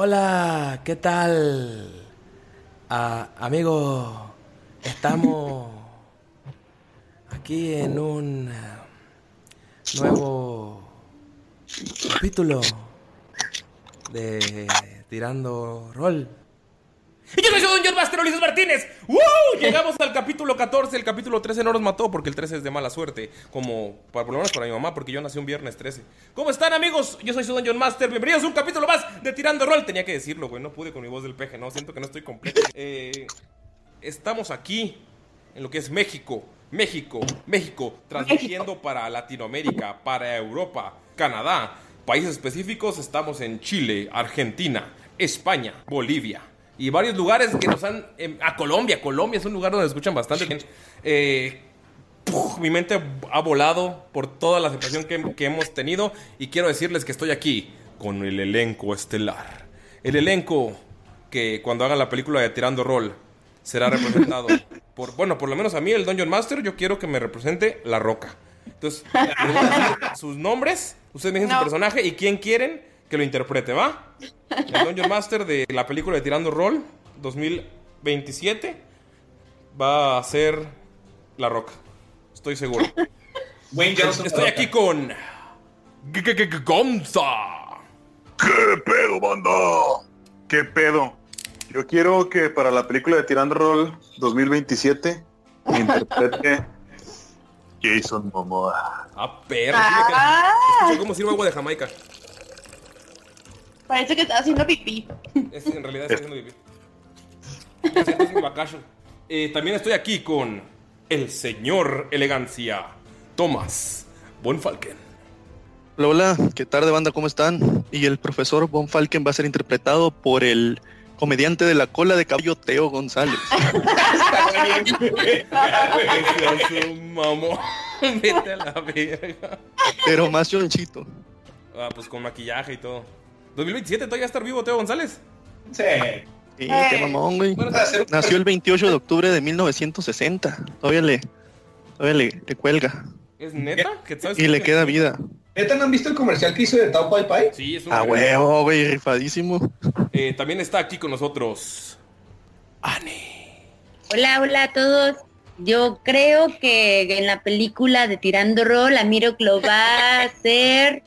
Hola, ¿qué tal? Ah, amigo, estamos aquí en un eh, nuevo capítulo de Tirando Rol. Y yo soy Don John Master Ulises Martínez. ¡Woo! Llegamos al capítulo 14. El capítulo 13 no nos mató porque el 13 es de mala suerte. Como, para, por lo menos para mi mamá, porque yo nací un viernes 13. ¿Cómo están, amigos? Yo soy su Don John Master. Bienvenidos a un capítulo más de Tirando Rol. Tenía que decirlo, güey. No pude con mi voz del peje, ¿no? Siento que no estoy completo. Eh, estamos aquí en lo que es México. México, México, transmitiendo para Latinoamérica, para Europa, Canadá. Países específicos, estamos en Chile, Argentina, España, Bolivia y varios lugares que nos han... em, a Colombia, Colombia es un lugar donde nos escuchan bastante bien. Eh, puf, mi mente ha volado por toda la aceptación que, que hemos tenido y quiero decirles que estoy aquí con el elenco estelar. El elenco que cuando hagan la película de Tirando Roll será representado por, bueno, por lo menos a mí, el Dungeon Master, yo quiero que me represente La Roca. Entonces, les voy a decir sus nombres, ustedes me dicen su personaje y quién quieren que lo interprete, ¿va? El Dungeon Master de la película de Tirando Roll 2027 va a ser La Roca. Estoy seguro. Estoy aquí con. G- G- G- Gonza. ¿Qué pedo, banda? ¿Qué pedo? Yo quiero que para la película de Tirando Roll 2027 me interprete Jason Momoa. Ah, perro. Ah. Cómo sirve agua de Jamaica. Parece que está haciendo pipí. Es, en realidad estoy haciendo pipí. Vacation. Eh, también estoy aquí con el señor elegancia, Thomas Bonfalken. Hola, hola, ¿qué tarde banda? ¿Cómo están? Y el profesor Von Falken va a ser interpretado por el comediante de la cola de caballo Teo González. Mamón. Vete a la verga. Pero más chonchito. Ah, pues con maquillaje y todo. 2027 todavía va a estar vivo Teo González. Sí. Sí, qué mamón, güey. Nació el 28 de octubre de 1960. Todavía le, todavía le, le cuelga. ¿Es neta? ¿Que sabes Y que- le queda vida. ¿Neta no han visto el comercial que hizo de Tao Pai Pai? Sí, es un A huevo, güey, rifadísimo. Eh, también está aquí con nosotros. Hola, hola a todos. Yo creo que en la película de Tirando Roll, a Miroclo va a ser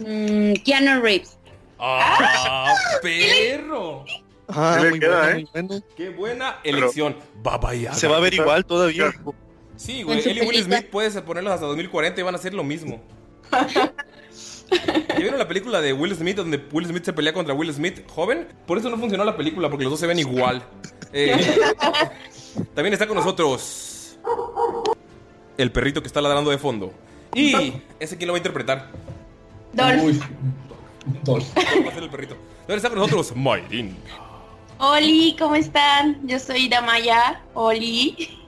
mm, Keanu Reeves. ¡Ah, perro! Ah, muy queda, ¿eh? muy. ¡Qué buena elección! Baba Yaga. Se va a ver igual todavía. Sí, güey. Él y Will. Smith puedes ponerlos hasta 2040 y van a hacer lo mismo. vieron la película de Will Smith donde Will Smith se pelea contra Will Smith joven? Por eso no funcionó la película, porque los dos se ven igual. Eh, también está con nosotros el perrito que está ladrando de fondo. Y ese quién lo va a interpretar. Dolph. Dolph. Va a ser el perrito. Está con nosotros Mayrin. Oli, ¿cómo están? Yo soy Damaya, Oli.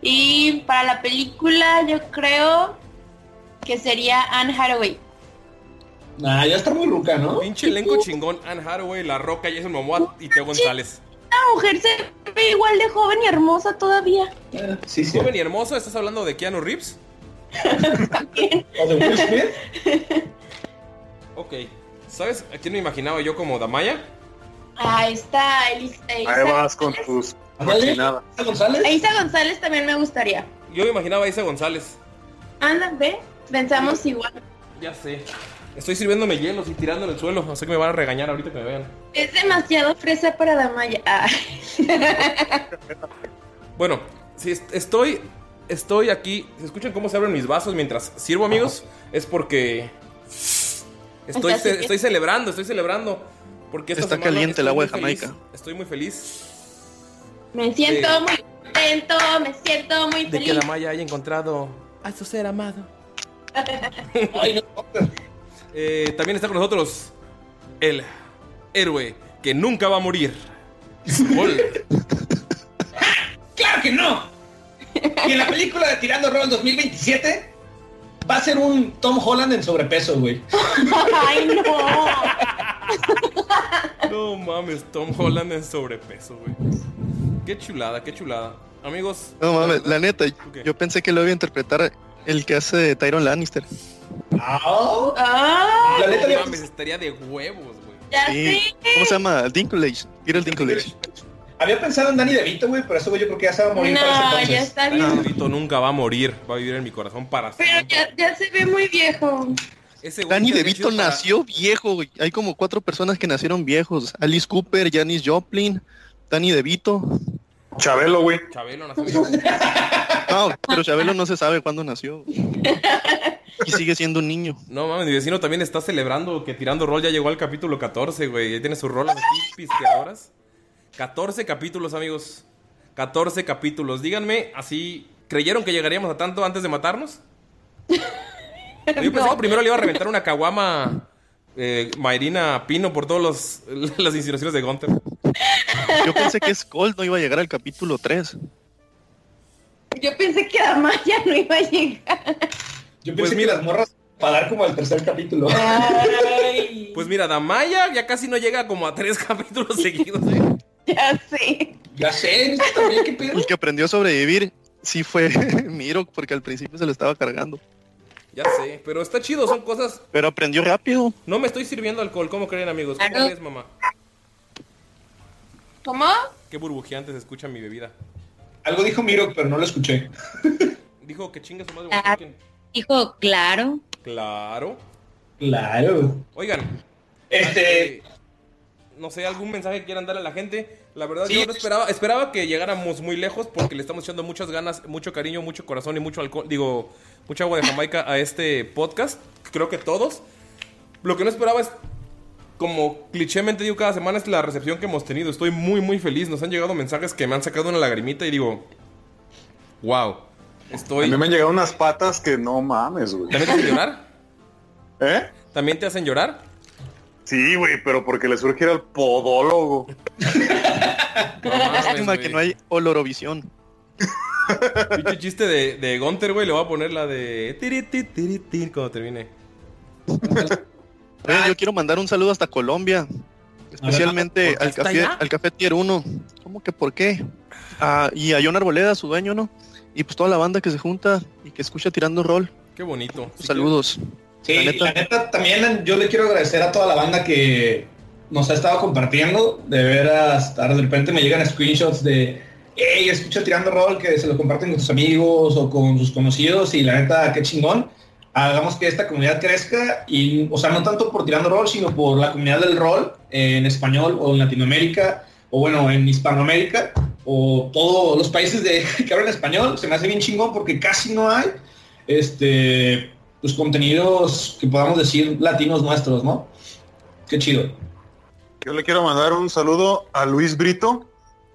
Y para la película yo creo que sería Anne Hathaway. Nah, ya está muy ruca, ¿no? Pinche elenco chingón. Anne Hathaway, La Roca, Jason Momoa y Teo González. La mujer se ve igual de joven y hermosa todavía. Sí, sí. Joven y hermoso, ¿estás hablando de Keanu Reeves? ¿O de Will Smith? Ok. ¿Sabes a quién me imaginaba yo como Damaya? Ahí está Elisa. Ahí vas con tus. González? Isa González también me gustaría. Yo me imaginaba a Isa González. Anda, ve, pensamos igual. Ya sé. Estoy sirviéndome hielos y tirando en el suelo. No sé que me van a regañar ahorita que me vean. Es demasiado fresa para Damaya. Ah. Bueno, si est- estoy. Estoy aquí. ¿Se escuchan cómo se abren mis vasos mientras sirvo, amigos? Es porque. Estoy, ce- estoy celebrando, estoy celebrando. Porque esta Está semana caliente el estoy agua muy de feliz. Jamaica. Estoy muy feliz Me siento Sí. muy contento, me siento muy de que feliz. Damaya haya encontrado a su ser amado. Eh, también está con nosotros el héroe que nunca va a morir. Skull. ¡Claro que no! Y en la película de Tirando Roll 2027 va a ser un Tom Holland en sobrepeso, güey. Ay, no. No mames, Tom Holland en sobrepeso, güey. Qué chulada, qué chulada. Amigos. No mames, la neta, yo pensé que lo iba a interpretar el que hace de Tyron Lannister. Ah, La neta, No mames, estaría de huevos, güey. Sí. ¿Cómo se llama? Dinklage. El Dinklage. Había pensado en Danny DeVito, güey, pero eso güey yo creo que ya se va a morir para ese No, entonces. ya está bien. Pedrito nunca va a morir, va a vivir en mi corazón para Pero siempre. ya, ya se ve muy viejo. Ese Danny DeVito para- nació viejo, güey. Hay como cuatro personas que nacieron viejos. Alice Cooper, Janis Joplin, Danny DeVito. Chabelo, güey. Chabelo nació viejo. No, pero Chabelo no se sabe cuándo nació. Y sigue siendo un niño. No mames, mi vecino también está celebrando que Tirando Rol ya llegó al capítulo 14, güey. Ya tiene sus rolas aquí pisteadoras. 14 capítulos, amigos. 14 capítulos. Díganme, así, ¿creyeron que llegaríamos a tanto antes de matarnos? Yo pensé que primero le iba a reventar una caguama eh, Mayrina Pino por todas las insinuaciones de Gunter. Yo pensé que Skull no iba a llegar al capítulo 3. Yo pensé que Damaya no iba a llegar. Yo Pues pensé mira. que las morras para dar como el tercer capítulo. Ay, Pues mira, Damaya ya casi no llega como a tres capítulos seguidos, ¿eh? ya sé. ya sé, ¿esto también qué pedo? El que aprendió a sobrevivir sí fue Miro, porque al principio se lo estaba cargando. Ya sé, pero está chido, son cosas... Pero aprendió rápido. No me estoy sirviendo alcohol, ¿cómo creen, amigos? ¿Cómo Claro. crees, mamá? ¿Cómo? Qué burbujeante se escucha mi bebida. Algo dijo Miro, pero no lo escuché. Dijo que chinga su madre. Ah. Dijo, claro. Claro. Claro. Oigan, Este, no sé, algún mensaje que quieran darle a la gente. La verdad, Sí. yo no esperaba, esperaba que llegáramos muy lejos porque le estamos echando muchas ganas, mucho cariño, mucho corazón y mucho alcohol, digo, mucha agua de Jamaica a este podcast. Creo que todos. Lo que no esperaba es, como clichémente digo cada semana, es la recepción que hemos tenido. Estoy muy, muy feliz. Nos han llegado mensajes que me han sacado una lagrimita y digo, wow. A Estoy... mí me han llegado unas patas que no mames, güey. ¿También te hacen llorar? ¿Eh? ¿También te hacen llorar? Sí, güey, pero porque le surge ir al podólogo. Lástima que no hay Olorovisión. Pinche chiste de, de Gunter, güey. Le voy a poner la de. tiri, ti, tiri, ti, cuando termine. Oye, yo quiero mandar un saludo hasta Colombia. Especialmente ¿Porque al café, allá? al café Tier 1. ¿Cómo que por qué? Ah, y a John Arboleda, su dueño, ¿no? Y pues toda la banda que se junta y que escucha tirando rol. Qué bonito. Sí, Saludos. sí, La neta. también yo le quiero agradecer a toda la banda que nos ha estado compartiendo. De veras, de repente me llegan screenshots de, hey, escucha tirando rol, que se lo comparten con sus amigos o con sus conocidos y la neta, qué chingón. Hagamos que esta comunidad crezca y, o sea, no tanto por tirando rol, sino por la comunidad del rol en español o en Latinoamérica o bueno, en Hispanoamérica o todos los países de, que hablan español. Se me hace bien chingón porque casi no hay. Este, pues contenidos que podamos decir latinos nuestros, ¿no? Qué chido. Yo le quiero mandar un saludo a Luis Brito,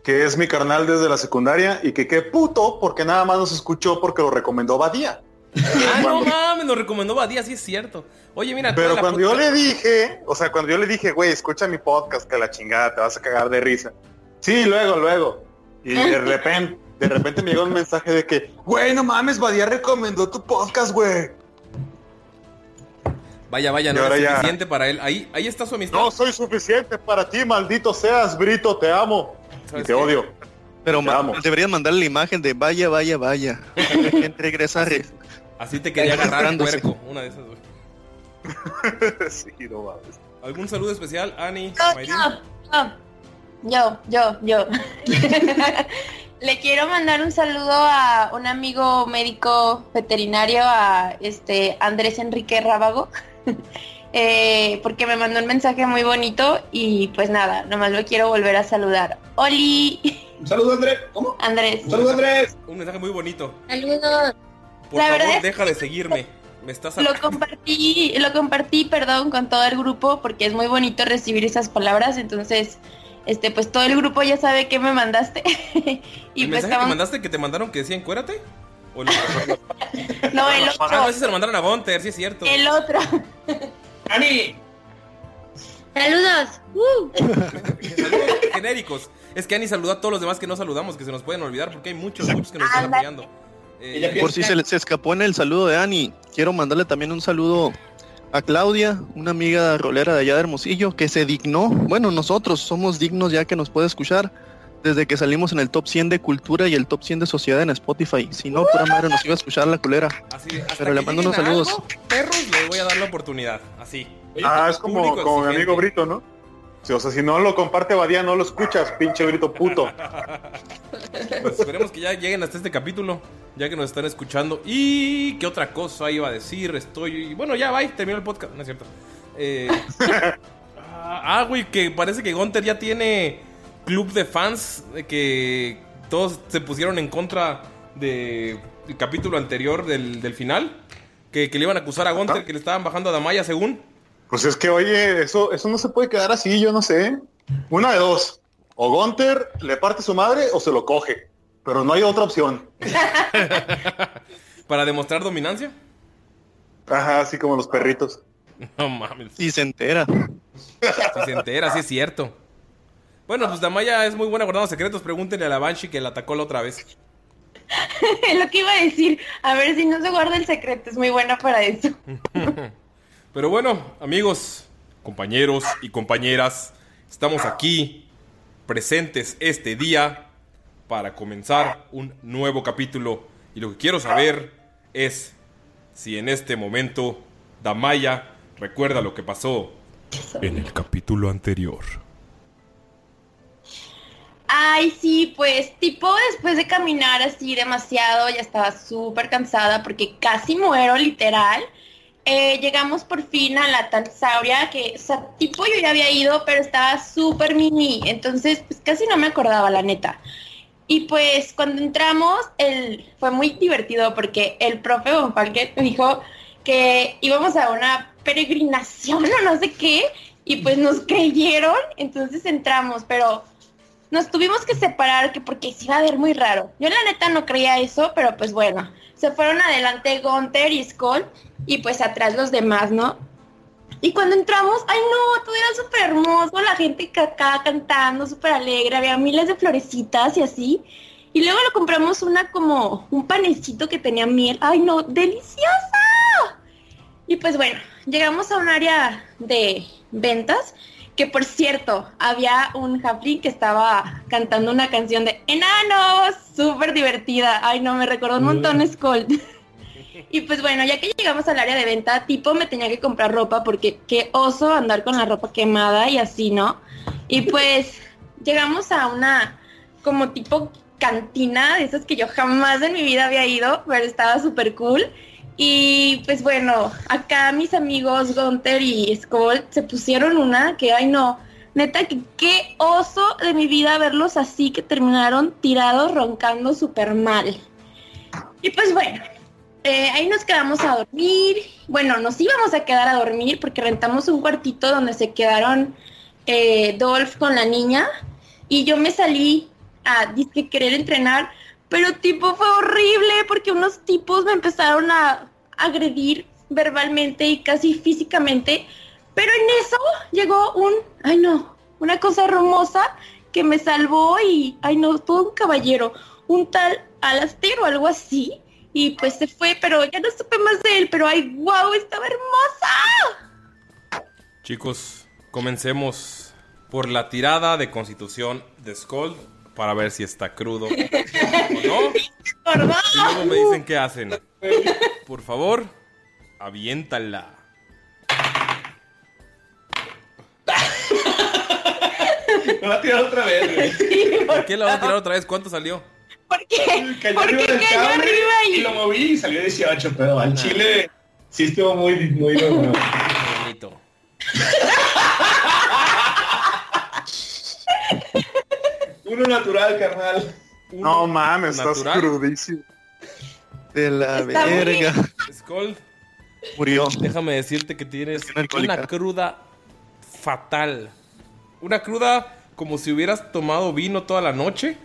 que es mi carnal desde la secundaria y que qué puto porque nada más nos escuchó porque lo recomendó Badía. Ah, no mames, nos recomendó Badía, sí es cierto. Oye, mira, Pero cuando yo le dije, o sea, cuando yo le dije, güey, escucha mi podcast, que la chingada, te vas a cagar de risa. Sí, luego, luego. Y de repente, de repente me llegó un mensaje de que, güey, no mames, Badía recomendó tu podcast, güey. Vaya, vaya, no es ya- suficiente para él. Ahí, ahí está su amistad. No soy suficiente para ti, maldito seas, Brito, te amo. Y ¿Sabes te qué? odio. Pero Te deberían mandarle la imagen de vaya, vaya, vaya. Gente regresa. re- Así te quería agarrar puerco. Una de esas, sí, no mames. ¿Algún saludo especial, Ani? Yo, Mayrin? yo, yo, yo, yo. Le quiero mandar un saludo a un amigo médico veterinario, a este Andrés Enrique Rábago, eh, porque me mandó un mensaje muy bonito y pues nada, nomás lo quiero volver a saludar. Oli, Un saludo, Andrés. ¿Cómo? Andrés. Un saludo, Andrés. Un mensaje muy bonito. Saludos. Por La favor, verdad deja de seguirme. Me estás Lo compartí, lo compartí, perdón, con todo el grupo porque es muy bonito recibir esas palabras, entonces, este, pues todo el grupo ya sabe que me mandaste y ¿El pues mensaje que estamos, mandaste que te mandaron que decía encuérate? ¿O el... no el Ah, no, otro, ese se lo mandaron a Gunter, sí es cierto. el otro. Ani, Saludos. Uh. Saludos genéricos. Es que Ani saluda a todos los demás que no saludamos, que se nos pueden olvidar, porque hay muchos, muchos que nos están apoyando. Eh, Por si se, le- se escapó en el saludo de Ani, quiero mandarle también un saludo a Claudia, una amiga rolera de allá de Hermosillo, que se dignó. Bueno, nosotros somos dignos ya que nos puede escuchar desde que salimos en el top 100 de cultura y el top 100 de sociedad en Spotify. Si no, pura madre nos iba a escuchar la culera. así, hasta Pero le mando unos saludos. algo, perros, les voy a dar la oportunidad. Así. Ah, es como, Público como mi amigo Brito, ¿no? Sí, o sea, si no lo comparte Badía, no lo escuchas, pinche Brito puto. Pues esperemos que ya lleguen hasta este capítulo, ya que nos están escuchando. Y qué otra cosa iba a decir, estoy... Bueno, ya, bye, terminó el podcast, no es cierto. Eh, ah, güey, que parece que Gunter ya tiene club de fans, de que todos se pusieron en contra de- del capítulo anterior del, del final. Que, que le iban a acusar a Gunter, que le estaban bajando a Damaya según. Pues es que, oye, eso, eso no se puede quedar así, yo no sé. Una de dos. O Gunter le parte su madre o se lo coge. Pero no hay otra opción. Para demostrar dominancia. Ajá, así como los perritos. No mames. Y se entera. Si se entera, sí es cierto. Bueno, pues Damaya es muy buena guardando secretos. Pregúntenle a la Banshee que la atacó la otra vez. Lo que iba a decir, a ver si no se guarda el secreto, es muy buena para eso. Pero bueno, amigos, compañeros y compañeras, estamos aquí presentes este día para comenzar un nuevo capítulo. Y lo que quiero saber es si en este momento Damaya recuerda lo que pasó en el capítulo anterior. Ay, sí, pues tipo después de caminar así demasiado, ya estaba súper cansada porque casi muero literal. Eh, llegamos por fin a la Tansauria, que, tipo yo ya había ido, pero estaba súper mini, entonces pues casi no me acordaba, la neta. Y pues cuando entramos, el, fue muy divertido porque el profe Von Falken dijo que íbamos a una peregrinación o no sé qué, y pues nos creyeron, entonces entramos, pero nos tuvimos que separar que porque se iba a ver muy raro. Yo la neta no creía eso, pero pues bueno, se fueron adelante Gunther y Skull y pues atrás los demás, ¿no? Y cuando entramos, ay no, todo era súper hermoso, la gente acá cantando, súper alegre, había miles de florecitas y así. Y luego le compramos una como un panecito que tenía miel, ay no, deliciosa. Y pues bueno, llegamos a un área de ventas que por cierto, había un Halfling que estaba cantando una canción de enanos, súper divertida. Ay, no, me recordó un montón Skull. y pues bueno, ya que llegamos al área de venta, tipo me tenía que comprar ropa porque qué oso andar con la ropa quemada y así, ¿no? Y pues llegamos a una como tipo cantina de esas que yo jamás en mi vida había ido, pero estaba súper cool. Y pues bueno, acá mis amigos Gunter y Skull se pusieron una que, ay no, neta que qué oso de mi vida verlos así que terminaron tirados roncando súper mal. Y pues bueno, eh, ahí nos quedamos a dormir. Bueno, nos íbamos a quedar a dormir porque rentamos un cuartito donde se quedaron eh, Dolph con la niña. Y yo me salí a disque querer entrenar, pero tipo fue horrible porque unos tipos me empezaron a agredir verbalmente y casi físicamente. Pero en eso llegó un, ay no, una cosa hermosa que me salvó y, ay no, todo un caballero, un tal Alastair o algo así. Y pues se fue, pero ya no supe más de él, pero ay, wow, estaba hermosa. Chicos, comencemos por la tirada de constitución de Skull para ver si está crudo o no. Y luego me dicen qué hacen. Por favor, aviéntala. Me va a tirar otra vez, güey. ¿Por qué la van a tirar otra vez? ¿Cuánto salió? ¿Por qué? Cayó ¿Por arriba qué del cayó cable arriba y y lo moví y salió 18, pero al chile sí estuvo muy, muy bueno. Bonito. Uno natural, carnal. No mames, estás crudísimo. De la Está verga. Skull, Murió. déjame decirte que tienes una cruda fatal. Una cruda como si hubieras tomado vino toda la noche.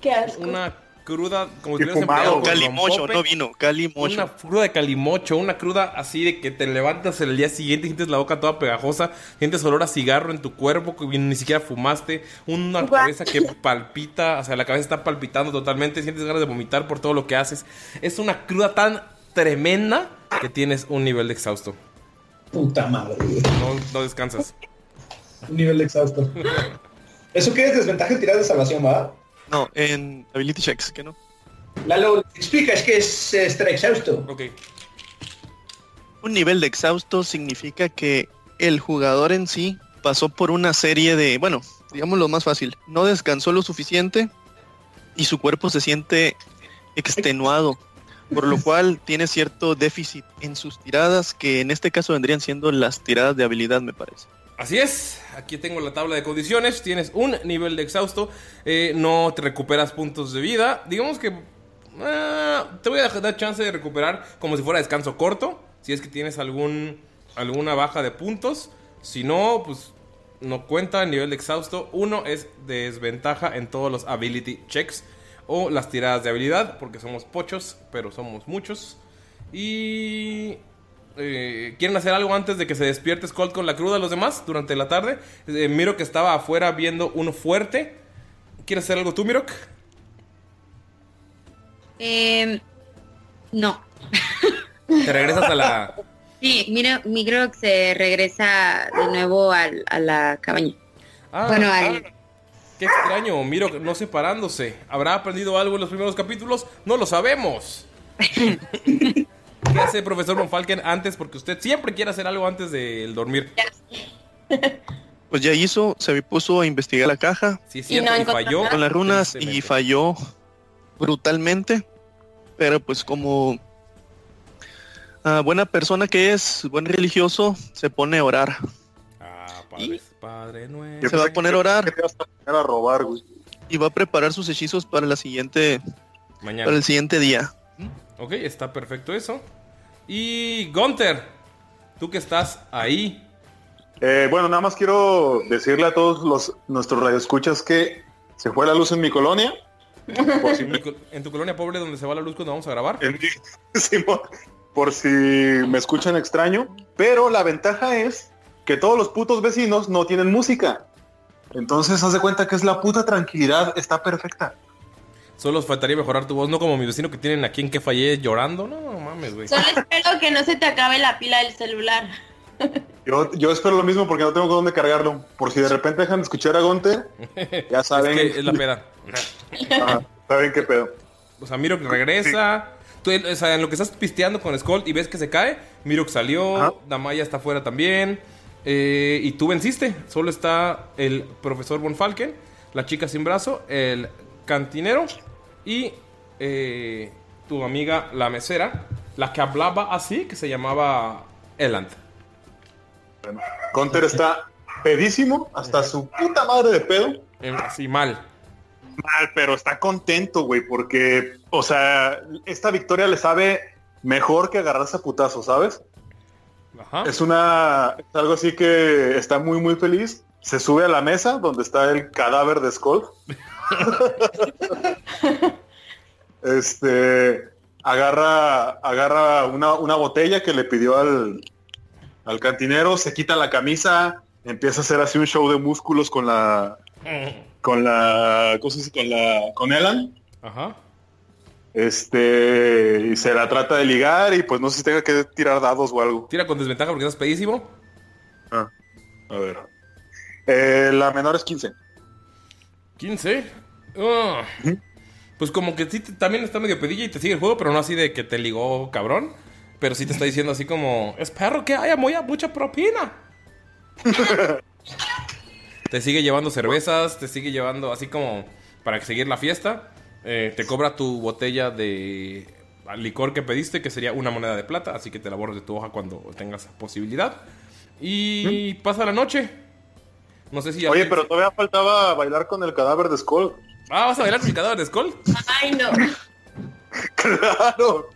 Qué asco. Una cruda como si fumado, empleado con Calimocho, rompope. no vino. Calimocho. Una cruda de calimocho, una cruda así de que te levantas el día siguiente y sientes la boca toda pegajosa, sientes olor a cigarro en tu cuerpo que ni siquiera fumaste, una Guau. cabeza que palpita, o sea, la cabeza está palpitando totalmente, sientes ganas de vomitar por todo lo que haces. Es una cruda tan tremenda que tienes un nivel de exhausto. Puta madre. No, no descansas. Un nivel de exhausto. ¿Eso qué es desventaja en tirar de salvación, va? No, en ability checks, que no. Lalo, explica, es que es estar exhausto. Ok. Un nivel de exhausto significa que el jugador en sí pasó por una serie de, bueno, digamos lo más fácil, no descansó lo suficiente y su cuerpo se siente extenuado, por lo cual tiene cierto déficit en sus tiradas, que en este caso vendrían siendo las tiradas de habilidad, me parece. Así es, aquí tengo la tabla de condiciones, tienes un nivel de exhausto, eh, no te recuperas puntos de vida, digamos que eh, te voy a dar chance de recuperar como si fuera descanso corto, si es que tienes algún, alguna baja de puntos, si no, pues no cuenta el nivel de exhausto, uno es desventaja en todos los ability checks o las tiradas de habilidad, porque somos pochos, pero somos muchos, y... Eh, ¿Quieren hacer algo antes de que se despierte Skull con la cruda los demás durante la tarde? Eh, miro que estaba afuera viendo uno fuerte. ¿Quieres hacer algo tú, Mirok? Eh, no. Te regresas a la... Sí, mira, mi creo que se regresa de nuevo al- a la cabaña. Ah, bueno, ah, al, Qué extraño, Mirok no separándose. ¿Habrá aprendido algo en los primeros capítulos? No lo sabemos. ¿Qué hace profesor Von Falken antes? Porque usted siempre quiere hacer algo antes del dormir. Pues ya hizo, se puso a investigar la caja Sí, es Y no falló. nada. con las runas y falló brutalmente, pero pues como ah, buena persona que es, buen religioso, se pone a orar. Ah, padre, padre nuevo. Yo Se va a poner que- a orar. que a poner a robar, güey. y va a preparar sus hechizos para la siguiente Mañana. para el siguiente día. Ok, está perfecto eso. Y Gunter, tú que estás ahí. Eh, bueno, nada más quiero decirle a todos los nuestros radioescuchas que se fue la luz en mi colonia. Por si En, tu colonia pobre donde se va la luz cuando vamos a grabar. en por si me escuchan extraño. Pero la ventaja es que todos los putos vecinos no tienen música. Entonces, haz de cuenta que es la puta tranquilidad, está perfecta. Solo os faltaría mejorar tu voz, no como mi vecino que tienen aquí en que fallé llorando. No, no mames, güey. Solo espero que no se te acabe la pila del celular. Yo, yo espero lo mismo porque no tengo dónde cargarlo. Por si de repente dejan de escuchar a Gunter, ya saben. Es que es la peda. Ajá, saben qué pedo. O sea, Miro que regresa. Tú, o sea, en lo que estás pisteando con Skull y ves que se cae, Miro que salió, Ajá. Damaya está afuera también. eh, y tú venciste. Solo está el profesor Von Falken, la chica sin brazo, el cantinero y eh, tu amiga la mesera, la que hablaba así, que se llamaba Eland. Bueno, Gunter está pedísimo, hasta su puta madre de pedo. Eh, Así mal. Mal, pero está contento, güey, porque, o sea, esta victoria le sabe mejor que agarrarse a putazo, ¿sabes? Ajá. Es una, es algo así que está muy, muy feliz. Se sube a la mesa donde está el cadáver de Skull. este, agarra, agarra una, una botella que le pidió al, al cantinero, se quita la camisa, empieza a hacer así un show de músculos con la, con la, ¿cómo se dice? Con la, con Elan. Ajá. Este, y se la trata de ligar y pues no sé si tenga que tirar dados o algo. Tira con desventaja porque estás pedísimo. Ah, a ver. Eh, la menor es 15. 15. Ah. Pues como que sí, también está medio pedilla y te sigue el juego, pero no así de que te ligó cabrón. Pero sí te está diciendo así como, espero que haya muy, mucha propina. te sigue llevando cervezas, te sigue llevando así como para seguir la fiesta. Eh, te cobra tu botella de licor que pediste, que sería una moneda de plata, así que te la borras de tu hoja cuando tengas posibilidad. Y pasa la noche. No sé si ya Oye, pero todavía faltaba bailar con el cadáver de Skull. Ah, ¿vas a bailar con el cadáver de Skull? Ay, no. Claro.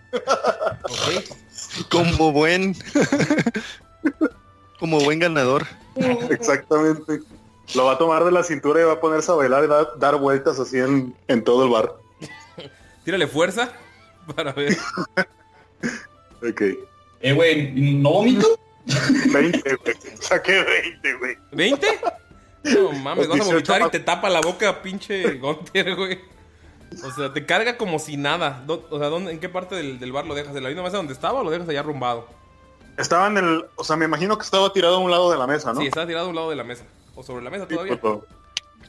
Como buen. como buen ganador. Exactamente. Lo va a tomar de la cintura y va a ponerse a bailar y dar, dar vueltas así en, en todo el bar. Tírale fuerza para ver. Ok. Eh, güey, ¿no vomito? 20, güey. Saqué 20, güey. ¿20? No mames, vas a 18 vomitar y te tapa la boca, pinche Gunter, güey. O sea, te carga como si nada. O sea, ¿dónde, ¿en qué parte del, del bar lo dejas? ¿En la misma mesa donde estaba o lo dejas allá arrumbado? Estaba en el... O sea, me imagino que estaba tirado a un lado de la mesa, ¿no? Sí, está tirado a un lado de la mesa. O sobre la mesa Sí, todavía. lo,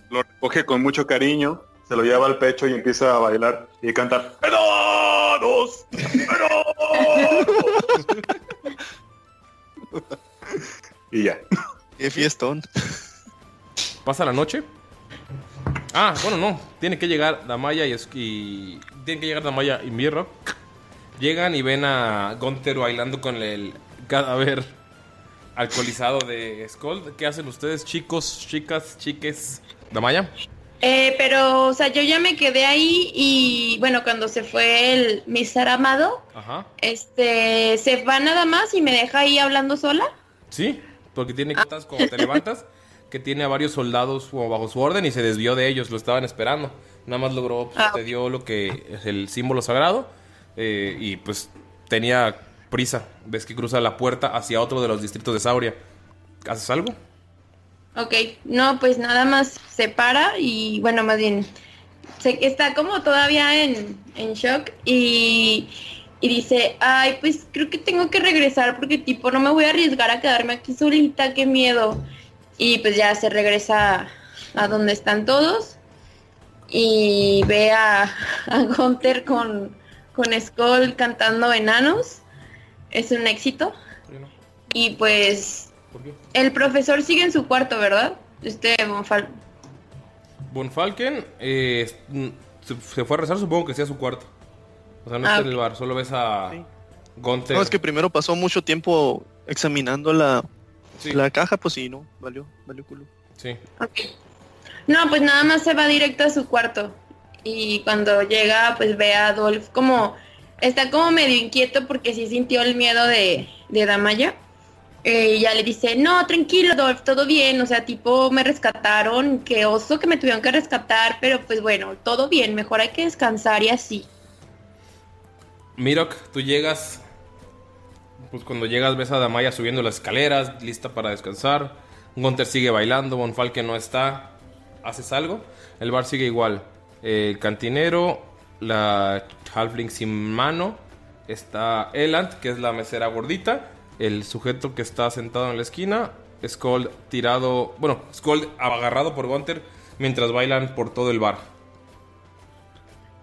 lo recoge con mucho cariño, se lo lleva al pecho y empieza a bailar y cantar. ¡Enanos! y ya. Qué fiestón. ¿Pasa la noche? Ah, bueno, no. Tiene que llegar Damaya y, y tienen que llegar Damaya y Mirro. Llegan y ven a Gunter bailando con el cadáver alcoholizado de Skull. ¿Qué hacen ustedes, chicos, chicas, chiques? Damaya. Eh, pero, o sea, yo ya me quedé ahí y bueno, cuando se fue el ser amado, Ajá. este, se va nada más y me deja ahí hablando sola. Sí, porque tiene cuentas cuando te levantas que tiene a varios soldados bajo su orden y se desvió de ellos, lo estaban esperando. Nada más logró, pues, Ah. te dio lo que es el símbolo sagrado eh, y pues tenía prisa. Ves que cruza la puerta hacia otro de los distritos de Sauria. ¿Haces algo? Ok, no, pues nada más se para y bueno, más bien se, está como todavía en, en shock y, y dice, ay, pues creo que tengo que regresar porque tipo no me voy a arriesgar a quedarme aquí solita, qué miedo. Y pues ya se regresa a donde están todos y ve a, a Gunther con, con Skull cantando enanos. Es un éxito. Y pues ¿Por qué? el profesor sigue en su cuarto, ¿verdad? Este Bonfal. Von Falken eh, se, se fue a rezar, supongo que sea su cuarto. O sea, no Ah, está en el bar, solo ves a Gunther. No, es que primero pasó mucho tiempo examinando la, Sí. la caja, pues sí, no, valió, valió culo. Sí. No, pues nada más se va directo a su cuarto. Y cuando llega, pues ve a Adolf como... Está como medio inquieto porque sí sintió el miedo de, de Damaya. Eh, y ya le dice, no, tranquilo, Adolf, todo bien. O sea, tipo, me rescataron. Qué oso que me tuvieron que rescatar. Pero pues bueno, todo bien. Mejor hay que descansar y así. Mirok, tú llegas. Pues cuando llegas ves a Damaya subiendo las escaleras, lista para descansar. Gunther sigue bailando, Von Falken no está. ¿Haces algo? El bar sigue igual. El cantinero, la halfling sin mano. Está Eland, que es la mesera gordita. El sujeto que está sentado en la esquina. Skull tirado. Bueno, Skull agarrado por Gunther mientras bailan por todo el bar.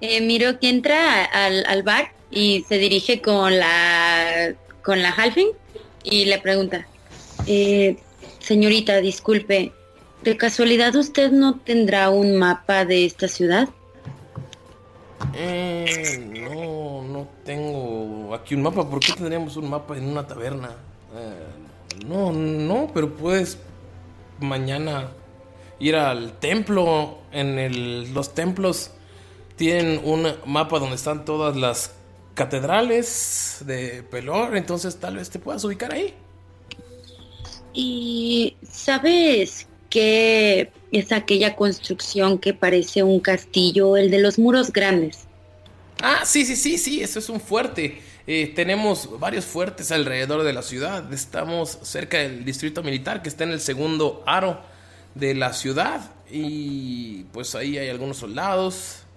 Eh, miro que entra al, al bar y se dirige con la con la Halfling y le pregunta, eh, señorita, disculpe, ¿de casualidad usted no tendrá un mapa de esta ciudad? Eh, no, no tengo aquí un mapa. ¿Por qué tendríamos un mapa en una taberna? Eh, no, no, pero puedes mañana ir al templo. En el, los templos tienen un mapa donde están todas las catedrales de Pelor, entonces tal vez te puedas ubicar ahí. ¿Y sabes qué es aquella construcción que parece un castillo, el de los muros grandes? Ah, sí, sí, sí, sí, eso es un fuerte. Eh, tenemos varios fuertes alrededor de la ciudad. Estamos cerca del distrito militar que está en el segundo aro de la ciudad. Y pues ahí hay algunos soldados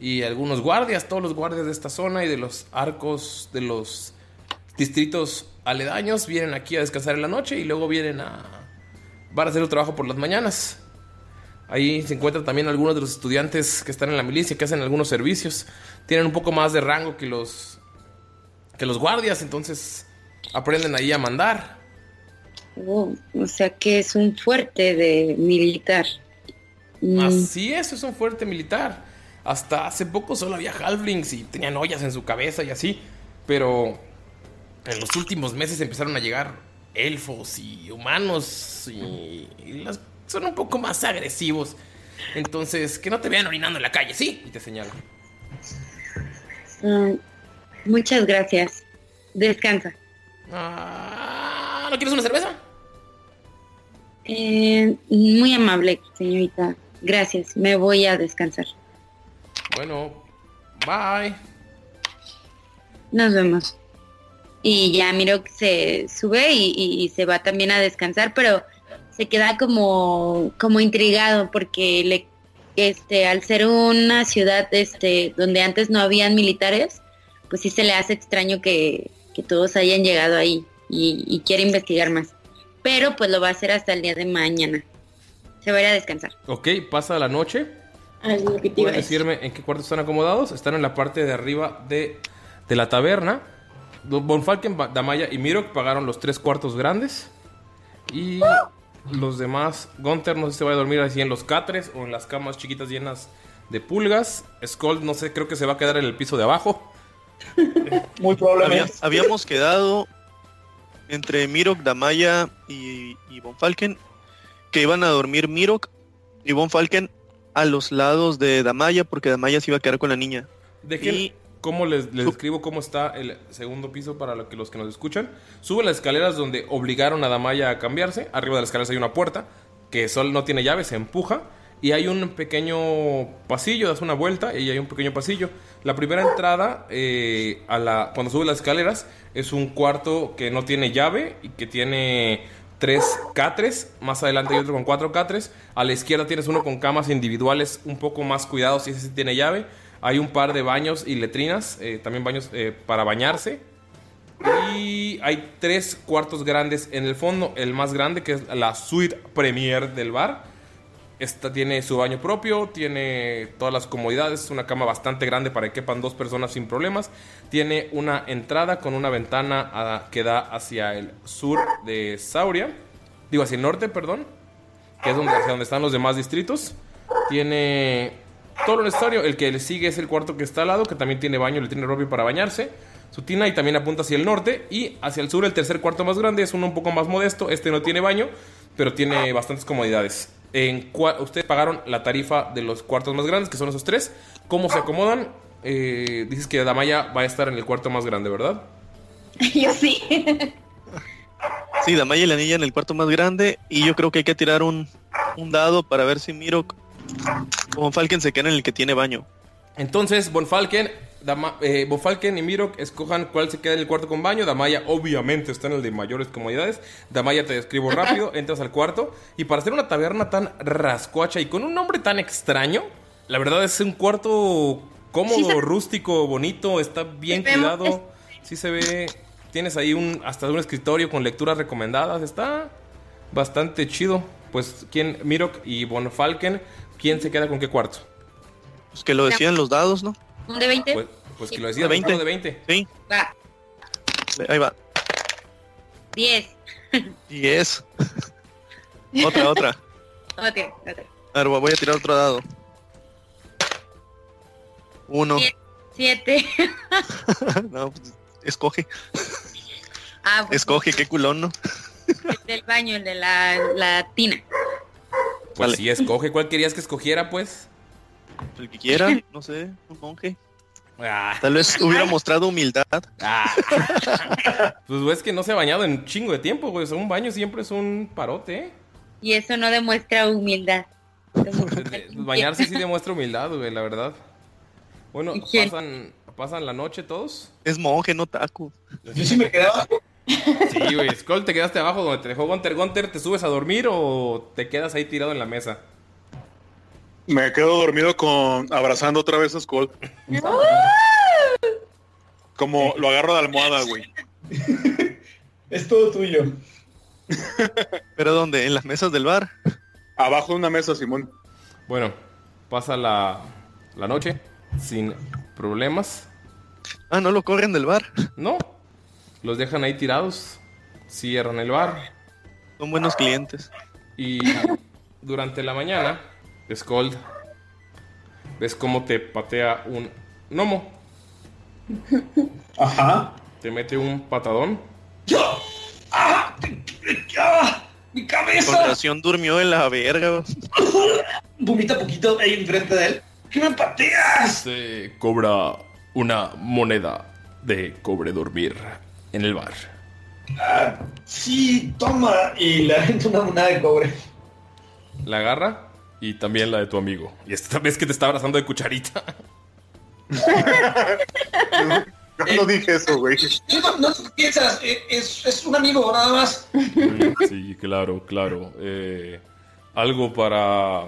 y algunos guardias, todos los guardias de esta zona y de los arcos de los distritos aledaños vienen aquí a descansar en la noche y luego vienen a... van a hacer un trabajo por las mañanas. Ahí se encuentran también algunos de los estudiantes que están en la milicia, que hacen algunos servicios. Tienen un poco más de rango que los que los guardias, entonces aprenden ahí a mandar. Oh, o sea que es un fuerte de militar. Mm, Así es, es un fuerte militar. Hasta hace poco solo había halflings y tenían ollas en su cabeza y así. Pero en los últimos meses empezaron a llegar elfos y humanos y, y las- son un poco más agresivos. Entonces, que no te vean orinando en la calle, ¿sí? Y te señalo. mm, muchas gracias. Descansa. Ah, ¿No quieres una cerveza? Eh, muy amable, señorita. Gracias. Me voy a descansar. Bueno, bye. Nos vemos. Y ya miro que se sube y, y- y se va también a descansar, pero se queda como, como intrigado porque le, este, al ser una ciudad este, donde antes no habían militares, pues sí se le hace extraño que, que todos hayan llegado ahí y, y quiere investigar más. Pero pues lo va a hacer hasta el día de mañana. Se va a ir a descansar. Ok, pasa la noche. Ay, lo que te iba a ¿Puedes decir. decirme en qué cuartos están acomodados? Están en la parte de arriba de, de la taberna. Bonfalken, Damaya y Mirok pagaron los tres cuartos grandes. Y los demás, Gunther no sé si se va a dormir así en los catres o en las camas chiquitas llenas de pulgas. Skull no sé, creo que se va a quedar en el piso de abajo. Muy Había- habíamos quedado entre Mirok, Damaya y, y Von Falken que iban a dormir Mirok y Von Falken a los lados de Damaya porque Damaya se iba a quedar con la niña. Dejen cómo les, les describo cómo está el segundo piso para lo que- los que nos escuchan. Sube las escaleras donde obligaron a Damaya a cambiarse. Arriba de las escaleras hay una puerta que solo no tiene llave, se empuja. Y hay un pequeño pasillo, das una vuelta y hay un pequeño pasillo. La primera entrada, eh, a la, cuando sube las escaleras, es un cuarto que no tiene llave y que tiene tres catres. Más adelante hay otro con cuatro catres. A la izquierda tienes uno con camas individuales un poco más cuidados y ese sí tiene llave. Hay un par de baños y letrinas, eh, también baños eh, para bañarse. Y hay tres cuartos grandes en el fondo. El más grande, que es la suite premier del bar. Esta tiene su baño propio, tiene todas las comodidades, es una cama bastante grande para que quepan dos personas sin problemas. Tiene una entrada con una ventana ah, que da hacia el sur de Sauria. Digo, hacia el norte, perdón. Que es donde, hacia donde están los demás distritos. Tiene todo lo necesario. El que le sigue es el cuarto que está al lado, que también tiene baño, le tiene propio para bañarse. Su tina y también apunta hacia el norte. Y hacia el sur, el tercer cuarto más grande es uno un poco más modesto. Este no tiene baño, pero tiene bastantes comodidades. En cua- ustedes pagaron la tarifa de los cuartos más grandes, que son esos tres. ¿Cómo se acomodan? Eh, dices que Damaya va a estar en el cuarto más grande, ¿verdad? Yo sí. Sí, Damaya y la niña en el cuarto más grande y yo creo que hay que tirar un, un dado para ver si Mirok o Von Falken se quedan en el que tiene baño. Entonces, Bonfalken, Dama- eh, Bonfalken y Mirok escojan cuál se queda en el cuarto con baño. Damaya, obviamente, está en el de mayores comodidades. Damaya, te describo rápido. Entras al cuarto. Y para hacer una taberna tan rascuacha y con un nombre tan extraño, la verdad es un cuarto cómodo, Sí se- rústico, bonito. Está bien Se cuidado. Sí se ve. Tienes ahí un hasta un escritorio con lecturas recomendadas. Está bastante chido. Pues, ¿quién? Mirok y Bonfalken, ¿quién se queda con qué cuarto? Pues que lo decían los dados, ¿no? ¿Un de 20? Pues, pues que lo decía, De 20. de 20. Sí, Va. ahí va. 10. 10. otra, otra. Ok, ok. A ver, voy a tirar otro dado. Uno. 7. no, pues, escoge. Ah, pues Escoge, qué culón, ¿no? el del baño, el de la, la tina. Pues Vale. sí, escoge. ¿Cuál querías que escogiera, pues? El que quiera, no sé, un monje. Tal vez hubiera mostrado humildad. Pues güey, es que no se ha bañado en un chingo de tiempo, güey. O sea, un baño siempre es un parote, ¿eh? Y eso no demuestra humildad. Bañarse sí demuestra humildad, güey, la verdad. Bueno, ¿Quién? pasan, pasan la noche todos. Es monje, no taco. Yo sí me quedaba. Sí, güey. Skull, ¿te quedaste abajo donde te dejó Gunter? ¿Gunter te subes a dormir o te quedas ahí tirado en la mesa? Me quedo dormido con abrazando otra vez a Skull. Como lo agarro de almohada, güey. Es todo tuyo. ¿Pero dónde? ¿En las mesas del bar? Abajo de una mesa, Simón. Bueno, pasa la, la noche sin problemas. Ah, ¿no lo corren del bar? No. Los dejan ahí tirados. Cierran el bar. Son buenos clientes. Y durante la mañana, Scold, ves cómo te patea un gnomo. Ajá. Te mete un patadón. ¡Ah! ¡Mi cabeza! durmió en la verga. Vomita poquito ahí enfrente de él. ¿Qué me pateas? Se cobra una moneda de cobre dormir en el bar. Ah, sí, toma. Y le avento una moneda de cobre. La agarra y también la de tu amigo. Y esta vez que te está abrazando de cucharita. Yo no dije eso, güey. No, no piensas. eh, Es, es un amigo, nada más. Sí, claro, claro. Eh, algo para,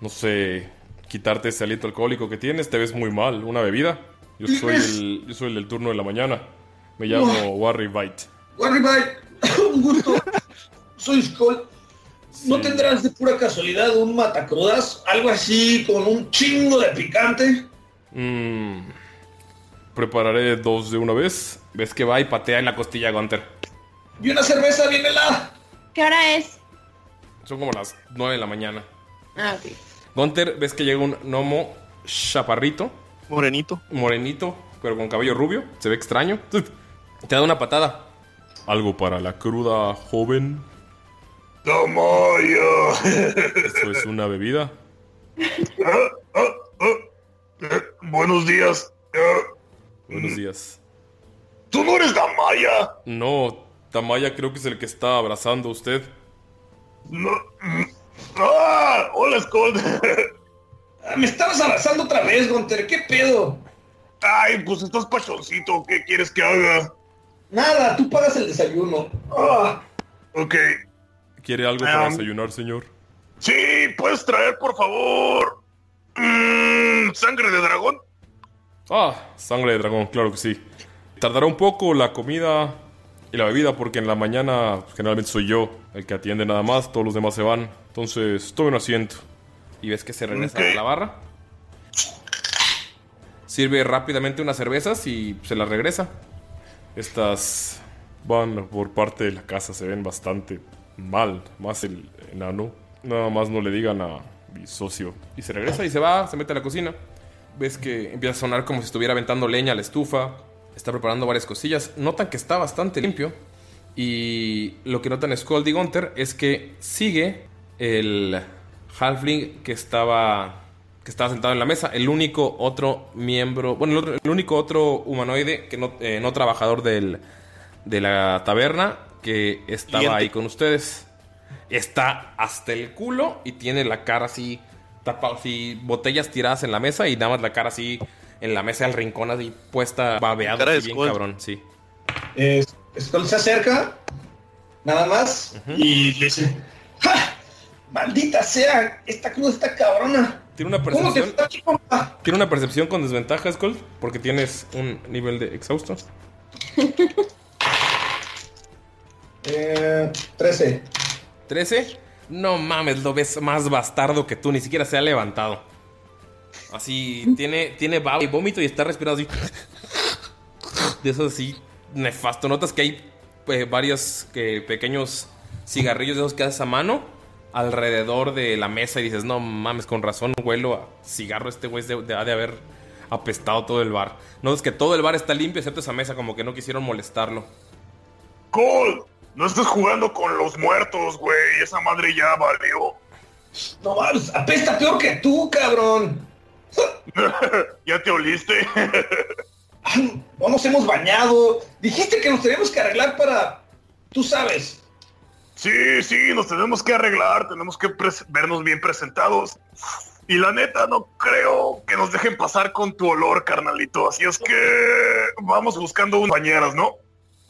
no sé, quitarte ese aliento alcohólico que tienes. Te ves muy mal. Una bebida. Yo soy el, yo soy el del turno de la mañana. Me llamo Warry White. Warry Bye, un gusto. Soy Skull. ¿No tendrás de pura casualidad un matacrudas? Algo así con un chingo de picante. Mm, prepararé dos de una vez. Ves que va y patea en la costilla a Gunter. Y una cerveza bien helada. ¿Qué hora es? Son como las 9 de la mañana. Ah, ok. Gunter, ves que llega un gnomo chaparrito. Morenito. Morenito, pero con cabello rubio. Se ve extraño. Te da una patada. Algo para la cruda joven. Tamayo. Eso es una bebida. Buenos días. Buenos días. ¿Tú no eres Damaya? No, Tamaya creo que es el que está abrazando a usted. No. ¡Ah! ¡Hola, Skull! Ah, Me estabas abrazando otra vez, Gunter. ¿Qué pedo? Ay, pues estás pachoncito. ¿Qué quieres que haga? Nada, tú pagas el desayuno. Ah, Ok. ¿Quiere algo para Um, desayunar, señor? Sí, puedes traer, por favor. Mm, ¿Sangre de dragón? Ah, sangre de dragón, claro que sí. Tardará un poco la comida y la bebida porque en la mañana pues, generalmente soy yo el que atiende nada más, todos los demás se van. Entonces, tome un asiento. Y ves que se regresa a la barra. Sirve rápidamente unas cervezas y se las regresa. Estas van por parte de la casa, se ven bastante mal, más el enano. Nada más no le digan a mi socio. Y se regresa y se va, se mete a la cocina. Ves que empieza a sonar como si estuviera aventando leña a la estufa. Está preparando varias cosillas. Notan que está bastante limpio. Y lo que notan Skull y Gunter es que sigue el halfling que estaba que estaba sentado en la mesa. El único otro miembro, bueno, el, otro- único otro humanoide que no, eh, no trabajador del, de la taberna que estaba ahí con ustedes. Está hasta el culo y tiene la cara así tapada, así botellas tiradas en la mesa y nada más la cara así en la mesa del rincón así puesta, babeado, Cara de bien Skull. cabrón, sí. eh, Skull se acerca, nada más, y le dice: ¡Ja! ¡Maldita sea! Esta cruz está cabrona. Tiene una ¿Cómo te percepción. aquí, compa? Tiene una percepción con desventaja, Skull, porque tienes un nivel de exhausto. Eh, 13. 13. No mames, lo ves más bastardo que tú, ni siquiera se ha levantado. Así, tiene, tiene baba y vómito y está respirando así. De eso así, nefasto. Notas que hay eh, varios que, pequeños cigarrillos de esos que haces a mano alrededor de la mesa y dices, no mames, con razón huelo a cigarro. Este güey de- de- ha de haber apestado todo el bar. Notas que todo el bar está limpio excepto esa mesa, como que no quisieron molestarlo. Cole, no estés jugando con los muertos, güey. Esa madre ya valió. No mames, apesta peor que tú, cabrón. ¿Ya te oliste? No nos hemos bañado. Dijiste que nos tenemos que arreglar para... Tú sabes. Sí, sí, nos tenemos que arreglar, tenemos que vernos bien presentados. Y la neta, no creo que nos dejen pasar con tu olor, carnalito. Así es que vamos buscando unas bañeras, ¿no?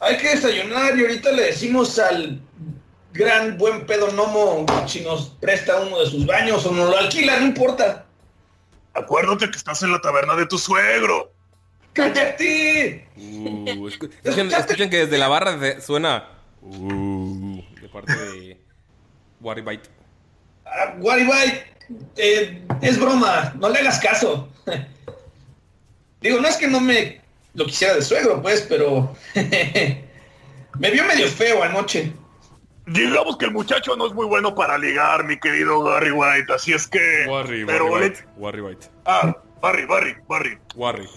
Hay que desayunar y ahorita le decimos al gran buen pedo Nomo si nos presta uno de sus baños o nos lo alquila, no importa. Acuérdate que estás en la taberna de tu suegro. ¡Cállate! Uh, escu- escuchen, escuchen que desde la barra de- suena. Uh, de parte de Warry Bite. Ah, Waribay, eh, es broma, no le hagas caso. Digo, no es que no me lo quisiera de suegro, pues, pero me vio medio feo anoche. Digamos que el muchacho no es muy bueno para ligar, mi querido Barry White, así es que... Warry, pero Warry le- Bite. Warry Bite. Ah, Barry, Barry, Barry. Warry.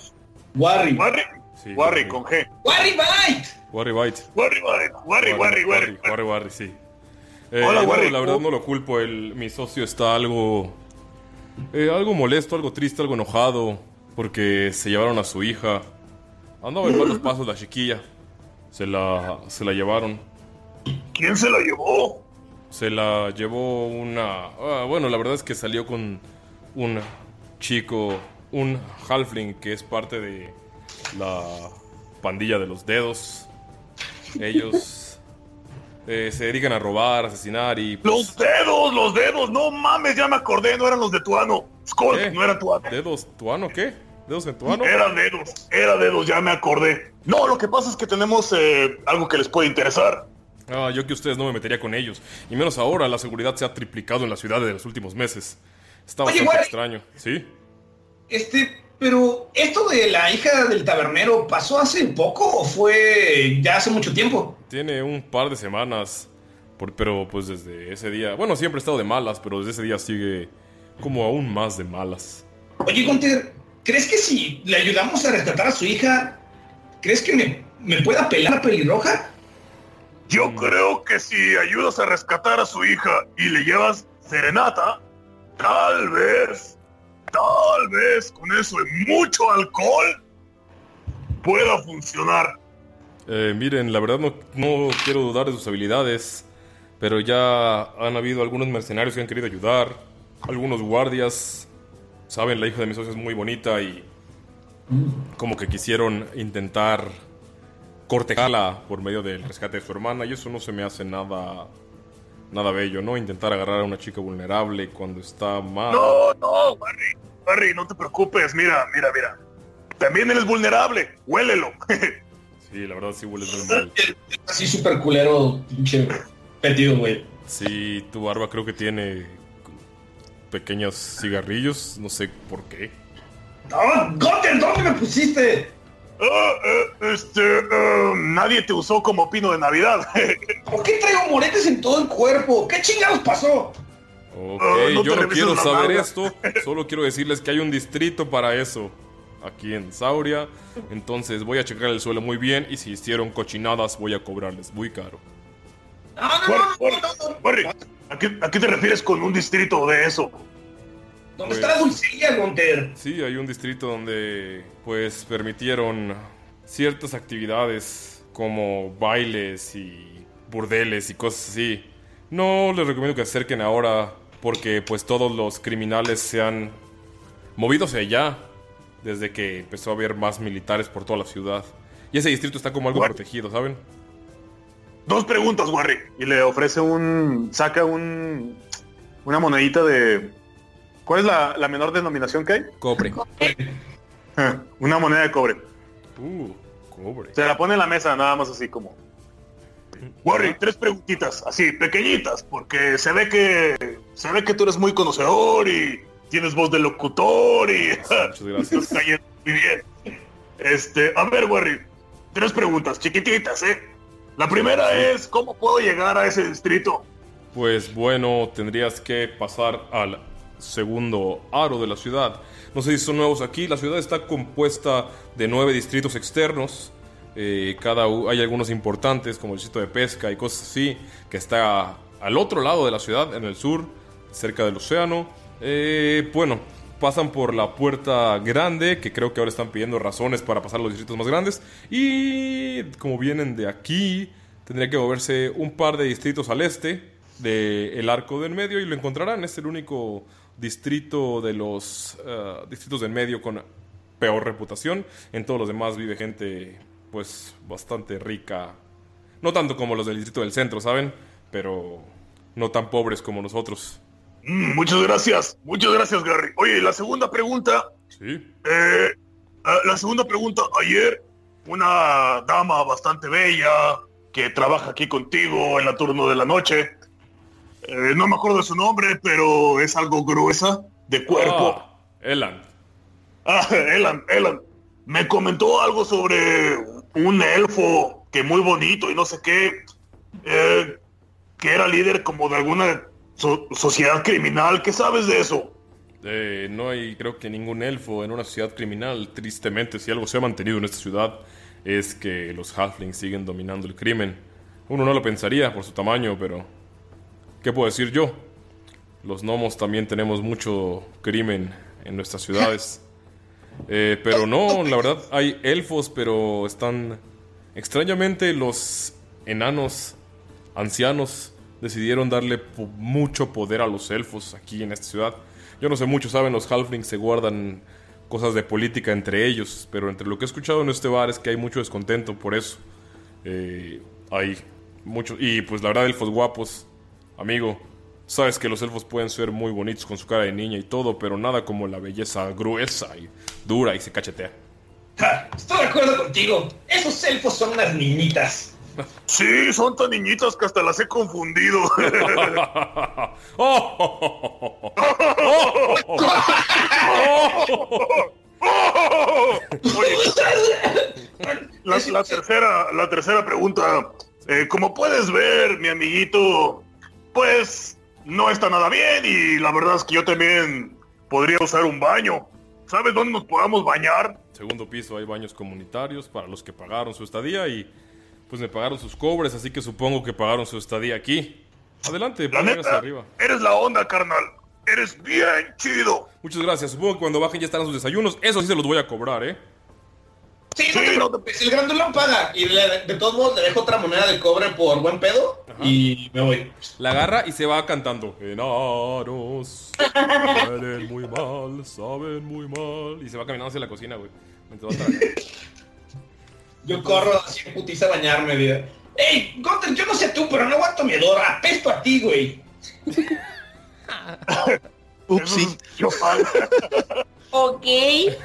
Warry. Warry. Sí, Warry con G. Warry Bite. Warry Bite. Warry, Warry, Warry, Warry, Warry. Warry, Warry, sí. Eh, Hola, Warry. La verdad no lo culpo. El, mi socio está algo. eh, algo molesto, algo triste, algo enojado. Porque se llevaron a su hija. Andaba en malos pasos la chiquilla. Se la, se la llevaron. ¿Quién se la llevó? Se la llevó una. ah, bueno, la verdad es que salió con un chico, un halfling que es parte de la pandilla de los dedos. Ellos eh, se dedican a robar, asesinar y. pues, Los dedos, los dedos, no mames, ya me acordé, no eran los de Tuano. Skull, ¿Qué? no era Tuano. ¿Dedos tuano qué? ¿Dedos en tuano? Era dedos, era dedos, ya me acordé. No, lo que pasa es que tenemos eh, algo que les puede interesar. Ah, yo que ustedes no me metería con ellos. Y menos ahora, la seguridad se ha triplicado en la ciudad de los últimos meses. Está Oye, bastante extraño, ¿sí? Este, pero esto de la hija del tabernero, ¿pasó hace poco o fue ya hace mucho tiempo? Tiene un par de semanas, por- pero pues desde ese día, bueno, siempre he estado de malas, pero desde ese día sigue como aún más de malas. Oye, Gunter, ¿crees que si le ayudamos a rescatar a su hija, crees que me, me pueda pelar a pelirroja? Yo creo que si ayudas a rescatar a su hija y le llevas serenata, tal vez, tal vez con eso y mucho alcohol pueda funcionar. Eh, miren, la verdad no, no quiero dudar de sus habilidades, pero ya han habido algunos mercenarios que han querido ayudar, algunos guardias, saben, la hija de mi socio es muy bonita y como que quisieron intentar cortejarla por medio del rescate de su hermana y eso no se me hace nada nada bello, ¿no? Intentar agarrar a una chica vulnerable cuando está mal. No, no, Barry, Barry, no te preocupes, mira, mira, mira. También eres vulnerable, huélelo. Sí, la verdad sí huele muy mal. Así súper culero, pinche petido, güey. Sí, tu barba creo que tiene pequeños cigarrillos, no sé por qué. ¡No, Gunter, ¿dónde me pusiste? Ah, eh, este, eh, nadie te usó como pino de Navidad. ¿Por qué traigo moretes en todo el cuerpo? ¿Qué chingados pasó? Ok, Ah, no yo te no quiero saber esto, solo quiero decirles que hay un distrito para eso. Aquí en Sauria, entonces voy a checar el suelo muy bien y si hicieron cochinadas voy a cobrarles muy caro. No, no, no, no, no. ¿A qué, a qué te refieres con un distrito de eso? ¿Dónde Pues- está la dulcería, Gunter? Sí, hay un distrito donde pues permitieron ciertas actividades como bailes y burdeles y cosas así. No les recomiendo que se acerquen ahora porque pues todos los criminales se han movido hacia allá desde que empezó a haber más militares por toda la ciudad. Y ese distrito está como algo What? protegido, ¿saben? Dos preguntas, Warry. Y le ofrece un. saca un. una monedita de. ¿Cuál es la, la menor denominación que hay? Cobre. Ah, Una moneda de cobre. Uh, cobre. Se la pone en la mesa, nada más así como. Warry, tres preguntitas, así, pequeñitas, porque se ve que. se ve que tú eres muy conocedor y tienes voz de locutor y. Muchas gracias. Estás cayendo muy bien. Este, a ver, Warry, tres preguntas, chiquititas, ¿eh? La primera es, ¿cómo puedo llegar a ese distrito? Pues bueno, tendrías que pasar al segundo aro de la ciudad. No sé si son nuevos aquí. La ciudad está compuesta de nueve distritos externos. Eh, cada hay algunos importantes como el distrito de pesca y cosas así que está al otro lado de la ciudad, en el sur, cerca del océano. Eh, bueno, pasan por la puerta grande, que creo que ahora están pidiendo razones para pasar a los distritos más grandes. Y como vienen de aquí, tendría que moverse un par de distritos al este del arco del medio y lo encontrarán. Es el único distrito de los eh, distritos del medio con peor reputación. En todos los demás vive gente pues bastante rica. No tanto como los del distrito del centro, ¿saben? Pero no tan pobres como nosotros. Mm, muchas gracias, muchas gracias, Gary. Oye, la segunda pregunta. Sí. Eh, ah, la segunda pregunta. Ayer, una dama bastante bella que trabaja aquí contigo en la turno de la noche. eh, no me acuerdo de su nombre, pero es algo gruesa de cuerpo. Ah, Elan. Ah, Elan, Elan. Me comentó algo sobre un elfo que muy bonito y no sé qué. eh, que era líder como de alguna so- sociedad criminal. ¿Qué sabes de eso? Eh, no hay, creo que ningún elfo en una sociedad criminal. Tristemente, si algo se ha mantenido en esta ciudad, es que los halflings siguen dominando el crimen. Uno no lo pensaría por su tamaño, pero. ¿Qué puedo decir yo? Los gnomos también tenemos mucho crimen en nuestras ciudades. Eh, pero no, la verdad, hay elfos, pero están. Extrañamente, los enanos ancianos decidieron darle po- mucho poder a los elfos aquí en esta ciudad. Yo no sé mucho, saben, los halflings se guardan cosas de política entre ellos, pero entre lo que he escuchado en este bar es que hay mucho descontento por eso. Eh, hay mucho. Y pues la verdad, elfos guapos, amigo. Sabes que los elfos pueden ser muy bonitos con su cara de niña y todo, pero nada como la belleza gruesa y dura y se cachetea. Ja, estoy de acuerdo contigo. Esos elfos son unas niñitas. Sí, son tan niñitas que hasta las he confundido. La, la tercera, la tercera pregunta. Eh, como puedes ver, mi amiguito, pues no está nada bien y la verdad es que yo también podría usar un baño. ¿Sabes dónde nos podamos bañar? Segundo piso hay baños comunitarios para los que pagaron su estadía y pues me pagaron sus cobres, así que supongo que pagaron su estadía aquí. Adelante, La neta, arriba. eres la onda, carnal. Eres bien chido. Muchas gracias. Supongo que cuando bajen ya estarán sus desayunos. Eso sí se los voy a cobrar, ¿eh? Sí, no te preocupes, el grandulón paga. Y le- de todos modos le dejo otra moneda de cobre por buen pedo y me voy. La agarra y se va cantando. Enanos, huelen muy mal, saben muy mal. Y se va caminando hacia la cocina, güey. Yo corro así en putiza a bañarme, vida. ¡Ey, Gunter, yo no sé tú, pero no aguanto mi hedor. Apesto a ti, güey. Upsi. Ok.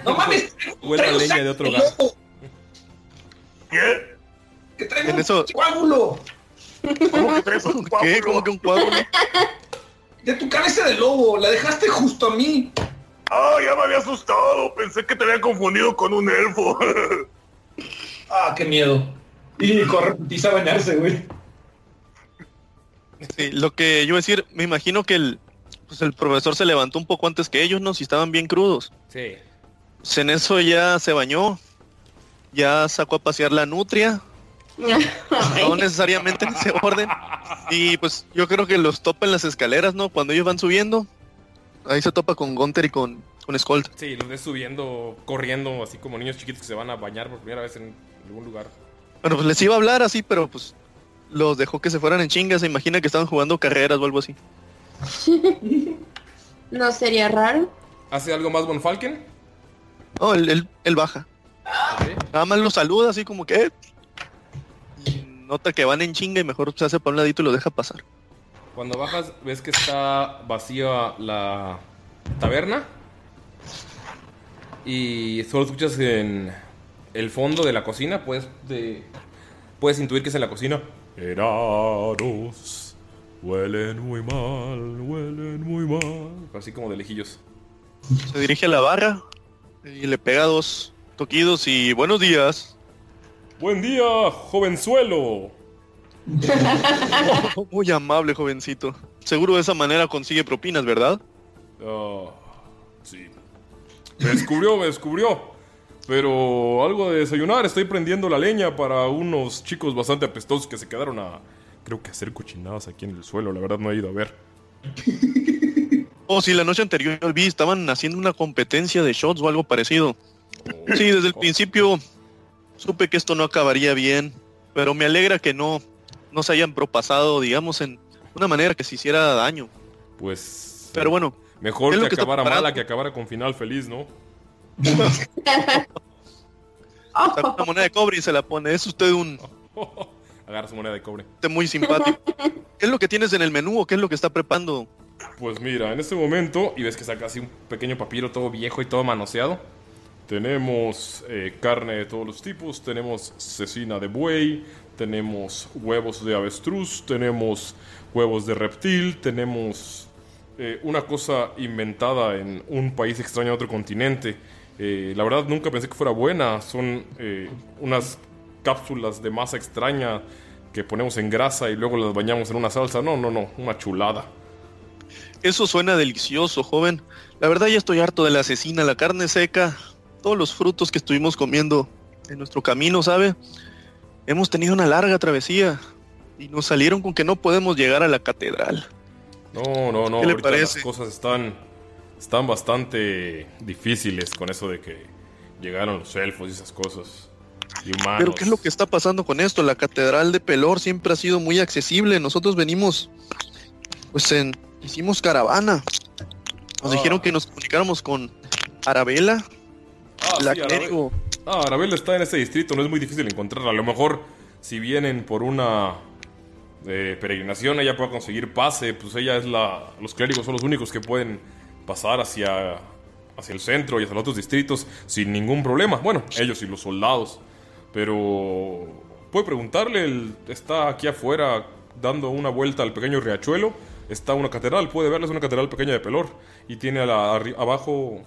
No mames. Huele leña de otro lobo, ¿Qué? Que traigo En un eso- coágulo. ¿Cómo que traes un ¿Qué? coágulo? ¿Cómo que un coágulo? De tu cabeza de lobo. La dejaste justo a mí. Ah, ya me había asustado. Pensé que te había confundido con un elfo. Ah, qué miedo. Y corre a bañarse, güey. Sí, lo que yo iba a decir, me imagino que el, pues el profesor se levantó un poco antes que ellos, ¿no? Si estaban bien crudos. Sí. Pues en eso ya se bañó, ya sacó a pasear la nutria, no necesariamente en ese orden. Y pues yo creo que los topa en las escaleras, ¿no? Cuando ellos van subiendo, ahí se topa con Gunter y con, con Skolt. Sí, los ves subiendo, corriendo, así como niños chiquitos que se van a bañar por primera vez en algún lugar. Bueno, pues les iba a hablar así, pero pues los dejó que se fueran en chingas. Se imagina que estaban jugando carreras o algo así. No sería raro. ¿Hace algo más Von Falken? No, él, él, él baja. Nada más los saluda así como que... "Eh". Y nota que van en chinga y mejor se hace para un ladito y lo deja pasar. Cuando bajas, ves que está vacía la taberna. Y solo escuchas en el fondo de la cocina. Puedes, de- puedes intuir que es en la cocina. Herados, huelen muy mal, huelen muy mal. Así como de lejillos. Se dirige a la barra y le pega dos toquidos y buenos días. Buen día, jovenzuelo. Muy amable, jovencito. Seguro de esa manera consigue propinas, ¿verdad? Ah, sí. Me descubrió, me descubrió. Pero algo de desayunar, estoy prendiendo la leña para unos chicos bastante apestosos que se quedaron a, creo que hacer cochinadas aquí en el suelo, la verdad no he ido a ver. Oh, sí, la noche anterior vi, estaban haciendo una competencia de shots o algo parecido. Sí, desde el principio supe que esto no acabaría bien, pero me alegra que no, no se hayan propasado, digamos, en una manera que se hiciera daño. Pues. Pero bueno. Mejor ¿qué es que que acabara mala que acabara con final feliz, ¿no? Saca una moneda de cobre y se la pone. Es usted un Agarra su moneda de cobre. usted muy simpático. ¿Qué es lo que tienes en el menú o qué es lo que está preparando? Pues mira, en este momento, y ves que saca así un pequeño papiro todo viejo y todo manoseado. Tenemos eh, carne de todos los tipos, tenemos cecina de buey, tenemos huevos de avestruz, tenemos huevos de reptil, tenemos eh, una cosa inventada en un país extraño de otro continente. Eh, la verdad nunca pensé que fuera buena, son eh, unas cápsulas de masa extraña que ponemos en grasa y luego las bañamos en una salsa. No, no, no, una chulada. Eso suena delicioso, joven. La verdad ya estoy harto de la asesina, la carne seca, todos los frutos que estuvimos comiendo en nuestro camino, ¿sabe? Hemos tenido una larga travesía y nos salieron con que no podemos llegar a la catedral. No, no, no. ¿Qué le parece? las cosas están, están bastante difíciles con eso de que llegaron los elfos y esas cosas. Y humanos. Pero ¿qué es lo que está pasando con esto? La catedral de Pelor siempre ha sido muy accesible. Nosotros venimos, pues en, hicimos caravana. Nos Ah. dijeron que nos comunicáramos con Arabella, Ah, la sí, Arabe- clérigo. Ah, Arabella está en ese distrito, no es muy difícil encontrarla. A lo mejor si vienen por una eh, peregrinación, ella puede conseguir pase. Pues ella es la. Los clérigos son los únicos que pueden pasar hacia, hacia el centro y hacia los otros distritos sin ningún problema. Bueno, ellos y los soldados. Pero. Puede preguntarle, está aquí afuera dando una vuelta al pequeño riachuelo. Está una catedral, puede verla, es una catedral pequeña de Pelor. Y tiene a la- arri- abajo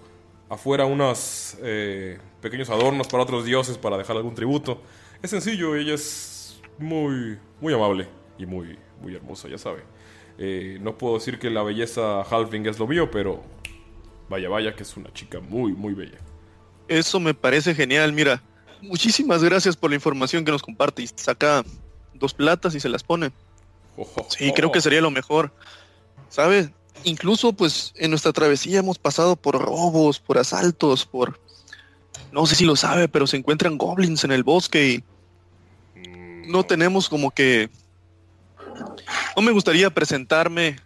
afuera unos eh, pequeños adornos para otros dioses para dejar algún tributo. Es sencillo, ella es muy, muy amable y muy, muy hermosa, ya sabe. Eh, no puedo decir que la belleza halfling es lo mío, pero vaya, vaya que es una chica muy, muy bella. Eso me parece genial. Mira, muchísimas gracias por la información que nos comparte. Y saca dos platas y se las pone. Sí, creo que sería lo mejor. ¿Sabes? Incluso pues en nuestra travesía hemos pasado por robos, por asaltos, por... No sé si lo sabe, pero se encuentran goblins en el bosque y no tenemos como que... No me gustaría presentarme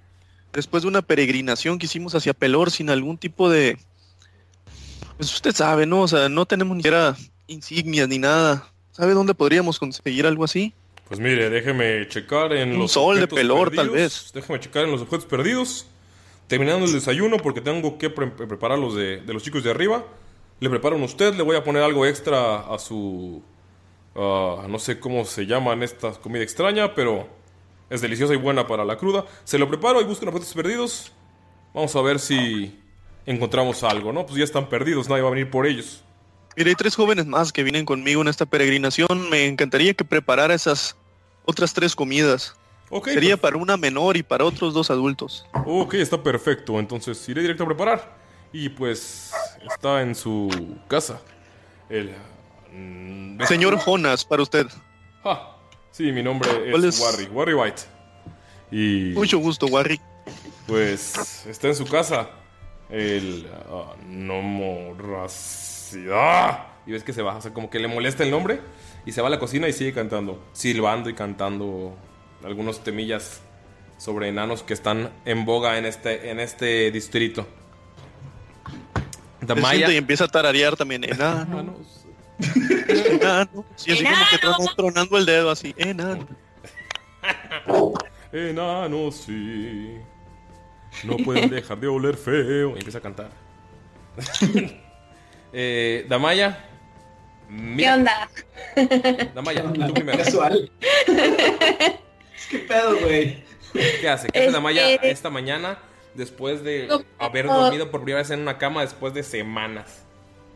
después de una peregrinación que hicimos hacia Pelor sin algún tipo de... Pues usted sabe, ¿no? O sea, no tenemos ni siquiera insignias ni nada. ¿Sabe dónde podríamos conseguir algo así? Pues mire, déjeme checar en Un los sol de pelor, tal perdidos. Déjeme checar en los objetos perdidos. Terminando el desayuno, porque tengo que pre- preparar los de, de los chicos de arriba. Le preparan a usted, le voy a poner algo extra a su... no sé cómo se llaman esta comida extraña, pero es deliciosa y buena para la cruda. Se lo preparo y buscan objetos perdidos. Vamos a ver si encontramos algo, ¿no? Pues ya están perdidos, nadie va a venir por ellos. Mira, hay tres jóvenes más que vienen conmigo en esta peregrinación. Me encantaría que preparara esas otras tres comidas. Ok, Sería para una menor y para otros dos adultos. Ok, está perfecto. Entonces iré directo a preparar. Y pues está en su casa. El. mm, Señor Jonas, para usted. Ah, sí, mi nombre ¿Cuál es, es? Warry, Warry White. Y. Mucho gusto, Warry. Pues está en su casa. El. ah, Nomoracidad. Y ves que se va, o sea, como que le molesta el nombre. Y se va a la cocina y sigue cantando. Silbando y cantando algunos temillas sobre enanos que están en boga en este, en este distrito. Damaya. y empieza a tararear también. Enanos. Enanos. Y así como que tron- tronando el dedo así. Enano. Enanos, sí. No pueden dejar de oler feo. Y empieza a cantar. eh, Damaya. ¿Qué onda? Damaya, tú primero. Casual. ¿Qué pedo, güey? ¿Qué hace? ¿Qué hace Este- Damaya esta mañana después de No, haber no. dormido por primera vez en una cama después de semanas?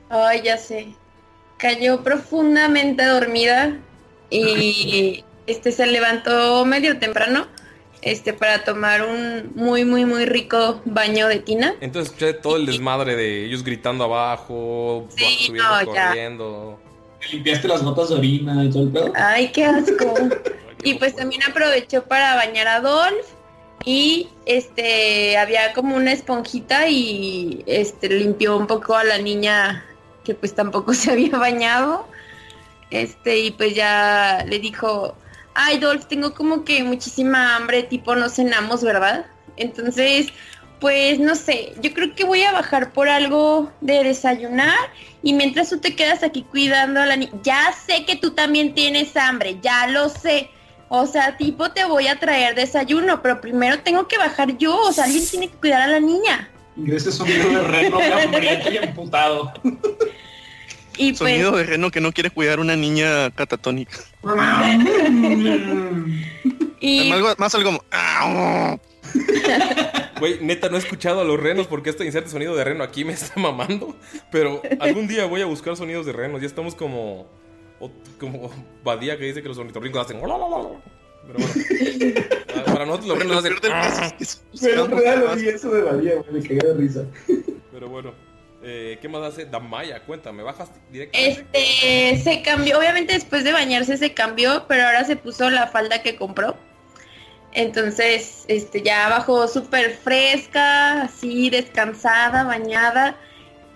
Ay, ya sé. Cayó profundamente dormida y este se levantó medio temprano este para tomar un muy muy muy rico baño de tina. Entonces escuché todo el desmadre de ellos gritando abajo, Sí, subiendo, no, ya. corriendo. Limpiaste las gotas de orina y todo el pedo. Ay, qué asco. Y pues también aprovechó para bañar a Dolph y este había como una esponjita y este limpió un poco a la niña que pues tampoco se había bañado. Este, y pues ya le dijo, ay Dolph, tengo como que muchísima hambre, tipo no cenamos, ¿verdad? Entonces, pues no sé, yo creo que voy a bajar por algo de desayunar y mientras tú te quedas aquí cuidando a la niña, ya sé que tú también tienes hambre, ya lo sé. O sea, tipo te voy a traer desayuno, pero primero tengo que bajar yo, o sea, alguien tiene que cuidar a la niña. Y ese sonido de reno hambriento y emputado. Y pues, Sonido de reno que no quiere cuidar una niña catatónica. y Más, más algo como... "Ah, Güey, neta, no he escuchado a los renos porque este inserte sonido de reno aquí me está mamando. Pero algún día voy a buscar sonidos de renos. Ya estamos como. o- Como Badía que dice que los ornitorrincos hacen. Pero bueno. Ah, Para nosotros los renos hacen. Pero en realidad lo vi eso de Badía, güey, me cagué de risa. Pero bueno. Eh, ¿Qué más hace Damaya? Cuéntame, bajas directo. este se cambió, obviamente después de bañarse se cambió, pero ahora se puso la falda que compró. Entonces, este ya bajó súper fresca, así descansada, bañada.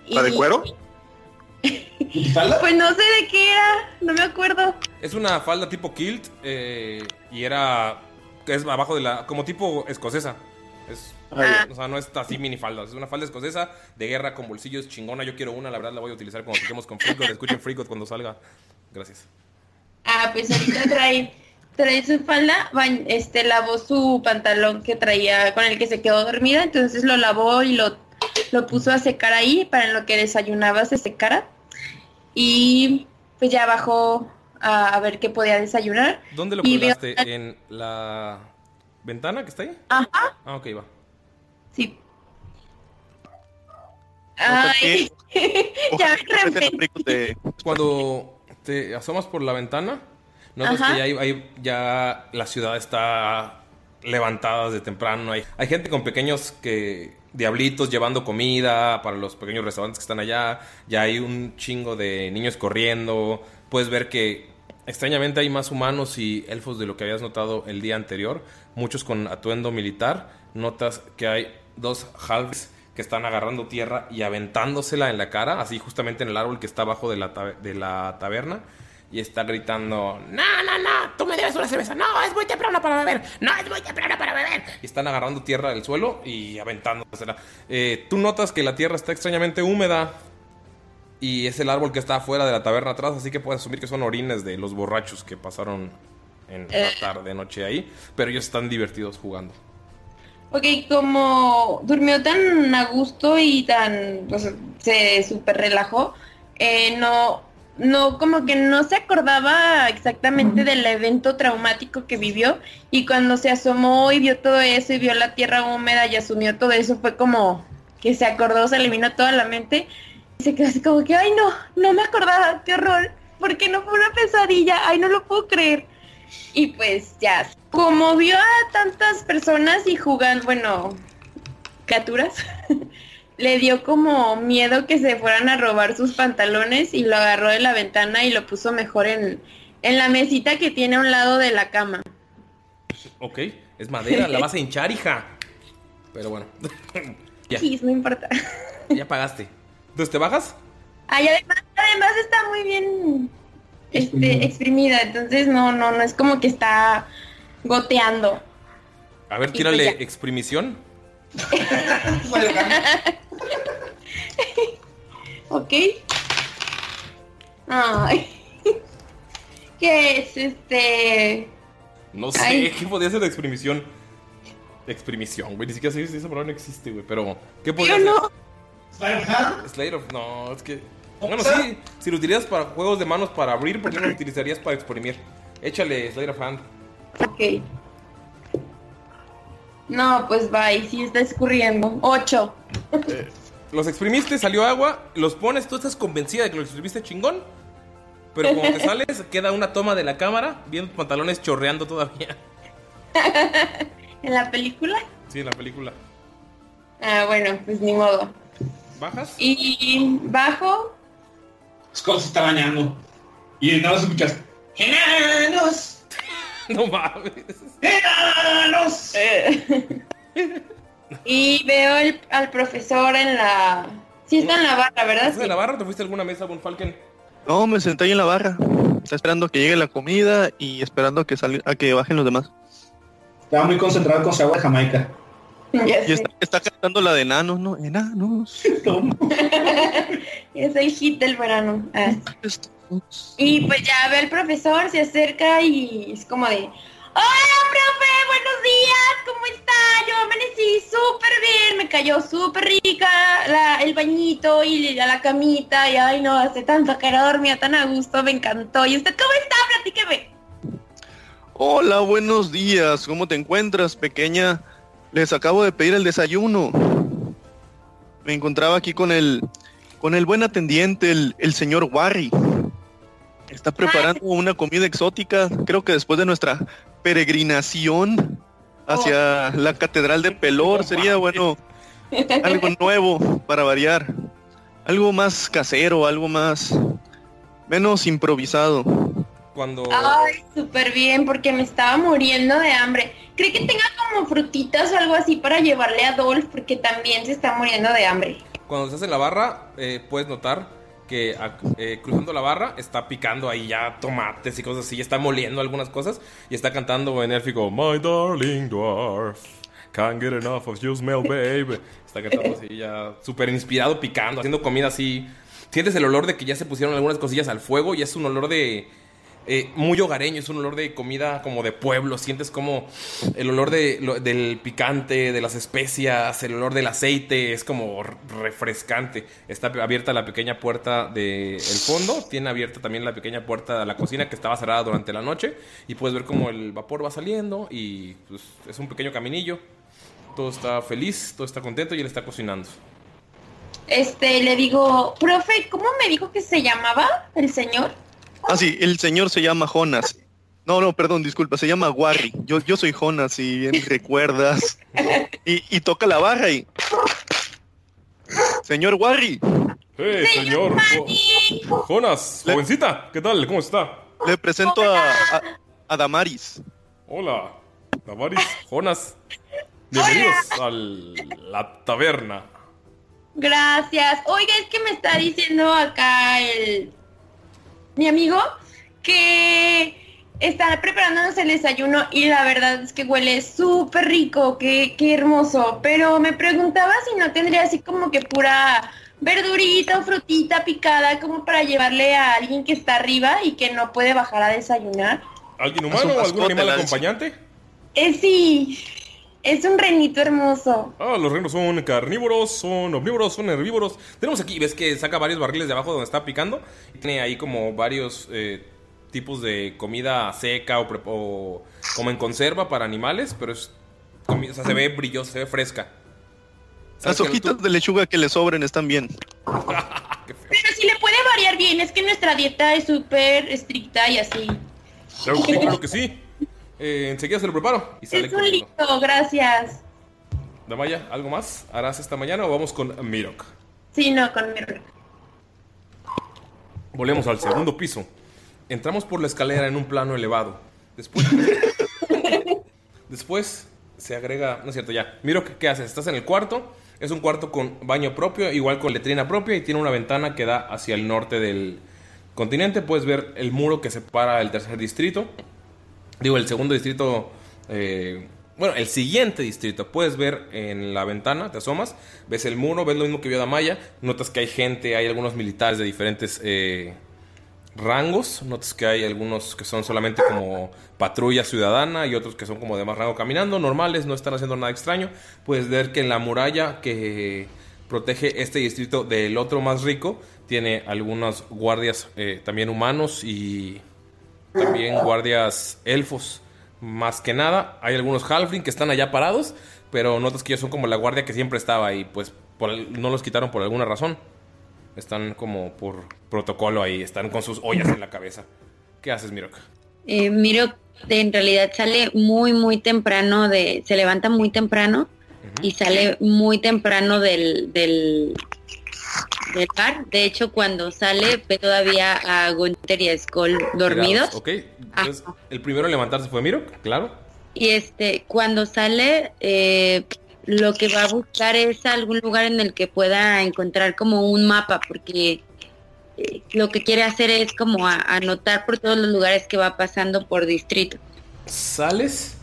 ¿La de cuero? Pues no sé de qué era, no me acuerdo. Es una falda tipo kilt eh, y era. Es abajo de la. como tipo escocesa. Es, Ah. O sea, no es así mini falda. Es una falda escocesa de guerra con bolsillos chingona. Yo quiero una, la verdad la voy a utilizar cuando toquemos con Freakot. Escuchen Freakot cuando salga. Gracias. Ah, pues ahorita trae, trae su falda, este lavó su pantalón que traía con el que se quedó dormida, entonces lo lavó y lo, lo puso a secar ahí para en lo que desayunaba se secara. Y pues ya bajó a, a ver qué podía desayunar. ¿Dónde lo veo- colgaste? ¿En la ventana que está ahí? Ajá, Ah, ok, va. sí. Ay, ya me. Cuando te asomas por la ventana, notas Ajá. que ya, hay, hay- ya la ciudad está levantada desde temprano. Hay, hay gente con pequeños que diablitos llevando comida para los pequeños restaurantes que están allá. Ya hay un chingo de niños corriendo. Puedes ver que extrañamente hay más humanos y elfos de lo que habías notado el día anterior. Muchos con atuendo militar. Notas que hay dos halves que están agarrando tierra y aventándosela en la cara, así justamente en el árbol que está abajo de la, de la taberna. Y está gritando, no, no, no, tú me debes una cerveza. No, es muy temprano para beber. No, es muy temprano para beber. Y están agarrando tierra del suelo y aventándosela. Eh, tú notas que la tierra está extrañamente húmeda. Y es el árbol que está afuera de la taberna atrás, así que puedes asumir que son orines de los borrachos que pasaron en la Eh. tarde, noche ahí. Pero ellos están divertidos jugando. Ok, como durmió tan a gusto y tan, pues, se súper relajó, eh, no, no, como que no se acordaba exactamente del evento traumático que vivió y cuando se asomó y vio todo eso y vio la tierra húmeda y asumió todo eso fue como que se acordó, se le vino toda la mente y se quedó así como que, ay no, no me acordaba, qué horror, porque no fue una pesadilla, ay no lo puedo creer. Y pues ya, como vio a tantas personas y jugan, bueno, criaturas, le dio como miedo que se fueran a robar sus pantalones y lo agarró de la ventana y lo puso mejor en, en la mesita que tiene a un lado de la cama. Ok, es madera, la vas a hinchar, hija. Pero bueno. ya, Sí, no importa. ya pagaste. Entonces, ¿te bajas? Ay, además, además está muy bien este, exprimida, entonces no, no, no es como que está goteando. A ver, tírale pues exprimición. ¿Ok? Ay. ¿Qué es este? No sé, Ay. ¿qué podría ser de exprimición? Exprimición, güey. Ni siquiera sé si esa palabra no existe, güey. Pero, ¿qué podría Yo ser? no. Slayer of... No, es que... Bueno, sí, si lo utilizas para juegos de manos para abrir, ¿por qué no lo utilizarías para exprimir? Échale Slayer of Hand. Ok. No, pues bye, sí está escurriendo. Ocho. Los exprimiste, salió agua, los pones, tú estás convencida de que los exprimiste chingón. Pero cuando te sales, queda una toma de la cámara, viendo tus pantalones chorreando todavía. ¿En la película? Sí, en la película. Ah, bueno, pues ni modo. ¿Bajas? Y bajo. Scott se está bañando. Y nada más escuchas. ¡Enanos! no mames. ¡Enanos! Eh, y veo el- al profesor en la... Sí está en la barra, ¿verdad? ¿Estás en la barra o te fuiste a alguna mesa, Von Falken? No, me senté ahí en la barra. Está esperando que llegue la comida y esperando a que salga, a que bajen los demás. Estaba muy concentrado con su agua de Jamaica. Y está, está cantando la de enanos, ¿no? Enanos. es el hit del verano. Ah. Y pues ya ve al profesor, se acerca y es como de, hola profe, buenos días, ¿cómo está? Yo amanecí súper bien, me cayó súper rica la- el bañito y la, la camita y ay no, hace tanto que no dormía tan a gusto, me encantó. ¿Y usted cómo está? Platíqueme. Hola, buenos días. ¿Cómo te encuentras, pequeña? Les acabo de pedir el desayuno. Me encontraba aquí con el con el buen atendiente, el, el señor Warry. Está preparando una comida exótica, creo que después de nuestra peregrinación hacia la Catedral de Pelor sería bueno algo nuevo para variar. Algo más casero, algo más menos improvisado. Cuando... Ay, súper bien, porque me estaba muriendo de hambre. ¿Cree que tenga como frutitas o algo así para llevarle a Dolph? Porque también se está muriendo de hambre. Cuando estás en la barra, eh, puedes notar que a- eh, cruzando la barra está picando ahí ya tomates y cosas así, está moliendo algunas cosas y está cantando en élfico, My darling dwarf, can't get enough of you smell, babe. Está cantando así ya súper inspirado, picando, haciendo comida así. Sientes el olor de que ya se pusieron algunas cosillas al fuego y es un olor de... eh, muy hogareño, es un olor de comida como de pueblo, sientes como el olor de, lo- del picante, de las especias, el olor del aceite, es como refrescante. Está abierta la pequeña puerta del fondo, tiene abierta también la pequeña puerta de la cocina que estaba cerrada durante la noche y puedes ver como el vapor va saliendo y pues, es un pequeño caminillo. Todo está feliz, todo está contento y él está cocinando. Este, le digo, profe, ¿cómo me dijo que se llamaba el señor? Ah, sí, el señor se llama Jonas. No, no, perdón, disculpa, se llama Warry. Yo, yo soy Jonas, si bien recuerdas. Y, y toca la barra y... Señor Warry, ¡Hey, señor! Jo- Jonas, jovencita, ¿qué tal? ¿Cómo está? le presento a, a, a Damaris. Hola, Damaris, Jonas. Bienvenidos a la taberna. Gracias. Oiga, es que me está diciendo acá el mi amigo que está preparándonos el desayuno y la verdad es que huele súper rico, qué, qué hermoso. Pero me preguntaba si no tendría así como que pura verdurita o frutita picada como para llevarle a alguien que está arriba y que no puede bajar a desayunar. ¿Alguien humano o algún animal acompañante? Eh, sí, es un renito hermoso. Ah, los reinos son carnívoros, son omnívoros, son herbívoros. Tenemos aquí, ves que saca varios barriles de abajo donde está picando. Y tiene ahí como varios eh, tipos de comida seca o, o como en conserva para animales, pero es o sea, se ve brillosa, se ve fresca. Las ¿Sabes que hojitas de lechuga que le sobren están bien. Pero si le puede variar bien, es que nuestra dieta es súper estricta y así. Claro que sí, claro que sí. Eh, enseguida se lo preparo. Y sale Es un lindo, gracias. Damaya, ¿algo más harás esta mañana o vamos con Mirok? Sí, no, con mi... Volvemos al segundo piso. Entramos por la escalera en un plano elevado. Después. Después se agrega. No es cierto, ya. Miro que, qué haces. Estás en el cuarto. Es un cuarto con baño propio, igual con letrina propia y tiene una ventana que da hacia el norte del continente. Puedes ver el muro que separa el tercer distrito. Digo, el segundo distrito. eh, bueno, el siguiente distrito. Puedes ver en la ventana, te asomas, ves el muro, ves lo mismo que vio Damaya. Notas que hay gente, hay algunos militares de diferentes eh, rangos. Notas que hay algunos que son solamente como patrulla ciudadana y otros que son como de más rango caminando. Normales, no están haciendo nada extraño. Puedes ver que en la muralla que protege este distrito del otro más rico tiene algunos guardias eh, también humanos y también guardias elfos. Más que nada, hay algunos halfling que están allá parados, pero notas que ellos son como la guardia que siempre estaba y pues por no los quitaron por alguna razón. Están como por protocolo ahí, están con sus ollas en la cabeza. ¿Qué haces, Mirok? Eh, miro, en realidad sale muy, muy temprano de, se levanta muy temprano y sale muy temprano del, del, del bar. De hecho, cuando sale, ve todavía a Gunther y a Skull dormidos. Tirados, Ok, entonces el primero en levantarse fue Miro, claro. Y este, cuando sale, eh, lo que va a buscar es algún lugar en el que pueda encontrar como un mapa, porque eh, lo que quiere hacer es como a- anotar por todos los lugares que va pasando por distrito. Sales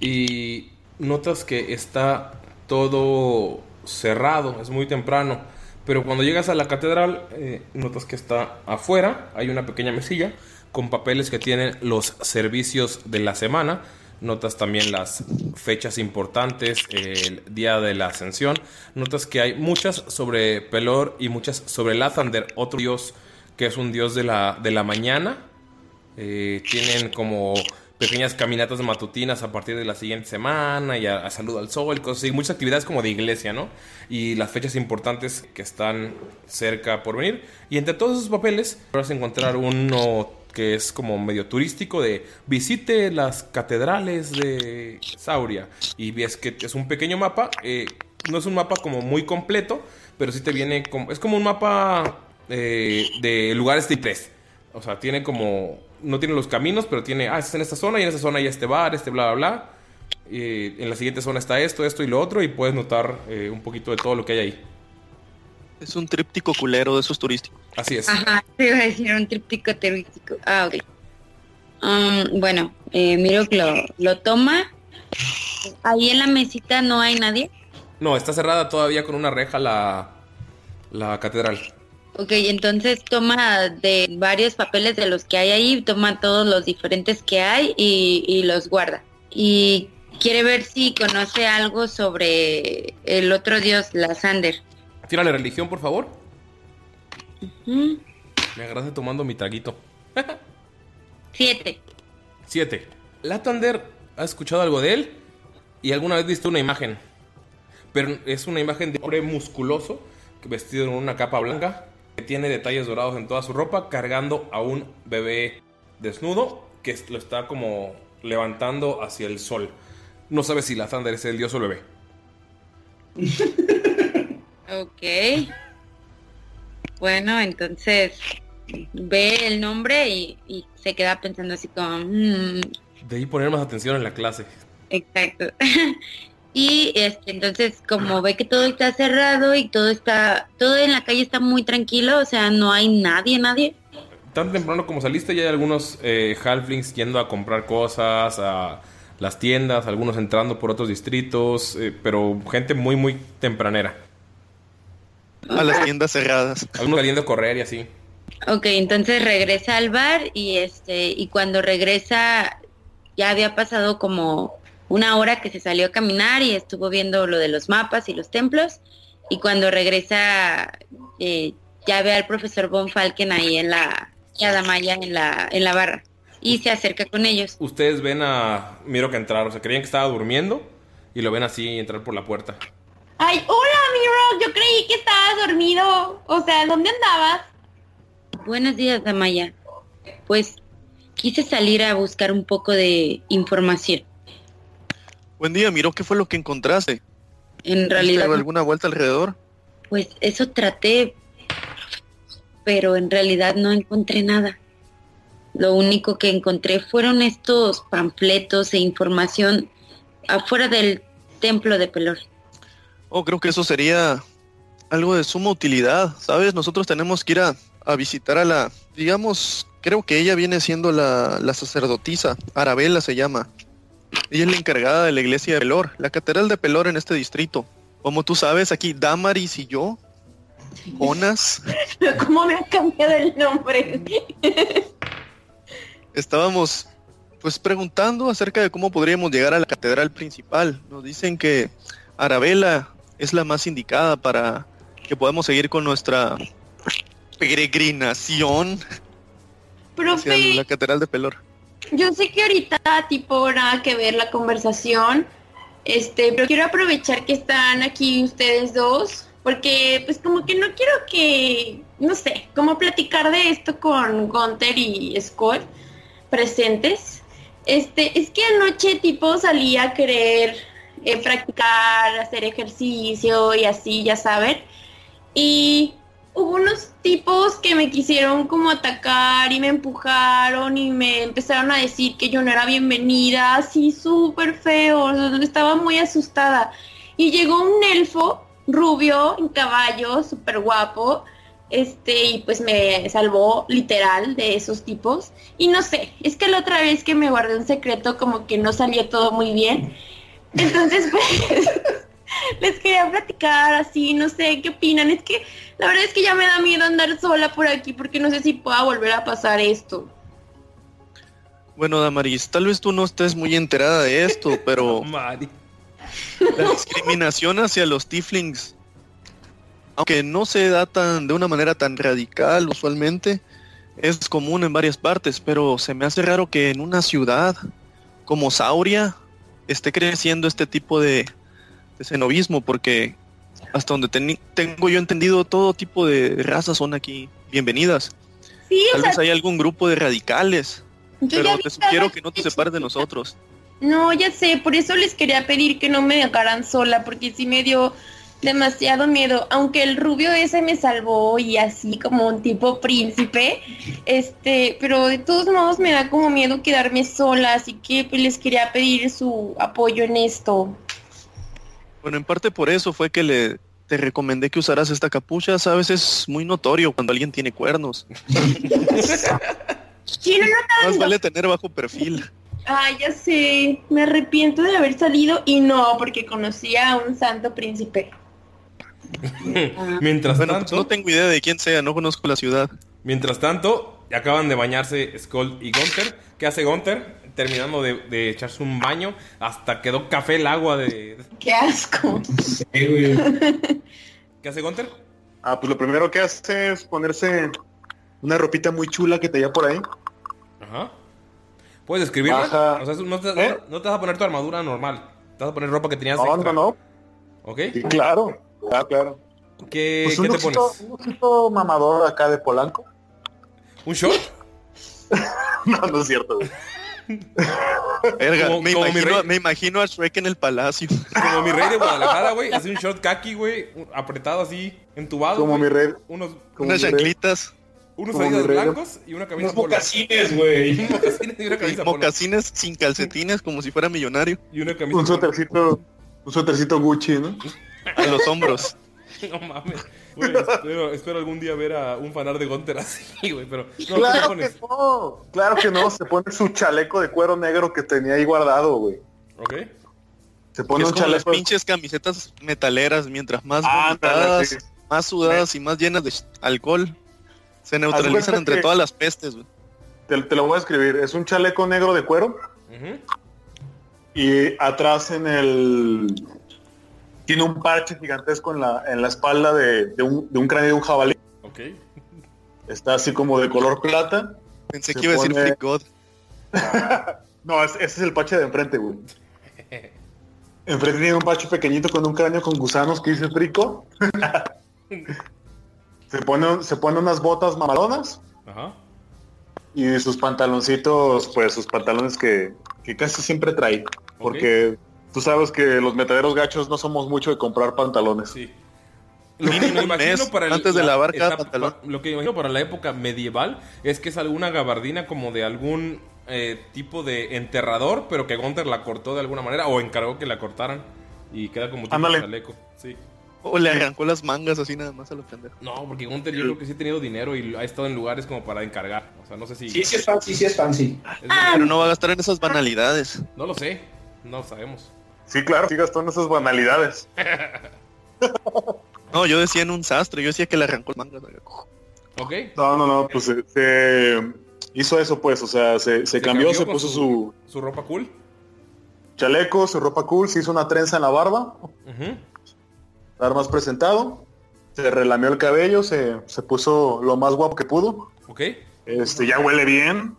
y notas que está todo cerrado, es muy temprano. Pero cuando llegas a la catedral, eh, notas que está afuera, hay una pequeña mesilla con papeles que tienen los servicios de la semana. Notas también las fechas importantes, el día de la ascensión. Notas que hay muchas sobre Pelor y muchas sobre Lathander, otro dios que es un dios de la, de la mañana. Eh, tienen como pequeñas caminatas matutinas a partir de la siguiente semana y a, a saludo al sol, cosas así, muchas actividades como de iglesia, ¿no? Y las fechas importantes que están cerca por venir. Y entre todos esos papeles vas a encontrar uno que es como medio turístico de visite las catedrales de Sauria. Y ves que es un pequeño mapa, eh, no es un mapa como muy completo, pero sí te viene como, es como un mapa eh, de lugares de tres. O sea, tiene como. No tiene los caminos, pero tiene. Ah, estás en esta zona y en esta zona hay este bar, este bla, bla, bla. Y en la siguiente zona está esto, esto y lo otro. Y puedes notar eh, un poquito de todo lo que hay ahí. Es un tríptico culero de esos turísticos. Así es. Ajá, te iba a decir un tríptico turístico. Ah, ok. Um, bueno, eh, miro que lo, lo toma. Ahí en la mesita no hay nadie. No, está cerrada todavía con una reja la, la catedral. Ok, entonces toma de varios papeles de los que hay ahí, toma todos los diferentes que hay y, y los guarda. Y quiere ver si conoce algo sobre el otro dios, la Sander. Tírale religión, por favor. Me agarraste tomando mi traguito. Siete. 7. Latander, ¿has escuchado algo de él? Y alguna vez viste una imagen. Pero es una imagen de un hombre musculoso, vestido en una capa blanca, que tiene detalles dorados en toda su ropa, cargando a un bebé desnudo que lo está como levantando hacia el sol. No sabes si Latander es el dios o el bebé. Ok. Bueno, entonces ve el nombre y, y se queda pensando así como... "Mm, Debí poner más atención en la clase. Exacto. y este, entonces como ve que todo está cerrado y todo está, todo en la calle está muy tranquilo, o sea, no hay nadie, nadie. Tan temprano como saliste ya hay algunos eh, halflings yendo a comprar cosas a las tiendas, algunos entrando por otros distritos, eh, pero gente muy muy tempranera. A las tiendas cerradas. Algunos saliendo a correr y así. Ok, entonces regresa al bar y este, y cuando regresa ya había pasado como una hora que se salió a caminar y estuvo viendo lo de los mapas y los templos. Y cuando regresa eh, ya ve al profesor Von Falken ahí en la Yadamaya en la, en la barra. Y se acerca con ellos. Ustedes ven a Miro que entrar, o sea, creían que estaba durmiendo y lo ven así entrar por la puerta. Ay, hola, Miro. Yo creí que estabas dormido. O sea, ¿dónde andabas? Buenos días, Damaya. Pues quise salir a buscar un poco de información. Buen día, miró qué fue lo que encontraste. En ¿Diste realidad, alguna vuelta alrededor? pues eso traté, pero en realidad no encontré nada. Lo único que encontré fueron estos panfletos e información afuera del templo de Pelor. Oh, creo que eso sería algo de suma utilidad, ¿sabes? Nosotros tenemos que ir a, a visitar a la, digamos, creo que ella viene siendo la, la sacerdotisa, Arabella se llama. Ella es la encargada de la iglesia de Pelor, la catedral de Pelor en este distrito. Como tú sabes, aquí Damaris y yo, Jonas, ¿Cómo me ha cambiado el nombre? estábamos pues preguntando acerca de cómo podríamos llegar a la catedral principal. Nos dicen que Arabella es la más indicada para que podamos seguir con nuestra peregrinación hacia Profe, la catedral de Pelor. Yo sé que ahorita tipo nada que ver la conversación, este, pero quiero aprovechar que están aquí ustedes dos, porque pues como que no quiero que, no sé, como platicar de esto con Gunther y Scott presentes. Este, es que anoche tipo salí a querer eh, practicar, hacer ejercicio y así, ya saben. Y hubo unos tipos que me quisieron como atacar y me empujaron y me empezaron a decir que yo no era bienvenida, así súper feo, estaba muy asustada. Y llegó un elfo rubio en caballo, súper guapo, este, y pues me salvó literal de esos tipos. Y no sé, es que la otra vez que me guardé un secreto como que no salió todo muy bien. Entonces, pues, les quería platicar así, no sé qué opinan. Es que la verdad es que ya me da miedo andar sola por aquí porque no sé si pueda volver a pasar esto. Bueno, Damaris, tal vez tú no estés muy enterada de esto, pero Mari. la discriminación hacia los tieflings, aunque no se da tan de una manera tan radical usualmente, es común en varias partes, pero se me hace raro que en una ciudad como Sauria esté creciendo este tipo de, de xenobismo, porque hasta donde tengo yo entendido, todo tipo de razas son aquí bienvenidas. Sí, Tal sea, vez hay algún grupo de radicales, pero te sugiero que no te separes de nosotros. No, ya sé, por eso les quería pedir que no me dejaran sola, porque sí me dio demasiado miedo, aunque el rubio ese me salvó y así como un tipo príncipe, este, pero de todos modos me da como miedo quedarme sola, así que pues, les quería pedir su apoyo en esto. Bueno, en parte por eso fue que le te recomendé que usaras esta capucha, sabes, es muy notorio cuando alguien tiene cuernos. Sí, no, no, no, Más vale tener bajo perfil. Ay, ya sé, me arrepiento de haber salido y no, porque conocí a un santo príncipe. Mientras Bueno, pues tanto, no tengo idea de quién sea, no conozco la ciudad. mientras tanto, acaban de bañarse Skull y Gunter. ¿Qué hace Gunter? Terminando de, de echarse un baño, hasta quedó café el agua de... Qué asco. Güey. ¿Qué hace Gunter? Ah, pues lo primero que hace es ponerse una ropita muy chula que te lleva por ahí. Ajá. ¿Puedes escribirla? Baja. O sea, no te, ¿Eh? no te vas a poner tu armadura normal. Te vas a poner ropa que tenías No, extra. no, no. ¿Ok? Sí, claro. Ah, claro. ¿Qué, Pues ¿qué te pones? un osito mamador acá de Polanco. ¿Un short? No, no es cierto, Como- me, como imagino, rey. me imagino a Shrek en el palacio. Como mi rey de Guadalajara, güey. Hace un short kaki, güey. Apretado así, entubado. Como mi rey. Unos, Como Unas chanclitas, unos adidas blancos y una camisa Unos mocasines, güey. Mocasines y una camisa polo. mocasines sin calcetines como si fuera millonario Y una camisa Un polo. suétercito, un suétercito Gucci, ¿no? a los hombros. No mames. Güey, espero, espero algún día ver a un fanar de Gunter así, güey. Pero no, ¿qué te claro que no, claro que no. Se pone su chaleco de cuero negro que tenía ahí guardado, güey. ¿Ok? Se pone es un como las chaleco. pinches camisetas metaleras, mientras más Ándale, vomitadas, sí. más sudadas y más llenas de alcohol, se neutralizan entre que- todas las pestes. güey. Te, te lo voy a escribir. Es un chaleco negro de cuero y atrás en el tiene un parche gigantesco en la, en la espalda de, de un, de un cráneo de un jabalí. Ok. Está así como de color plata. Pensé Se que iba a decir Freak God. No, es- ese es el parche de enfrente, güey. Enfrente tiene un parche pequeñito con un cráneo con gusanos que dice frico. se, pone, se pone unas botas mamalonas Ajá. y sus pantaloncitos, pues sus pantalones que, que casi siempre trae. Porque tú sabes que los metaderos gachos no somos mucho de comprar pantalones. Sí. Lo que me imagino para el- antes de lavar cada etapa- pantalón. Lo que me imagino para la época medieval es que es alguna gabardina como de algún eh, tipo de enterrador, pero que Gunther la cortó de alguna manera o encargó que la cortaran y queda como tipo Ándale. chaleco. Sí. O le arrancó las mangas así nada más a los pendejos. No, porque Gunther yo creo que sí ha tenido dinero y ha estado en lugares como para encargar. O sea, no sé si. Sí, sí es fancy, sí es fancy. es- Pero no va a gastar en esas banalidades. No lo sé. No lo sabemos. Sí, claro, sí gastó en esas banalidades. No, yo decía en un sastre, yo decía que le arrancó las mangas. ¿Ok? No, no, no, pues se, se hizo eso, pues, o sea, se, se cambió, se puso su Su ropa cool. chaleco, su ropa cool, se hizo una trenza en la barba, estar más presentado, se relamió el cabello, se, se puso lo más guapo que pudo, ¿Ok? este, ya huele bien,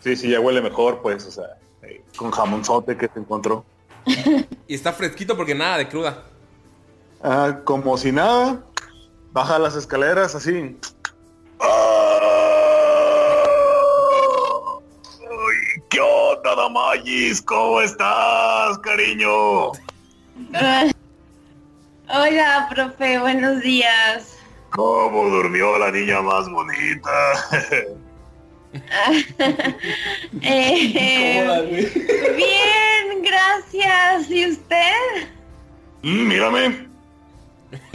sí, sí, ya huele mejor, pues, o sea, eh, con jamonzote que se encontró. Y está fresquito porque nada de cruda. Ah, como si nada, baja las escaleras así. Ay, ¿Qué onda, Damayis? ¿Cómo estás, cariño? Hola, profe, buenos días. ¿Cómo durmió la niña más bonita? Eh, bien, gracias. ¿Y usted? Mm, mírame,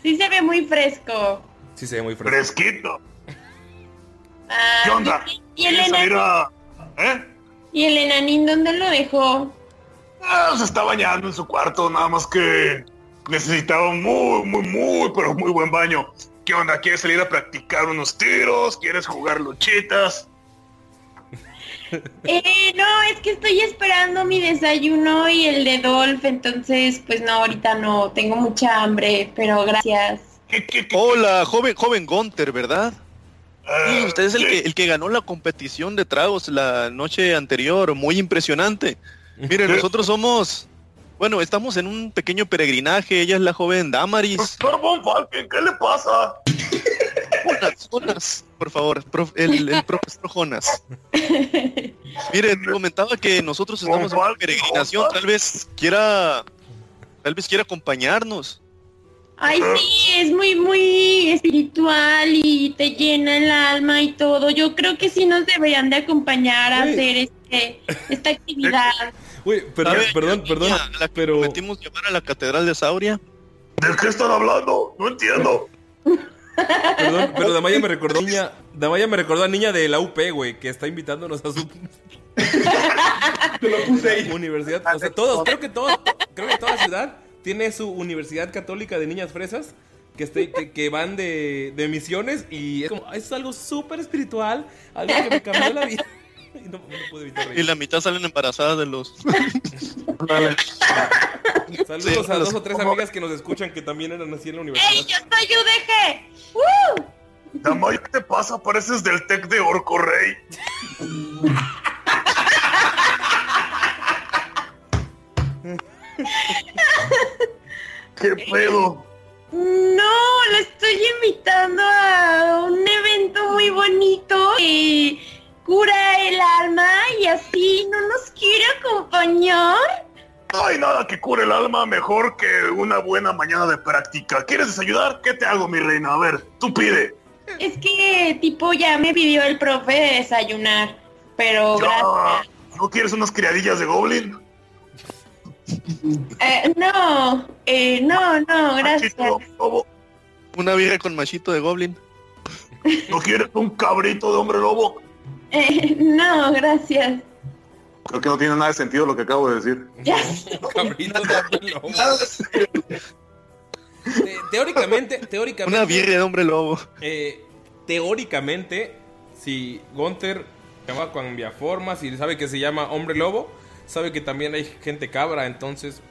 Sí se ve muy fresco. Sí, se ve muy fresco. fresquito. Ah, ¿Qué onda? ¿Y, y el ¿Quieres salir enanín, a- ¿Eh? ¿Y el enanín dónde lo dejó? Ah, se está bañando en su cuarto, nada más que necesitaba muy, muy, muy, pero muy buen baño. ¿Qué onda? ¿Quieres salir a practicar unos tiros? ¿Quieres jugar luchitas? Eh, no, es que estoy esperando mi desayuno y el de Dolph, entonces, pues no, ahorita no, tengo mucha hambre, pero gracias. Hola, joven, joven Gunter, ¿verdad? Ah, Sí, usted es el que, el que ganó la competición de tragos la noche anterior, muy impresionante. Mire, nosotros somos, bueno, estamos en un pequeño peregrinaje, ella es la joven Damaris. ¿qué le pasa? Jonas, Jonas, por favor, prof- el, el profesor Jonas. Mire, te comentaba que nosotros estamos en una peregrinación, tal vez quiera, tal vez quiera acompañarnos. Ay, sí, es muy, muy espiritual y te llena el alma y todo. Yo creo que sí nos deberían de acompañar a Uy. hacer este, esta actividad. Uy, perdón, perdón, perdón. La que Pero prometimos llevar a la catedral de Sauria. ¿De qué están hablando? No entiendo. Perdón, pero Damaya me recordó niña, Damaya me recordó a niña de la UP, güey, que está invitándonos a su Te lo puse ahí. universidad. O sea, todos, creo que todos, creo que toda la ciudad tiene su universidad católica de niñas fresas que, esté- que, que van de, de misiones y es como, es algo súper espiritual, algo que me cambió la vida. Y no, no pude evitar Y la mitad salen embarazadas de los... Saludos Sí, a los- dos o tres amigas que nos escuchan que también eran así en la ¡Ey, universidad. yo soy UDG! ¡Uh! Damay, ¿qué te pasa? Pareces del Tec de Orco Rey. ¿Qué pedo? No, lo estoy invitando a un evento muy bonito que cura el alma y así no nos quiere acompañar. No hay nada que cure el alma mejor que una buena mañana de práctica. ¿Quieres desayudar? ¿Qué te hago, mi reina? A ver, tú pide. Es que tipo ya me pidió el profe de desayunar, pero Ya. gracias. ¿No quieres unas criadillas de Goblin? Eh, no, eh, no, no, gracias. Machito, lobo. Una birra con machito de Goblin. ¿No quieres un cabrito de hombre lobo? Eh, no, gracias. Creo que no tiene nada de sentido lo que acabo de decir. Ya. Cabrito de lobo. Te- Teóricamente, teóricamente. Una birria de hombre lobo. Eh, teóricamente, si Gunther llama cambia formas y sabe que se llama hombre lobo, sabe que también hay gente cabra, entonces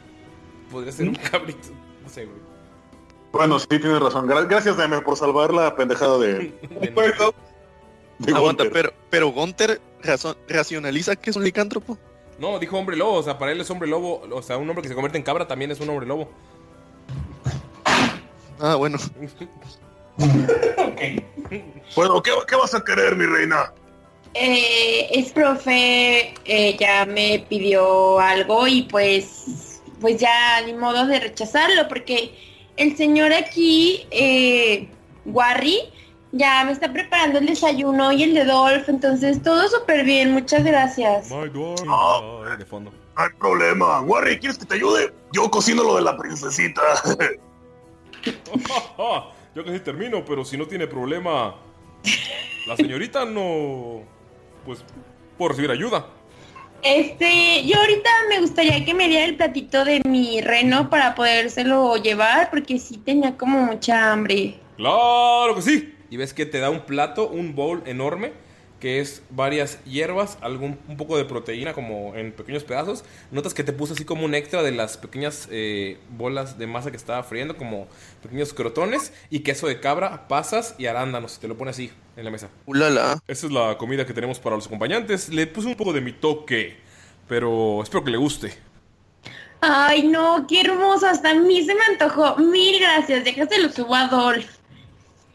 podría ser un cabrito. No sé, güey. Bueno, sí, tienes razón. Gra- Gracias, Deme, por salvar la pendejada de, de Aguanta, pero, pero Gunter razon- racionaliza que es un licántropo. No, dijo hombre lobo, o sea, para él es hombre lobo, o sea, un hombre que se convierte en cabra también es un hombre lobo. Ah, bueno. Bueno, ¿qué, qué vas a querer, mi reina? Eh, es profe, eh, ya me pidió algo y pues, pues ya ni modo de rechazarlo porque el señor aquí, eh, Warry, ya me está preparando el desayuno y el de Dolph, entonces todo súper bien, muchas gracias. My. Ah. Ay, de fondo. No hay problema. Warry, ¿quieres que te ayude? Yo cocino lo de la princesita. Yo casi termino, pero si no tiene problema, la señorita no, pues, puedo recibir ayuda. Este, yo ahorita me gustaría que me diera el platito de mi reno para podérselo llevar porque sí tenía como mucha hambre. Claro que sí. Y ves que te da un plato, un bowl enorme, que es varias hierbas, algún un poco de proteína como en pequeños pedazos. Notas que te puso así como un extra de las pequeñas eh, bolas de masa que estaba friendo, como pequeños crotones y queso de cabra, pasas y arándanos. Te lo pone así en la mesa. Ulala. Esa es la comida que tenemos para los acompañantes. Le puse un poco de mi toque, pero espero que le guste. Ay, no, qué hermoso, hasta a mí se me antojó. Mil gracias, déjaselo subo a Adolf.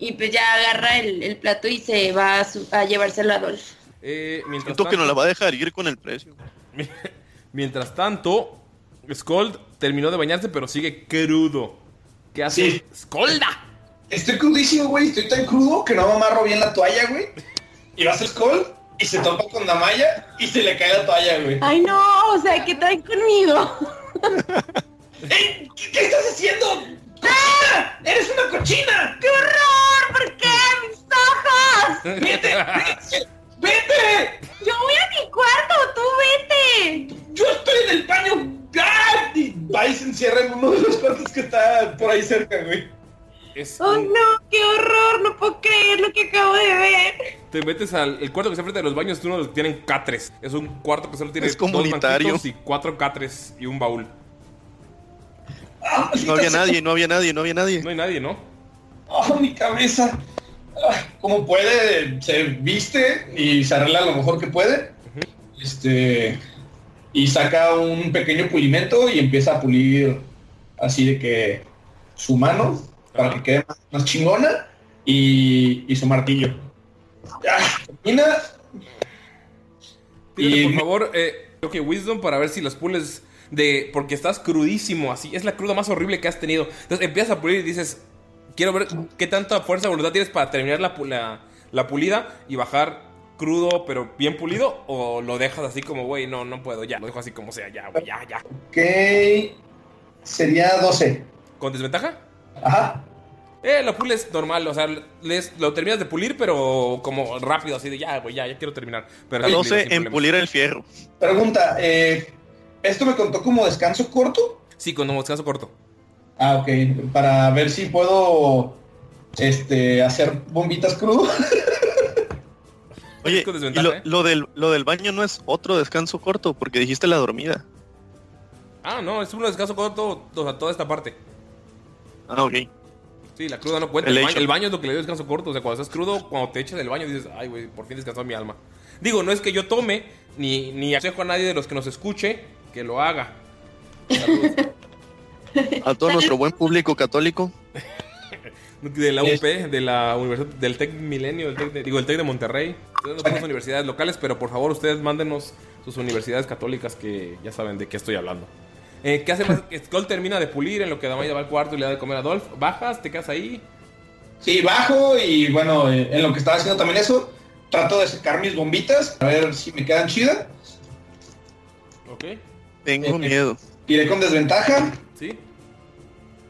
Y pues ya agarra el, el plato y se va a, su- a llevárselo a Adolf. Eh, mientras Siento que nos la tanto- va a dejar ir con el precio. Mientras tanto, Scold terminó de bañarse, pero sigue crudo. ¿Qué hace? Sí. ¡Scolda! estoy crudísimo, güey. Estoy tan crudo que no me amarro bien la toalla, güey. Y va a ser Skull y se topa con Damaya y se le cae la toalla, güey. Ay, no, o sea, ¿qué traen conmigo? ¡Ey! ¿Qué, qué estás haciendo? ¡Cochina! ¡Eres una cochina! ¡Qué horror! ¿Por qué? ¡Mis ojos! ¡Vete! ¡Vete! ¡Vete! Yo voy a mi cuarto, tú vete. ¡Yo estoy en el baño! ¡Ah! Y va y se encierra en uno de los cuartos que está por ahí cerca, güey. Es Oh, un- no, qué horror. No puedo creer lo que acabo de ver. Te metes al el cuarto que está frente de los baños, es uno de los que tienen catres. Es un cuarto que solo tiene Es dos comunitario. banquitos y cuatro catres y un baúl. ¡Ah, No había nadie, no había nadie, no había nadie. No hay nadie, ¿no? ¡Oh, mi cabeza! Ah, Como puede, se viste y se arregla lo mejor que puede. Este. Y saca un pequeño pulimento y empieza a pulir así de que su mano para que quede más, más chingona y, y su martillo. Ya, termina. Y- por favor, eh, creo que Wisdom para ver si los pules de. Porque estás crudísimo, así. Es la cruda más horrible que has tenido. Entonces empiezas a pulir y dices: Quiero ver qué tanta fuerza de voluntad tienes para terminar la, la, la pulida y bajar crudo, pero bien pulido. O lo dejas así como, güey, no, no puedo, ya. Lo dejo así como sea, ya, güey, ya, ya. Ok. Sería 12. ¿Con desventaja? Ajá. Eh, lo pules normal, o sea, les- lo terminas de pulir, pero como rápido, así de ya, güey, ya, ya quiero terminar. Pero así, 12 sin en pulir el fierro. Pregunta, eh, ¿esto me contó como descanso corto? Sí, con un descanso corto. Ah, ok. Para ver si puedo este hacer bombitas crudo. Oye, con y desventaja, lo, ¿eh? lo del, lo del baño no es otro descanso corto, porque dijiste la dormida. Ah, no, es un descanso corto, o sea, toda esta parte. Ah, ok. Sí, la cruda no cuenta. El El, baño, el baño es lo que le dio descanso corto. O sea, cuando estás crudo, cuando te echas del baño, dices, ay, güey, por fin descansó mi alma. Digo, no es que yo tome, ni, ni aconsejo a nadie de los que nos escuche que lo haga. A todo nuestro buen público católico. De la UP, de la universidad, del TEC Milenio, del Tec de- digo, el TEC de Monterrey. Ustedes no son universidades locales, pero por favor, ustedes mándenos sus universidades católicas que ya saben de qué estoy hablando. Eh, ¿Qué hace más? Skull termina de pulir en lo que Damaya va al cuarto y le da de comer a Dolph. Bajas, te quedas ahí. Sí, bajo y bueno, eh, en lo que estaba haciendo también eso, trato de sacar mis bombitas, a ver si me quedan chidas. Ok. Tengo Eh, miedo. Iré con desventaja, Sí.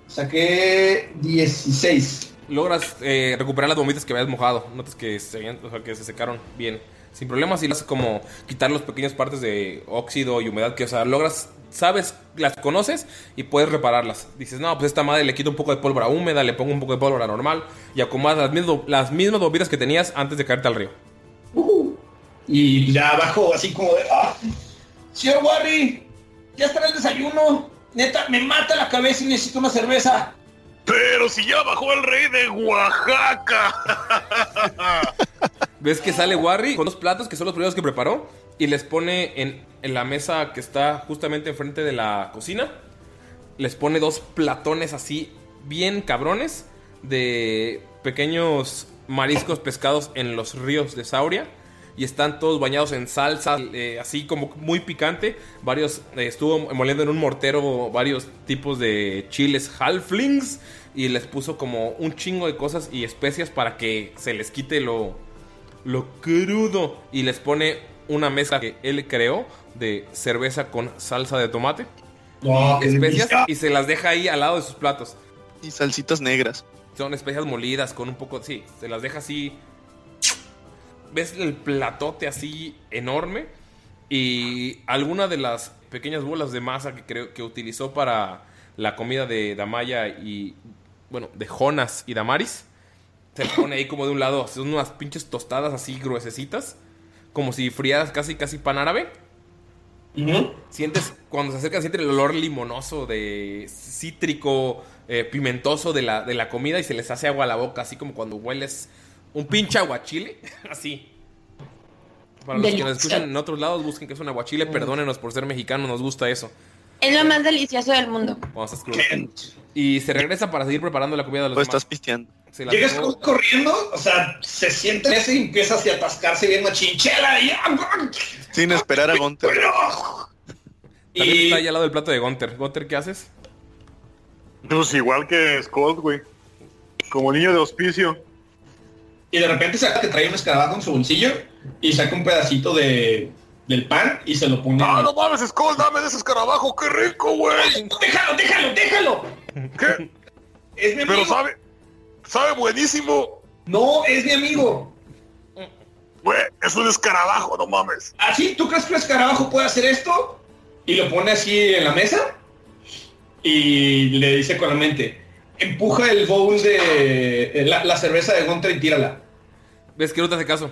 saqué 16. logras eh, recuperar las bombitas que habías mojado. Notas que se, habían- o sea, que se secaron bien. Sin problemas y lo haces como quitar las pequeñas partes de óxido y humedad que, o sea, logras, sabes, las conoces y puedes repararlas. Dices, no, pues esta madre le quito un poco de pólvora húmeda, le pongo un poco de pólvora normal y acomodas las mismas, las mismas bombitas que tenías antes de caerte al río. Y ya bajo así como de, ah, señor Warry, ya está el desayuno. Neta, me mata la cabeza y necesito una cerveza. Pero si ya bajó el rey de Oaxaca. Ves que sale Warry con dos platos que son los primeros que preparó y les pone en, en la mesa que está justamente enfrente de la cocina. Les pone dos platones así bien cabrones de pequeños mariscos pescados en los ríos de Sauria. Y están todos bañados en salsa, eh, así como muy picante. Varios, eh, estuvo moliendo en un mortero varios tipos de chiles halflings. Y les puso como un chingo de cosas y especias para que se les quite lo, lo crudo. Y les pone una mezcla que él creó de cerveza con salsa de tomate. No, qué especias delicia. y se las deja ahí al lado de sus platos. Y salsitas negras. Son especias molidas con un poco. Sí, se las deja así. Ves el platote así enorme. Y alguna de las pequeñas bolas de masa que creo que utilizó para la comida de Damaya y. Bueno, de Jonas y Damaris. Se pone ahí como de un lado. Son unas pinches tostadas así gruesecitas. Como si friaras casi, casi pan árabe. Sientes, cuando se acercan, sientes el olor limonoso, de cítrico, eh, pimentoso de la, de la comida y se les hace agua a la boca, así como cuando hueles un pinche aguachile, así. Para los que nos escuchan en otros lados, busquen que es un aguachile, perdónenos por ser mexicanos, nos gusta eso. Es lo más delicioso del mundo. Cuando estás crudo. Y se regresa para seguir preparando la comida de los demás. estás pisteando. Llegas tomó- corriendo, o sea, se siente y empieza a atascarse bien machinchela y Sin esperar a Gunter. También Y- está ahí al lado del plato de Gunter. Gunter, ¿qué haces? Pues igual que Skull, güey. Como niño de hospicio. Y de repente saca que trae un escarabajo en su bolsillo y saca un pedacito de, del pan y se lo pone. ¡Ah, no mames, Skull! ¡Dame de ese escarabajo! ¡Qué rico, güey! ¡Déjalo, déjalo, déjalo! ¿Qué? Es mi amigo. Pero sabe... Sabe buenísimo. No, es mi amigo. Güey, es un escarabajo, no mames. ¿Así? ¿Tú crees que un escarabajo puede hacer esto? Y lo pone así en la mesa y le dice con la mente, empuja el bowl de eh, la, la cerveza de Gunter y tírala. ¿Ves que no te hace caso?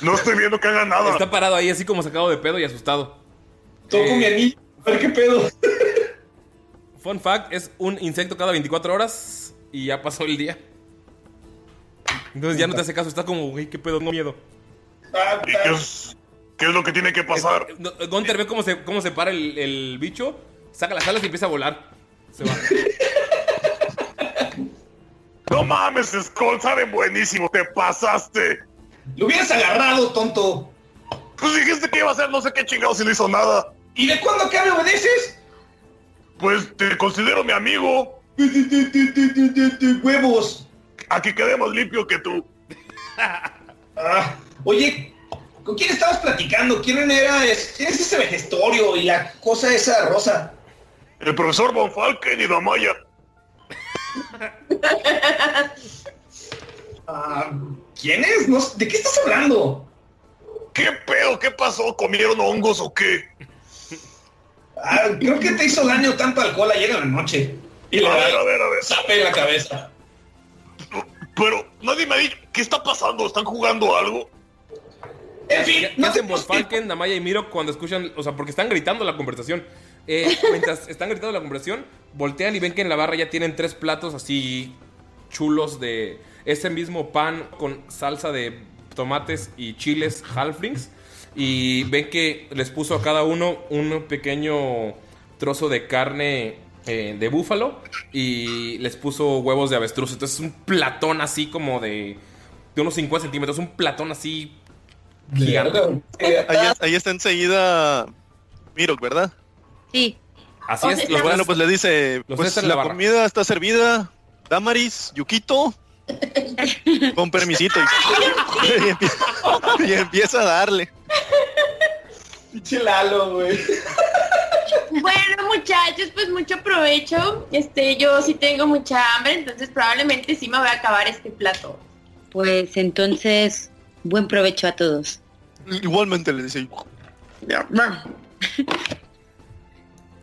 No estoy viendo que haga nada. Está parado ahí así como sacado de pedo y asustado. Toco Eh, mi anillo, a ver qué pedo. Fun fact, es un insecto cada 24 horas y ya pasó el día. Entonces ya no te hace caso, está como, güey, qué pedo, no miedo. ¿Y qué es, qué es lo que tiene que pasar? Gunter ve cómo se, cómo se para el, el bicho, saca las alas y empieza a volar. Se va. No mames, Skull, sabe buenísimo. Te pasaste. Lo hubieras agarrado, tonto. Pues dijiste que iba a hacer no sé qué chingados y no hizo nada. ¿Y de cuándo acá me obedeces? Pues te considero mi amigo. Huevos. Aquí quedemos limpio que tú. Ah, oye, ¿con quién estabas platicando? ¿Quién era? es- ¿Quién es ese vejestorio y la cosa esa rosa? El profesor Von Falken y Damaya. Ah, ¿Quién es? No ¿De qué estás hablando? ¿Qué pedo? ¿Qué pasó? ¿Comieron hongos o qué? Ah, creo que te hizo daño tanto alcohol ayer en la noche. Y le A ver, a ver, a ver. zape en la cabeza. Pero nadie me ha dicho. ¿Qué está pasando? ¿Están jugando algo? En fin, ¿Qué hacen Falken, Namaya y Miro cuando escuchan, o sea, porque están gritando la conversación? Eh, mientras están gritando la conversación, voltean y ven que en la barra ya tienen tres platos así chulos de ese mismo pan con salsa de tomates y chiles halflings. Y ven que les puso a cada uno un pequeño trozo de carne eh, de búfalo y les puso huevos de avestruz. Entonces es un platón así como de, de unos 50 centímetros, un platón así gigante. Ahí, ahí está enseguida Mirok, ¿verdad? Sí. Así es, los bueno, pues le dice, los pues la comida está servida, Damaris, Yukito, con permisito. Y, y empieza, y empieza a darle. Pinche Lalo, güey. Bueno, muchachos, pues mucho provecho. Este, yo sí tengo mucha hambre, entonces probablemente sí me voy a acabar este plato. Pues entonces, buen provecho a todos. Igualmente le dice,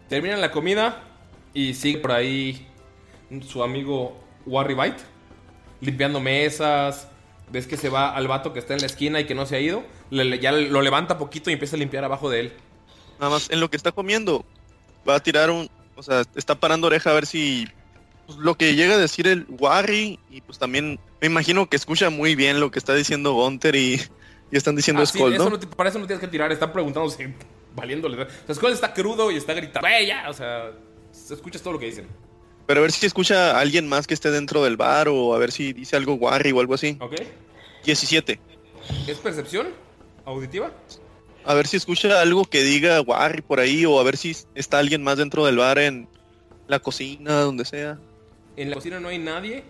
Terminan la comida y sigue por ahí su amigo Warry Bite limpiando mesas. Ves que se va al vato que está en la esquina y que no se ha ido. Le- ya lo levanta poquito y empieza a limpiar abajo de él. nada más en lo que está comiendo, va a tirar un, o sea, está parando oreja a ver si pues, lo que llega a decir el Warry y pues también me imagino que escucha muy bien lo que está diciendo Gunter y, y están diciendo Ah, sí, Skull, eso ¿no? no te- para eso no tienes que tirar. Están preguntándose, valiéndole. O sea, Skull está crudo y está gritando. ¡Ey, ya! O sea, escuchas todo lo que dicen. Pero a ver si escucha a alguien más que esté dentro del bar o a ver si dice algo Warry o algo así. ¿Ok? 17. ¿Es percepción auditiva? A ver si escucha algo que diga Warry por ahí o a ver si está alguien más dentro del bar en la cocina, donde sea. En la cocina no hay nadie.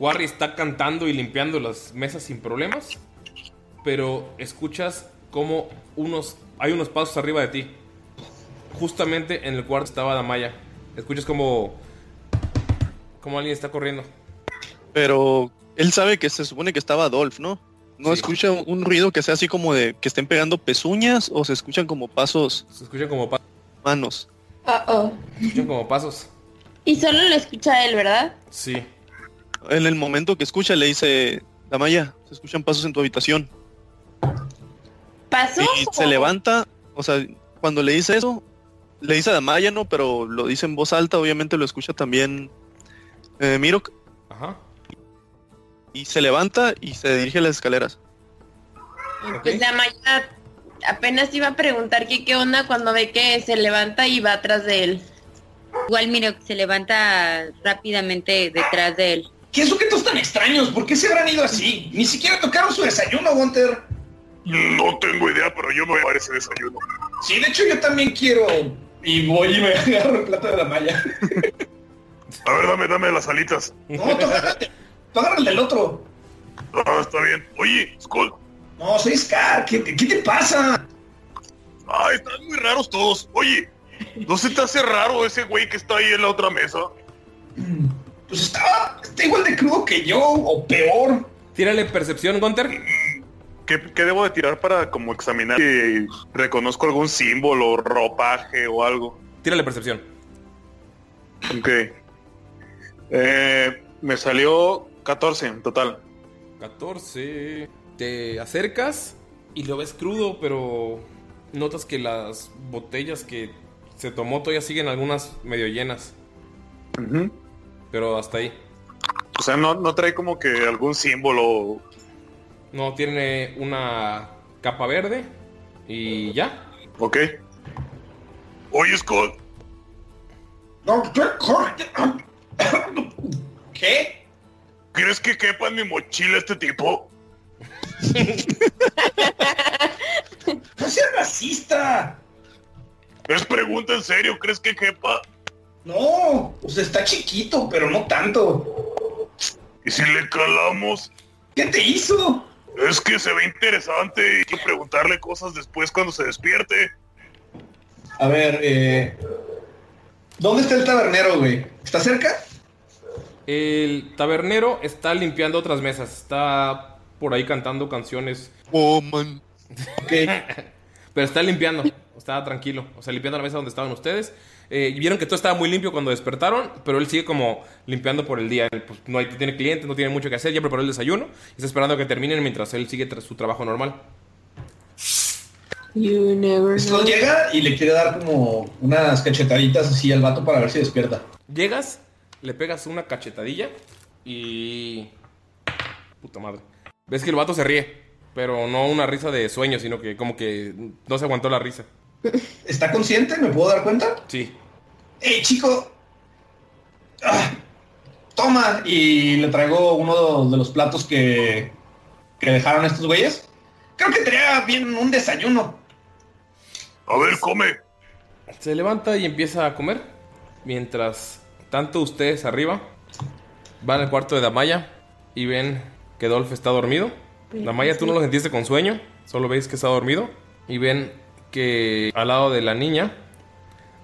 Warry está cantando y limpiando las mesas sin problemas. Pero escuchas como unos. Hay unos pasos arriba de ti. Justamente en el cuarto estaba Damaya. Escuchas como. Como alguien está corriendo. Pero él sabe que se supone que estaba Adolf, ¿no? No Sí. escucha un ruido que sea así como de que estén pegando pezuñas o se escuchan como pasos, Se escuchan como, pa- manos. Uh-oh. se escuchan como pasos. Y solo lo escucha él, ¿verdad? Sí. En el momento que escucha le dice, Damaya, se escuchan pasos en tu habitación. ¿Pasó? Y se levanta, o sea, cuando le dice eso, le dice a Damaya, ¿no? Pero lo dice en voz alta, obviamente lo escucha también eh, Mirok. Ajá. Y se levanta y se dirige a las escaleras. Pues la Maya apenas iba a preguntar que qué onda cuando ve que se levanta y va atrás de él. Igual Miro se levanta rápidamente detrás de él. ¿Qué todos tan extraños? ¿Por qué se habrán ido así? Ni siquiera tocaron su desayuno, Gunter. No tengo idea, pero yo me voy a ese desayuno. Sí, de hecho yo también quiero. Y voy y me agarro el plato de la malla. A ver, dame, dame las alitas. No, tú agárrate. Tú agarra el del otro. Ah, está bien. Oye, Skull. No, soy Scar. ¿Qué, qué, qué te pasa? Ay, están muy raros todos. Oye, ¿no se te hace raro ese güey que está ahí en la otra mesa? Pues está, está igual de crudo que yo, o peor. Tírale percepción, Gunter. ¿Qué, qué debo de tirar para como examinar si reconozco algún símbolo, ropaje o algo? Tírale percepción. Ok. Eh, me salió 14 en total. 14. Te acercas y lo ves crudo, pero notas que las botellas que se tomó todavía siguen algunas medio llenas. Ujú. Pero hasta ahí. O sea, no, no trae como que algún símbolo. No, tiene una capa verde y ya. Ok. Oye, Skull. No, ¿qué? ¿Qué? ¿Crees que quepa en mi mochila este tipo? ¡No seas racista! Es pregunta en serio, ¿crees que quepa? No, o sea, está chiquito, pero no tanto. ¿Y si le calamos? ¿Qué te hizo? Es que se ve interesante y hay que preguntarle cosas después cuando se despierte. A ver, eh... ¿Dónde está el tabernero, güey? ¿Está cerca? El tabernero está limpiando otras mesas. Está por ahí cantando canciones. Oh, man. Pero está limpiando. Está tranquilo. O sea, limpiando la mesa donde estaban ustedes. Eh, vieron que todo estaba muy limpio cuando despertaron, pero él sigue como limpiando por el día. Él, pues, no hay, tiene clientes, no tiene mucho que hacer, ya preparó el desayuno y está esperando a que terminen mientras él sigue su trabajo normal. Esto llega y le quiere dar como unas cachetaditas así al vato para ver si despierta. Llegas, le pegas una cachetadilla y... Puta madre. Ves que el vato se ríe, pero no una risa de sueño, sino que como que no se aguantó la risa. ¿Está consciente? ¿Me puedo dar cuenta? Sí. ¡Ey, chico! Ah, toma. Y le traigo uno de los platos que, que dejaron estos güeyes. Creo que tenía bien un desayuno. A ver, come. Se levanta y empieza a comer. Mientras tanto ustedes arriba van al cuarto de Damaya y ven que Dolph está dormido. Damaya, tú no lo sentiste con sueño, solo veis que está dormido. Y ven que al lado de la niña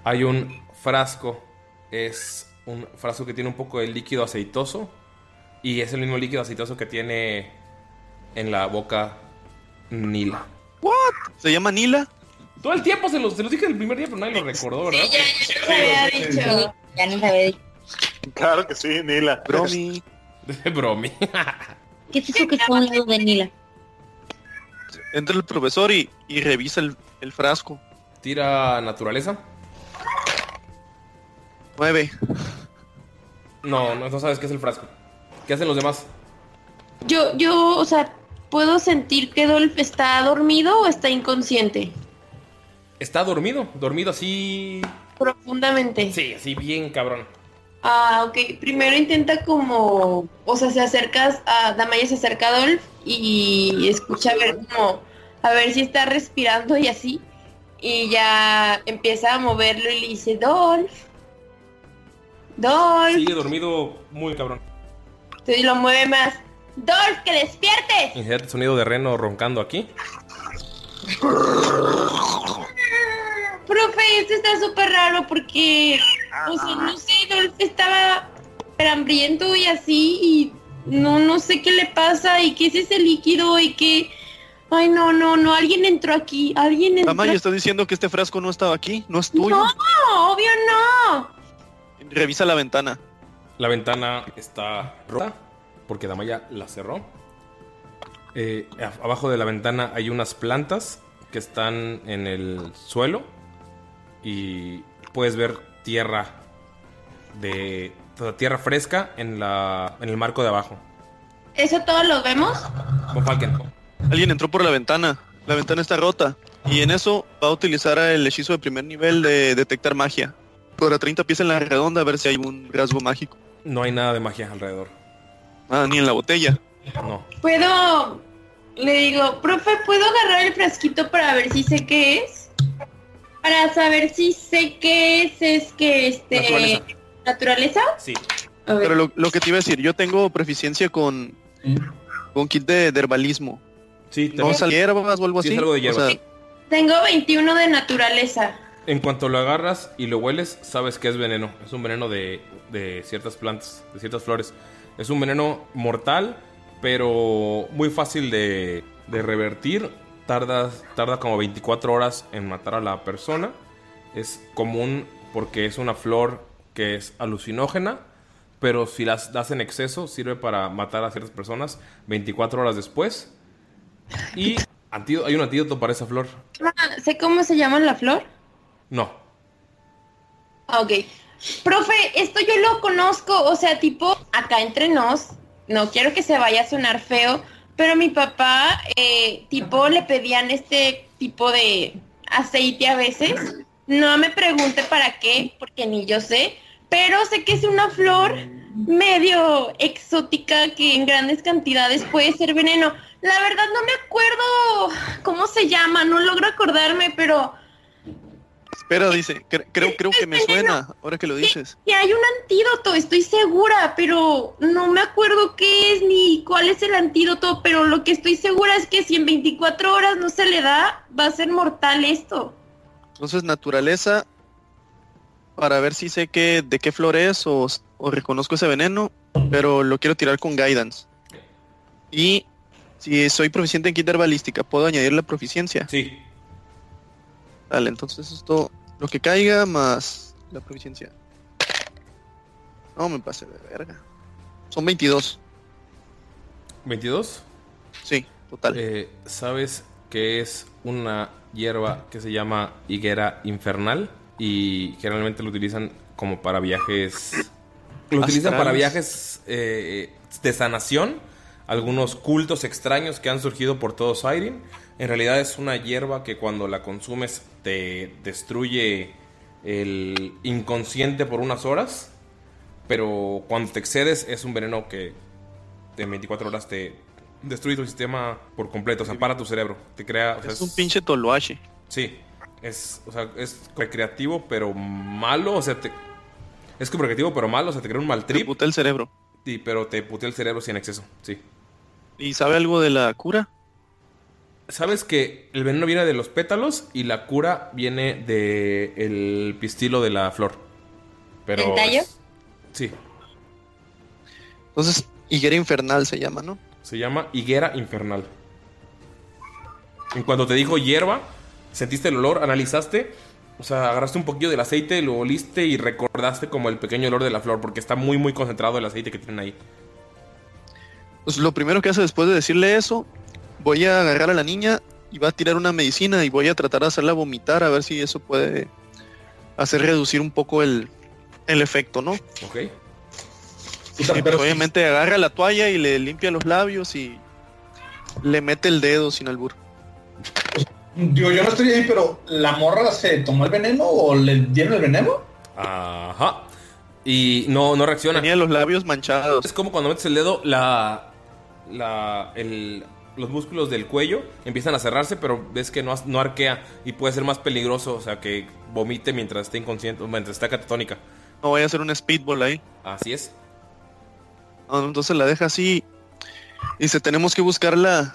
hay un frasco. Es un frasco que tiene un poco de líquido aceitoso. Y es el mismo líquido aceitoso que tiene en la boca Nila. ¿What? ¿Se llama Nila? Todo el tiempo se los, se los dije el primer día, pero nadie lo recordó, ¿verdad? Ya no sabía dicho. Claro que sí, Nila. Bromi. Bromi. ¿Qué es eso que está a un lado de Nila? Entra el profesor y, y revisa el, el frasco. Tira naturaleza. Nueve. No, no, no sabes qué es el frasco. ¿Qué hacen los demás? Yo, yo, o sea, ¿puedo sentir que Dolph está dormido o está inconsciente? Está dormido, dormido así. Profundamente. Sí, así bien cabrón. Ah, ok. Primero intenta como, o sea, se acercas a Damaya se acerca a Dolph y escucha a ver como, a ver si está respirando y así. Y ya empieza a moverlo y le dice, Dolph. Dolph. Sigue dormido muy cabrón. Entonces lo mueve más. Dolph, que despiertes. El sonido de reno roncando aquí. Profe, esto está súper raro porque, o sea, no sé, Dolph estaba hambriento y así y no, no sé qué le pasa y qué es ese líquido y que... Ay, no, no, no, alguien entró aquí, alguien entró Damaya está diciendo que este frasco no estaba aquí, no es tuyo. No, obvio no. Revisa la ventana. La ventana está rota porque Damaya la cerró. Eh, abajo de la ventana hay unas plantas que están en el suelo y puedes ver tierra de tierra fresca en la en el marco de abajo. ¿Eso todo lo vemos? Con Falken. Alguien entró por la ventana. La ventana está rota. Y en eso va a utilizar el hechizo de primer nivel de detectar magia. Por 30 pies en la redonda a ver si hay un rasgo mágico. No hay nada de magia alrededor. Ah, ni en la botella. No. Puedo... Le digo, profe, ¿puedo agarrar el frasquito para ver si sé qué es? Para saber si sé qué es, es que este... Naturaleza. ¿Naturaleza? Sí. Pero lo, lo que te iba a decir, yo tengo proficiencia con, con kit de, de herbalismo. Sí, te- ¿No sal hierbas o algo Sí, así? es algo de O hierbas. sea, Tengo 21 de naturaleza. En cuanto lo agarras y lo hueles, sabes que es veneno. Es un veneno de, de ciertas plantas, de ciertas flores. Es un veneno mortal, pero muy fácil de, de revertir. Tarda, tarda como 24 horas en matar a la persona. Es común porque es una flor que es alucinógena, pero si las das en exceso sirve para matar a ciertas personas 24 horas después. Y antídoto- hay un antídoto para esa flor. Ah, ¿Sé cómo se llama la flor? No, Ah, Ok. Profe, esto yo lo conozco, o sea, tipo, acá entre nos, no quiero que se vaya a sonar feo, pero mi papá, eh, tipo, le pedían este tipo de aceite a veces. No me pregunte para qué, porque ni yo sé, pero sé que es una flor medio exótica que en grandes cantidades puede ser veneno. La verdad no me acuerdo cómo se llama, no logro acordarme, pero... espera, dice, cre- creo, creo que me suena, ahora que lo dices. Y hay un antídoto, estoy segura, pero no me acuerdo qué es ni cuál es el antídoto, pero lo que estoy segura es que si en 24 horas no se le da, va a ser mortal esto. Entonces, naturaleza, para ver si sé qué, de qué flor es o, o reconozco ese veneno, pero lo quiero tirar con guidance. Y si soy proficiente en kit de herbalística, ¿puedo añadir la proficiencia? sí. Dale, entonces esto, lo que caiga más la proficiencia. No me pase de verga. Son 22. ¿22? Sí, total. Eh, ¿Sabes que es una hierba que se llama higuera infernal? Y generalmente lo utilizan como para viajes... Lo utilizan para viajes eh, de sanación. Algunos cultos extraños que han surgido por todo Siren. En realidad es una hierba que cuando la consumes te destruye el inconsciente por unas horas. Pero cuando te excedes es un veneno que en 24 horas te destruye tu sistema por completo, o sea, para tu cerebro, te crea, o sea, es un pinche toloache. Sí, es, o sea, es recreativo pero malo, o sea, te, es como recreativo pero malo, o sea, te crea un mal Te trip, putea el cerebro. y, pero te putea el cerebro sin exceso, sí. ¿Y sabe algo de la cura? Sabes que el veneno viene de los pétalos y la cura viene de el pistilo de la flor. Pero ¿El tallo? es- sí, Entonces, higuera infernal se llama, ¿no? se llama higuera infernal. En cuanto te dijo hierba, sentiste el olor, analizaste, o sea, agarraste un poquillo del aceite, lo oliste y recordaste como el pequeño olor de la flor, porque está muy, muy concentrado el aceite que tienen ahí. Pues lo primero que hace después de decirle eso, voy a agarrar a la niña y va a tirar una medicina y voy a tratar de hacerla vomitar a ver si eso puede hacer reducir un poco el, el efecto, ¿no? ¿Ok? Pues, pero sí- obviamente agarra la toalla y le limpia los labios y le mete el dedo sin albur. Digo, yo no estoy ahí, pero ¿la morra se tomó el veneno o le dieron el veneno? Ajá. Y no, no reacciona. Tenía los labios manchados. Es como cuando metes el dedo, la, la, el, los músculos del cuello empiezan a cerrarse, pero ves que no, no arquea y puede ser más peligroso, o sea, que vomite mientras esté inconsciente, o mientras está catatónica. No voy a hacer un speedball ahí. Así es. Entonces la deja así. Dice, tenemos que buscar la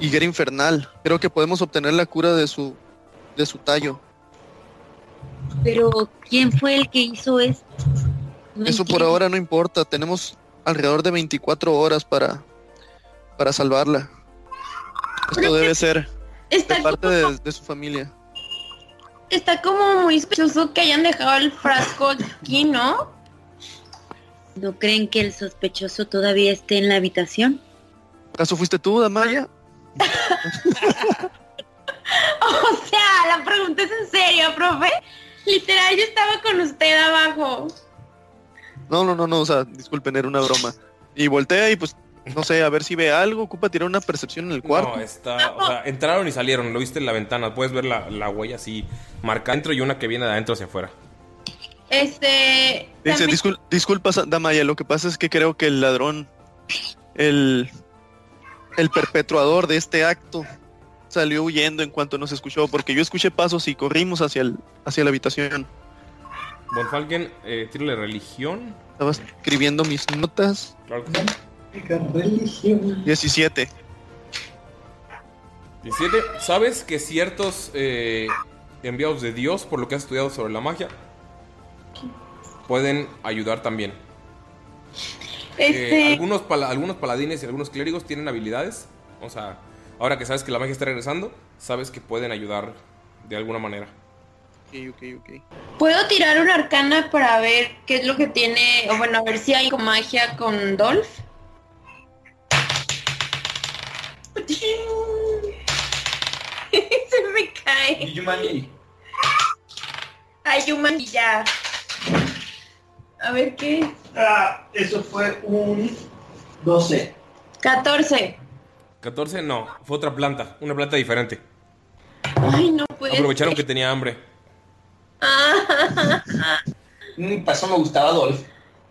higuera infernal. Creo que podemos obtener la cura de su de su tallo. Pero, ¿quién fue el que hizo esto? No Eso por ahora no importa. Tenemos alrededor de 24 horas para para salvarla. Esto debe ser Está de parte como, de, de su familia. está como muy sospechoso que hayan dejado el frasco aquí, ¿no? ¿No creen que el sospechoso todavía esté en la habitación? ¿Acaso fuiste tú, Damaya? O sea, la pregunta es en serio, profe. Literal, yo estaba con usted abajo. No, no, no, no, o sea, disculpen, era una broma. Y voltea y pues, no sé, a ver si ve algo, ocupa tirar una percepción en el cuarto. No, está, o sea, entraron y salieron, lo viste en la ventana, puedes ver la, la huella así marcada dentro y una que viene de adentro hacia afuera. Este. Dice, también- "Discul- Damaya, lo que pasa es que creo que el ladrón, el, el perpetuador de este acto, salió huyendo en cuanto nos escuchó, porque yo escuché pasos y corrimos hacia, el, hacia la habitación. Von Falken, eh, tírale religión. Estaba escribiendo mis notas. Claro que sí. Religión. 17. 17. ¿Sabes que ciertos eh, enviados de Dios, por lo que has estudiado sobre la magia, pueden ayudar también? Eh, algunos, pala- algunos paladines y algunos clérigos tienen habilidades. O sea, ahora que sabes que la magia está regresando, sabes que pueden ayudar de alguna manera. Ok, ok, ok. ¿puedo tirar una arcana para ver qué es lo que tiene, o bueno, a ver si hay magia con Dolph? Se me cae. Yumani. Ay, Yumani, ya. A ver qué. Ah, eso fue un 12. 14. 14, no, fue otra planta, una planta diferente. Ay, no puede Aprovecharon ser. que tenía hambre. Ah, Mm, eso me gustaba Dolph.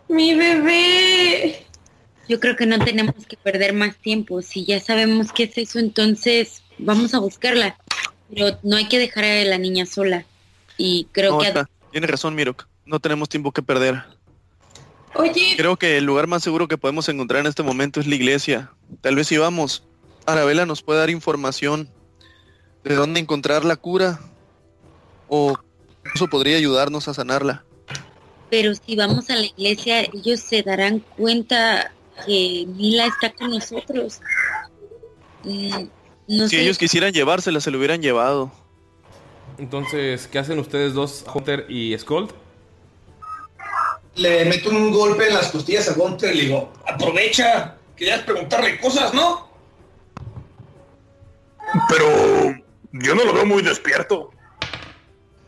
mi bebé. Yo creo que no tenemos que perder más tiempo. Si ya sabemos qué es eso, entonces vamos a buscarla. Pero no hay que dejar a la niña sola. Y creo No, que está. Tienes razón, Mirok. No tenemos tiempo que perder. Oye, Creo que el lugar más seguro que podemos encontrar en este momento es la iglesia. Tal vez si vamos, Arabella nos puede dar información de dónde encontrar la cura o incluso podría ayudarnos a sanarla. Pero si vamos a la iglesia, ellos se darán cuenta que Mila está con nosotros. Mm, no si sé. ellos quisieran llevársela, se lo hubieran llevado. Entonces, ¿qué hacen ustedes dos, Hunter y Scold? Le meto un golpe en las costillas a Gunter y le digo, aprovecha, querías preguntarle cosas, ¿no? Pero yo no lo veo muy despierto.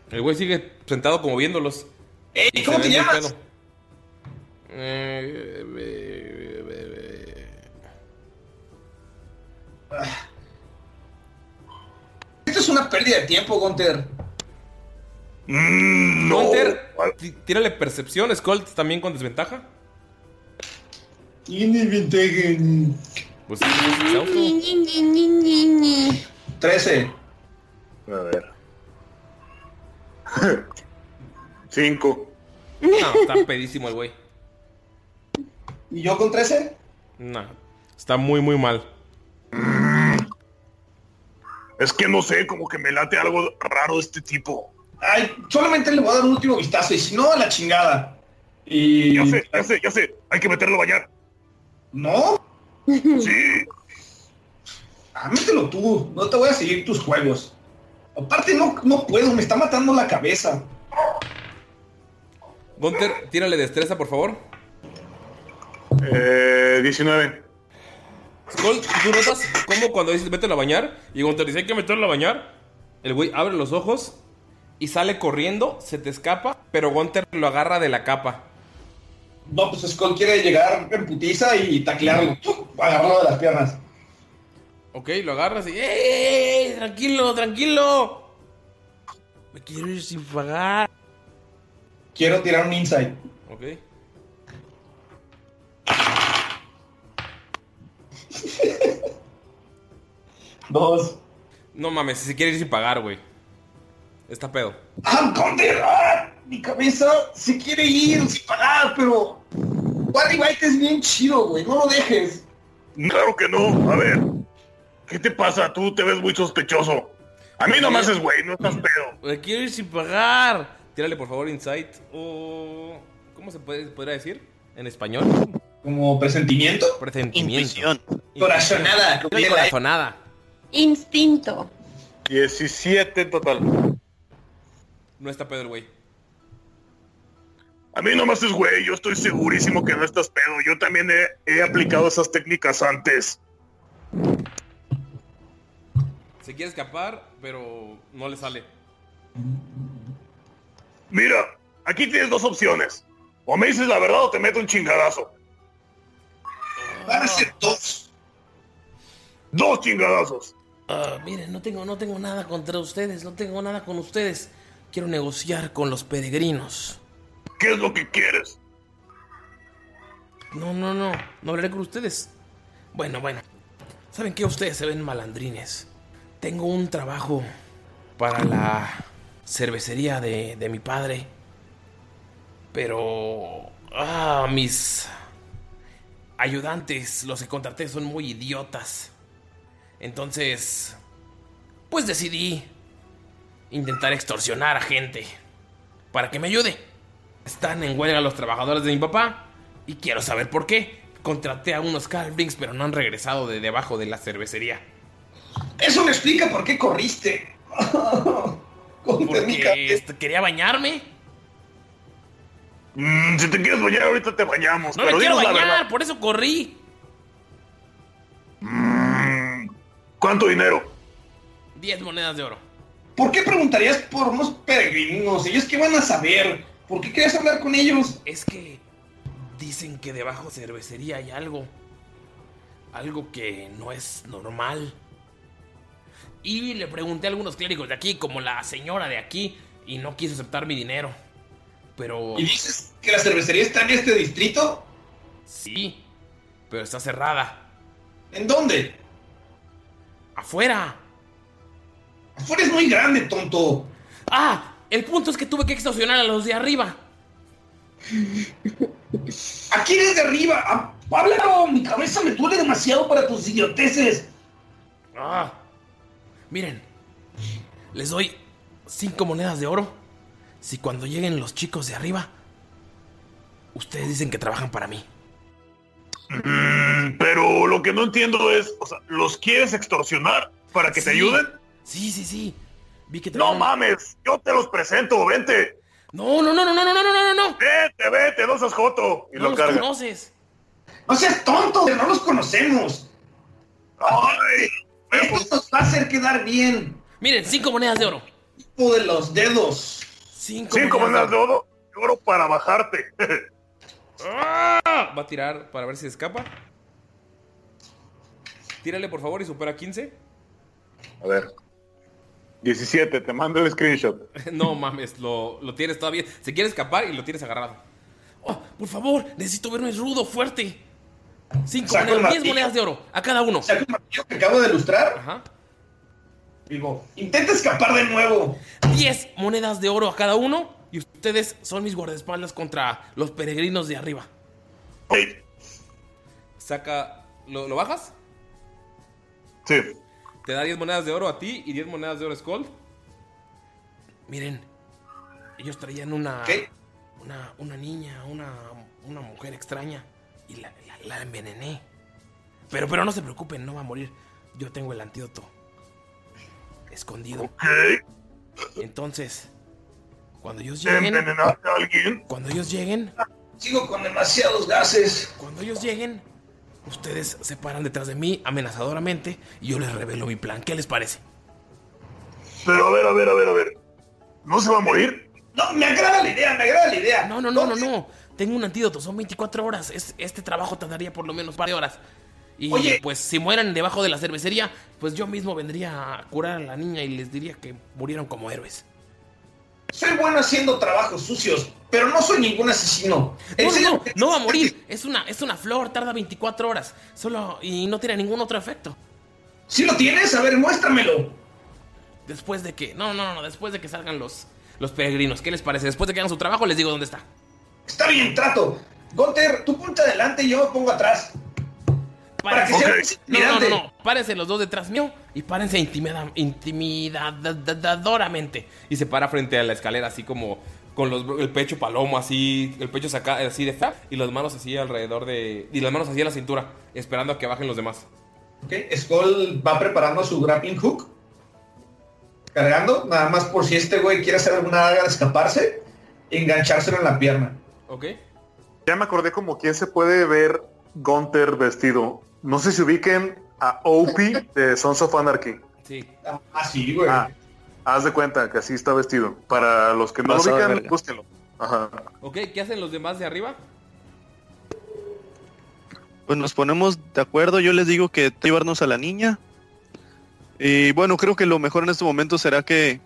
El güey sigue sentado como viéndolos. Ey, Y ¿cómo te llamas? Eh, eh, eh, eh, Esto es una pérdida de tiempo, Gunter. Mm, no. Tírale percepción, Scold también con desventaja. Tiene ventaja. Pues exhausto. 13. A ver. Cinco. No, está pedísimo el güey. ¿Y yo con 13? No, está muy, muy mal. Es que no sé, como que me late algo raro este tipo. Ay, solamente le voy a dar un último vistazo y si no, a la chingada. Y... Ya sé, ya sé, ya sé. Hay que meterlo a bañar. ¿No? Sí. Ah, mételo tú, no te voy a seguir tus juegos. Aparte no, no puedo, me está matando la cabeza. Gunter, tírale destreza, por favor. Eh, 19. Skull, ¿tú notas cómo cuando dices mételo a bañar? Y Gunter dice hay que meterlo a bañar. El güey abre los ojos y sale corriendo, se te escapa, pero Gunter lo agarra de la capa. No, pues Skull quiere llegar en putiza y taclearlo, agarrarlo de las piernas. Ok, lo agarras y ¡Ey, ey, ey! Tranquilo, tranquilo. Me quiero ir sin pagar. Quiero tirar un insight. Ok. Dos. No mames, si se quiere ir sin pagar, güey. Está pedo. ¡Ah! ¡Ah! Mi cabeza se quiere ir sin pagar, pero... Wally White es bien chido, güey, no lo dejes. Claro que no. A ver. ¿Qué te pasa? Tú te ves muy sospechoso. A mí no me haces güey, no estás pedo. Me quiero ir sin pagar. Tírale, por favor, insight o... ¿Cómo se puede, podría decir? ¿En español? Como presentimiento. Presentimiento. Intuición. Corazonada. la- corazonada. Instinto. 17 en total. No está pedo el güey. A mí no me haces güey, yo estoy segurísimo que no estás pedo. Yo también he, he aplicado esas técnicas antes. Se quiere escapar, pero no le sale. Mira, aquí tienes dos opciones. O me dices la verdad o te meto un chingadazo. Van a ser dos. Dos chingadazos. Ah, miren, no tengo, no tengo nada contra ustedes, no tengo nada con ustedes. Quiero negociar con los peregrinos. ¿Qué es lo que quieres? No, no, no, no hablaré con ustedes. Bueno, bueno. ¿Saben qué? Ustedes se ven malandrines. Tengo un trabajo para la cervecería de, de mi padre. Pero... Ah, mis ayudantes, los que contraté, son muy idiotas. Entonces... Pues decidí intentar extorsionar a gente para que me ayude. Están en huelga los trabajadores de mi papá y quiero saber por qué. Contraté a unos Calvings, pero no han regresado de debajo de la cervecería. Eso me explica por qué corriste. Porque este, quería bañarme. Mm, si te quieres bañar, ahorita te bañamos. No pero me quiero bañar, por eso corrí. Mm, ¿Cuánto dinero? 10 monedas de oro. ¿Por qué preguntarías por unos peregrinos? ¿Ellos qué van a saber? ¿Por qué quieres hablar con ellos? Es que dicen que debajo cervecería hay algo. Algo que no es normal. Y le pregunté a algunos clérigos de aquí, como la señora de aquí, y no quiso aceptar mi dinero. Pero... ¿Y dices que la cervecería está en este distrito? Sí, pero está cerrada. ¿En dónde? Afuera. Afuera es muy grande, tonto. Ah, el punto es que tuve que extorsionar a los de arriba. ¿A quién es de arriba? Ah, ¡Háblalo! Mi cabeza me duele demasiado para tus idioteces. Ah. Miren, les doy cinco monedas de oro si cuando lleguen los chicos de arriba, ustedes dicen que trabajan para mí. Mm, pero lo que no entiendo es, o sea, ¿los quieres extorsionar para que te ayuden? Sí, sí, sí. Vi que No mames, yo te los presento, vente. No, no, no, no, no, no, no, no, no, no. Vete, vete, no seas joto. Y No lo los carga. conoces. No seas tonto, no los conocemos. Ay, Esto nos va a hacer quedar bien. Miren, cinco monedas de oro. Tipo de los dedos. Cinco, cinco monedas de oro, de oro para bajarte. Va a tirar para ver si escapa. Tírale, por favor, y supera 15. A ver. 17, te mando el screenshot. No mames, lo, lo tienes todavía. Se quiere escapar y lo tienes agarrado. Oh, por favor, necesito verme rudo, fuerte. Cinco Saco monedas, diez monedas de oro a cada uno. ¿Saco el martillo que acabo de ilustrar? Ajá. Digo, intenta escapar de nuevo. 10 monedas de oro a cada uno y ustedes son mis guardaespaldas contra los peregrinos de arriba. Saca. ¿Lo, lo bajas? Sí. Te da 10 monedas de oro a ti y 10 monedas de oro a Skull. Miren, ellos traían una. Una, una niña, una, una mujer extraña y la, la- la envenené. Pero, pero no se preocupen, no va a morir. Yo tengo el antídoto escondido. Entonces, cuando ellos lleguen. ¿Envenenaste a alguien? Cuando ellos lleguen. Sigo con demasiados gases. Cuando ellos lleguen, ustedes se paran detrás de mí amenazadoramente y yo les revelo mi plan. ¿Qué les parece? Pero a ver, a ver, a ver, a ver. ¿No se va a morir? No, me agrada la idea, me agrada la idea. No, no, no, no, no. Tengo un antídoto, son 24 horas. Es- este trabajo tardaría por lo menos un par de horas. Y Oye. pues si mueran debajo de la cervecería, pues yo mismo vendría a curar a la niña y les diría que murieron como héroes. Soy bueno haciendo trabajos sucios, pero no soy ningún asesino. No, no, no, no va a morir. Es una, es una flor, tarda 24 horas. Solo y no tiene ningún otro efecto. Si lo tienes, a ver, muéstramelo. Después de que, no, no, no, después de que salgan los, los peregrinos, ¿qué les parece? Después de que hagan su trabajo, les digo dónde está. Está bien, trato. Gunter, tú ponte adelante y yo me pongo atrás. Para que sea más No, no, no. Párense los dos detrás mío y párense intimida, intimidadoramente. Y se para frente a la escalera, así como con los, el pecho palomo, así, el pecho saca, así de fa, y las manos así alrededor de. Y las manos así a la cintura, esperando a que bajen los demás. Ok, Skull va preparando su grappling hook. Cargando, nada más por si este güey quiere hacer alguna haga de escaparse, enganchárselo en la pierna. ¿Ok? Ya me acordé como quién se puede ver Gunter vestido. No sé si ubiquen a Opie de Sons of Anarchy. Sí. Ah, sí, güey. Ah, haz de cuenta que así está vestido. Para los que no lo Pasado de ubican, búsquenlo. Ajá. ¿Ok? ¿Qué hacen los demás de arriba? Pues nos ponemos de acuerdo, yo les digo que llevarnos a la niña. Y bueno, creo que lo mejor en este momento será que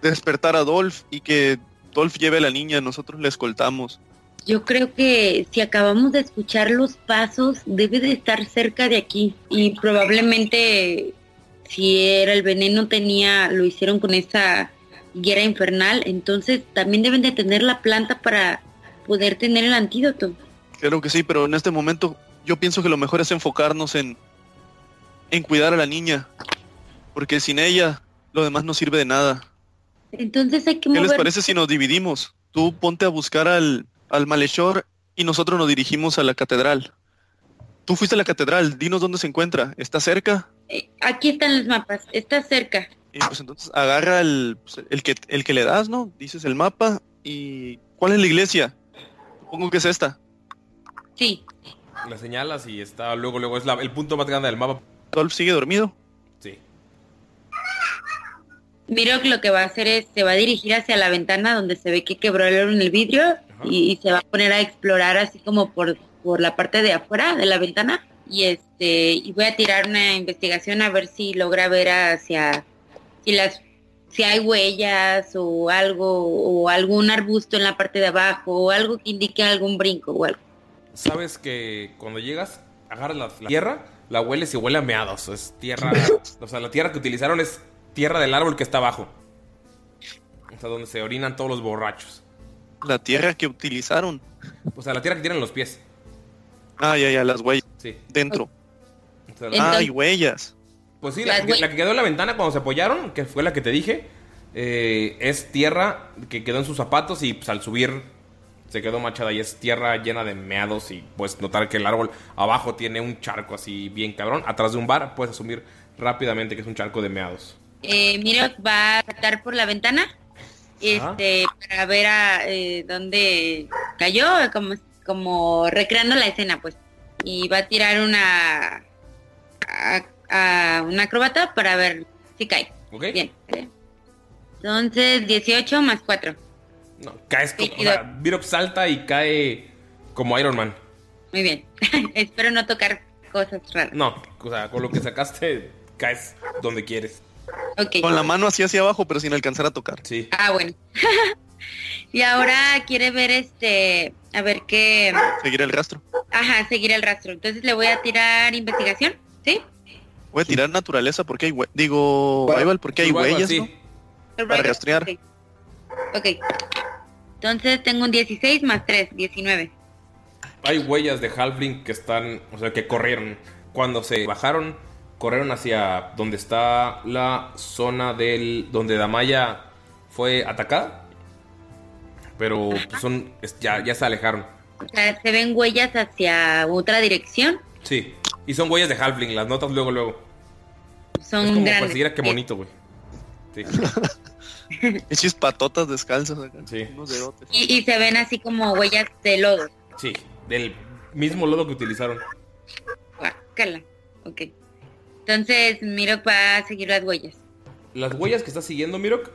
despertar a Dolph y que Dolph lleve a la niña, nosotros le escoltamos. Yo creo que si acabamos de escuchar los pasos, debe de estar cerca de aquí. Y probablemente si era el veneno tenía, lo hicieron con esa higuera infernal, entonces también deben de tener la planta para poder tener el antídoto. Claro que sí, pero en este momento yo pienso que lo mejor es enfocarnos en, en cuidar a la niña. Porque sin ella, lo demás no sirve de nada. Entonces hay que ¿Qué les parece si nos dividimos? Tú ponte a buscar al, al malhechor y nosotros nos dirigimos a la catedral. Tú fuiste a la catedral, dinos dónde se encuentra. ¿Está cerca? Eh, Aquí están los mapas, está cerca. Y pues entonces agarra el, pues, el, que, el que le das, ¿no? Dices el mapa y... ¿Cuál es la iglesia? Supongo que es esta. Sí. La señalas y está luego, luego es la- el punto más grande del mapa. Dolph sigue dormido. Sí. Miro que lo que va a hacer es, se va a dirigir hacia la ventana donde se ve que quebraron el vidrio y, y se va a poner a explorar así como por, por la parte de afuera de la ventana. Y este, y voy a tirar una investigación a ver si logra ver hacia, si las, si hay huellas o algo, o algún arbusto en la parte de abajo, o algo que indique algún brinco o algo. Sabes que cuando llegas, agarras la, la tierra, la hueles y huele a meados. Es tierra. o sea, la tierra que utilizaron es tierra del árbol que está abajo. O sea, donde se orinan todos los borrachos. La tierra que utilizaron. O sea, la tierra que tienen los pies. Ah, ya, ya, las huellas. Sí. Dentro. O sea, Ah, hay huellas. Pues sí, la, que- la que quedó en la ventana cuando se apoyaron, que fue la que te dije, eh, es tierra que quedó en sus zapatos y pues, al subir se quedó machada y es tierra llena de meados y puedes notar que el árbol abajo tiene un charco así bien cabrón. Atrás de un bar puedes asumir rápidamente que es un charco de meados. Eh, va a saltar por la ventana este para ver a eh, dónde cayó como como recreando la escena pues. Y va a tirar una a, a una acróbata para ver si cae. ¿Ok? bien. Entonces 18 más 4 No, caes como... O sea, Virop salta y cae como Iron Man. muy bien. Espero no tocar cosas raras. No, o sea, con lo que sacaste caes donde quieres. Con la mano así hacia abajo, pero sin alcanzar a tocar. Sí. ah bueno y ahora quiere ver este a ver qué Seguir el rastro. Ajá, seguir el rastro. Entonces le voy a tirar investigación, ¿sí? Voy a tirar naturaleza porque hay Digo, Survival porque hay huellas, sí. ¿no? Para rastrear. Ok. Ok. Entonces tengo un 16 más 3, 19. Hay huellas de Halfling que están, o sea, que corrieron. Cuando se bajaron, corrieron hacia donde está la zona del donde Damaya fue atacada. Pero pues, son ya, ya se alejaron. O sea, se ven huellas hacia otra dirección. Sí. Y son huellas de Halfling, las notas luego, luego. Son es como grandes. para qué bonito, güey. Sí. Eches patotas descalzas acá. Sí. Unos dedotes. Y, y se ven así como huellas de lodo. Sí, del mismo lodo que utilizaron. Guácala. Ok. Entonces Miro va a seguir las huellas. Las huellas que está siguiendo Mirok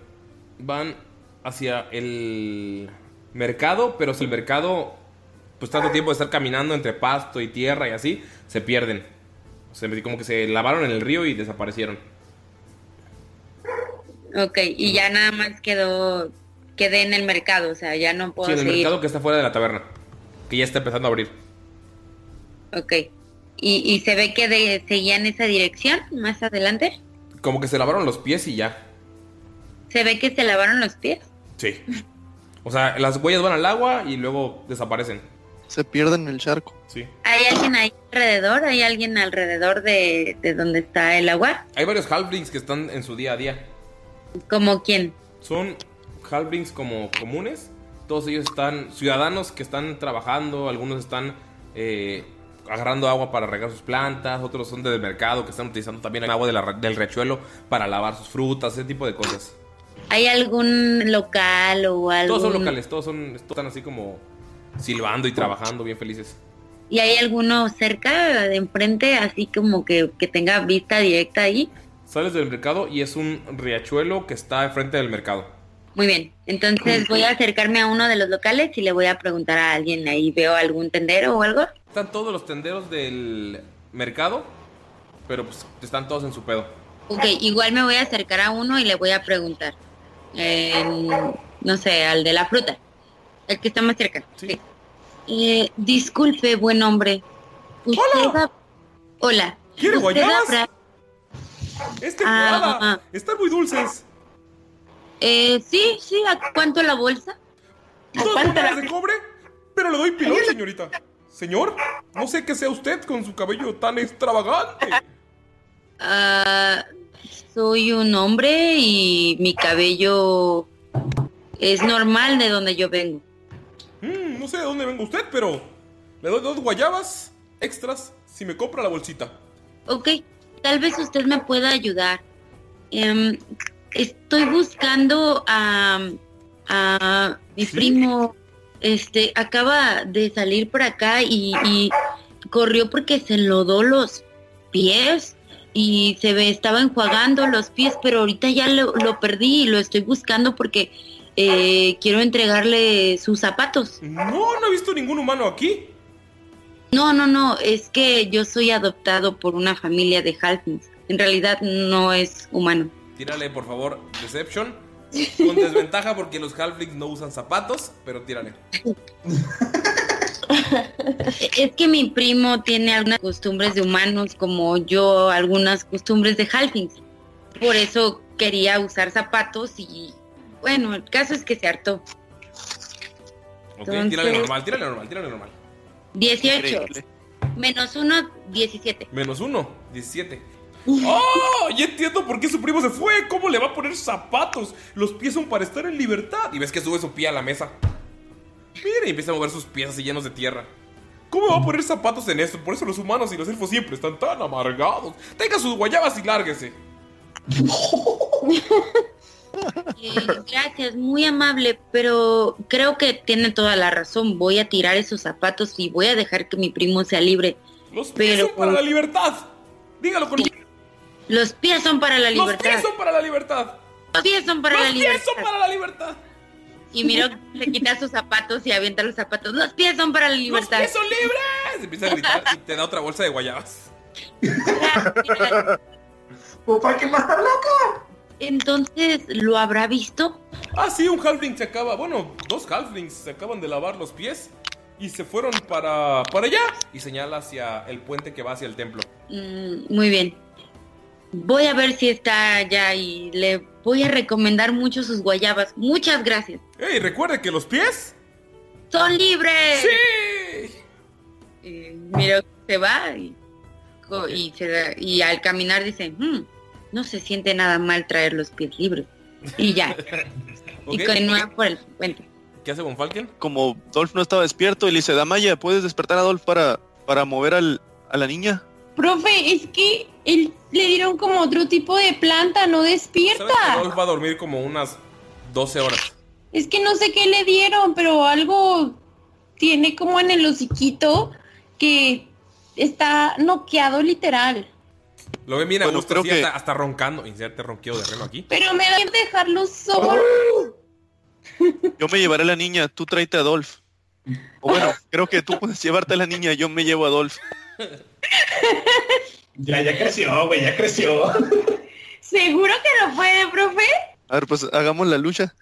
van hacia el mercado, pero si el mercado, pues tanto tiempo de estar caminando entre pasto y tierra y así, se pierden. O sea, como que se lavaron en el río y desaparecieron. Ok, y ya nada más quedó, quedé en el mercado, o sea, ya no puedo Sí, en el seguir. mercado que está fuera de la taberna, que ya está empezando a abrir. Ok. Y, y se ve que de, seguía en esa dirección más adelante. Como que se lavaron los pies y ya. Se ve que se lavaron los pies. Sí. O sea, las huellas van al agua y luego desaparecen. Se pierden en el charco. Sí. ¿Hay alguien ahí alrededor? ¿Hay alguien alrededor de, de donde está el agua? Hay varios halflings que están en su día a día. ¿Como quién? Son halflings como comunes. Todos ellos están ciudadanos que están trabajando. Algunos están eh, agarrando agua para regar sus plantas. Otros son del mercado que están utilizando también el agua de la- del riachuelo para lavar sus frutas, ese tipo de cosas. ¿Hay algún local o algo? Todos son locales, todos son todos están así como silbando y trabajando, bien felices. ¿Y hay alguno cerca, de enfrente, así como que, que tenga vista directa ahí? Sales del mercado y es un riachuelo que está enfrente del mercado. Muy bien, entonces voy a acercarme a uno de los locales y le voy a preguntar a alguien ahí, ¿veo algún tendero o algo? Están todos los tenderos del mercado, pero pues están todos en su pedo. Ok, igual me voy a acercar a uno y le voy a preguntar. Eh, no sé, al de la fruta. El que está más cerca. Sí. Eh, disculpe, buen hombre. Hola. Hola. ¿Quiere ¿Usted guayabas? habrá- Es temporada. Ah, Están muy dulces. Eh, sí, sí, ¿a cuánto la bolsa? ¿Dos monedas de cobre? Pero le doy pilón, señorita. Señor, no sé qué sea usted con su cabello tan extravagante. Ah, soy un hombre y mi cabello es normal de donde yo vengo. Mm, no sé de dónde venga usted, pero le doy dos guayabas extras si me compra la bolsita. Ok, tal vez usted me pueda ayudar. Em, estoy buscando a, a mi primo. Este acaba de salir por acá y, y corrió porque se enlodó los pies y se ve, estaba enjuagando los pies, pero ahorita ya lo, lo perdí y lo estoy buscando porque eh, quiero entregarle sus zapatos. No, no he visto ningún humano aquí. No, no, no, es que yo soy adoptado por una familia de Halflings. En realidad no es humano. Tírale, por favor, Deception. Con desventaja porque los halflings no usan zapatos, pero tírale. Es que mi primo tiene algunas costumbres de humanos como yo algunas costumbres de Halflings. Por eso quería usar zapatos y bueno, el caso es que se hartó. Ok, Entonces- tírale normal, tírale normal, tírale normal. 18 Increíble. menos 1, 17. Menos uno, 17. ¡Oh! Ya entiendo por qué su primo se fue. ¿Cómo le va a poner zapatos? Los pies son para estar en libertad. Y ves que sube su pie a la mesa. Mira, y empieza a mover sus pies así llenos de tierra. ¿Cómo va a poner zapatos en esto? Por eso los humanos y los elfos siempre están tan amargados. Tenga sus guayabas y lárguese. Eh, gracias, muy amable, pero creo que tiene toda la razón. Voy a tirar esos zapatos y voy a dejar que mi primo sea libre. Los pies Pero son para la libertad. Dígalo con los pies son para la Los libertad. pies son para la libertad. Los pies son para Los la pies libertad. son para la libertad. Y miro, se quita sus zapatos y avienta los zapatos. Los pies son para la Los libertad. pies son libres. Empieza a gritar y te da otra bolsa de guayabas. ¿Para qué más está loca? Entonces, ¿lo habrá visto? Ah, sí, un halfling se acaba. Bueno, dos halflings se acaban de lavar los pies y se fueron para, para allá. Y señala hacia el puente que va hacia el templo. Mm, muy bien. Voy a ver si está allá y le voy a recomendar mucho sus guayabas. Muchas gracias. ¡Ey! Recuerde que los pies. ¡Son libres! ¡Sí! Y que se va y, y, se da- y al caminar dice, "Hmm, no se siente nada mal traer los pies libres. Y ya. Y continúa por el puente. ¿Qué hace Von Falken? Como Dolph no estaba despierto, y le dice, Damaya, ¿puedes despertar a Dolph para, para mover al, a la niña? Profe, es que él le dieron como otro tipo de planta, no ¿Sabes que despierta. Rolf va a dormir como unas 12 horas? Es que no sé qué le dieron, pero algo tiene como en el hociquito que está noqueado literal. Lo ven bien a Bueno, gusto, creo que- hasta, hasta roncando. Inserte ronquido de reno aquí. Pero me da que dejarlo solo. Yo me llevaré a la niña, tú tráete a Dolph. O bueno, creo que tú puedes llevarte a la niña, yo me llevo a Dolph. Ya, ya creció, güey, ya creció. ¿Seguro que lo puede, profe? A ver, pues hagamos la lucha.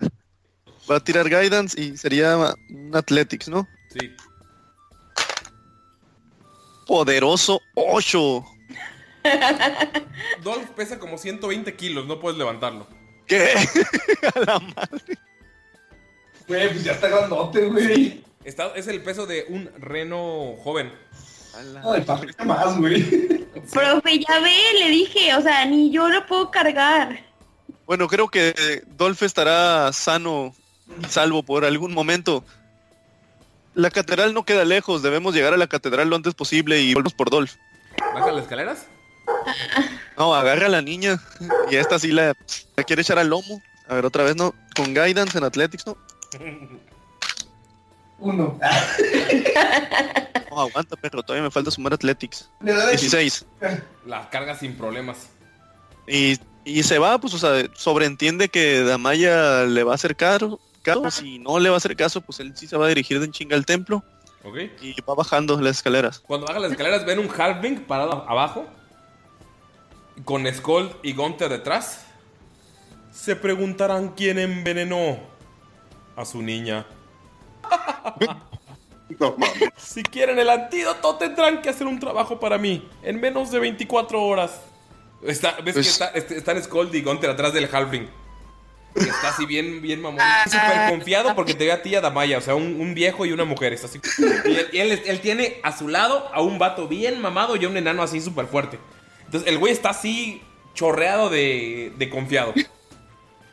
Va a tirar guidance y sería un athletics, ¿no? Sí. Poderoso 8. Dolph pesa como 120 kilos, no puedes levantarlo. ¿Qué? Güey, pues ya está grandote, güey. Está, es el peso de un reno joven. Ay, para más, güey. Profe, ya ve, le dije, o sea, ni yo lo puedo cargar. Bueno, creo que Dolph estará sano, salvo por algún momento. La catedral no queda lejos, debemos llegar a la catedral lo antes posible y volvemos por Dolph. ¿Baja las escaleras? No, agarra a la niña y esta sí la, la quiere echar al lomo. A ver, otra vez no, con guidance en athletics, ¿no? Uno. No, aguanta, perro, todavía me falta sumar athletics. Le da de- 16. La carga sin problemas. Y, y se va, pues, o sea, sobreentiende que Damaya le va a hacer caso. caso. Si no le va a hacer caso, pues él sí se va a dirigir de en chinga al templo ¿Ok? y va bajando las escaleras. Cuando bajan las escaleras ven un halfling parado abajo. Con Skold y Gunther detrás. Se preguntarán quién envenenó a su niña. No mames. Si quieren el antídoto tendrán que hacer un trabajo para mí en menos de 24 horas. Está, ¿Ves Pues- que está- est- están Skold y Gunther atrás del halfling? que está así bien, bien mamón. Súper confiado porque te ve a ti y a Damaya, o sea, un, un viejo y una mujer. Está así. Y él, y él- él tiene a su lado a un vato bien mamado y a un enano así súper fuerte. Entonces el güey está así chorreado de, de confiado.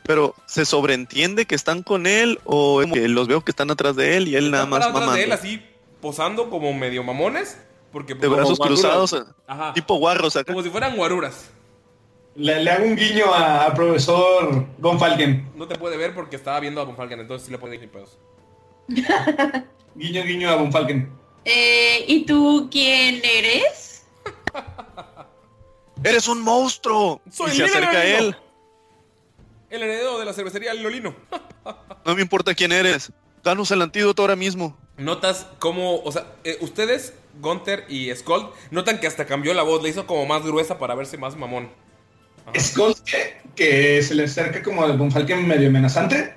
Pero se sobreentiende que están con él o es que los veo que están atrás de él y él nada más atrás de él mamando. así posando como medio mamones. Porque, De brazos como cruzados, guaruras. Ajá. tipo guarros acá. Como si fueran guaruras. Le, le hago un guiño a, a profesor Von Falken. No te puede ver porque estaba viendo a Von Falken, entonces sí le puede decir pedos. Guiño, guiño a Von Falken. Eh, ¿Y tú quién eres? ¡Eres un monstruo! Soy y se acerca a él. El heredero de la cervecería Lolino. No me importa quién eres. Danos el antídoto ahora mismo. Notas cómo, o sea, eh, ustedes, Gunther y Skold, notan que hasta cambió la voz, le hizo como más gruesa para verse más mamón. Skull que, que se le acerca como al Von Falken medio amenazante.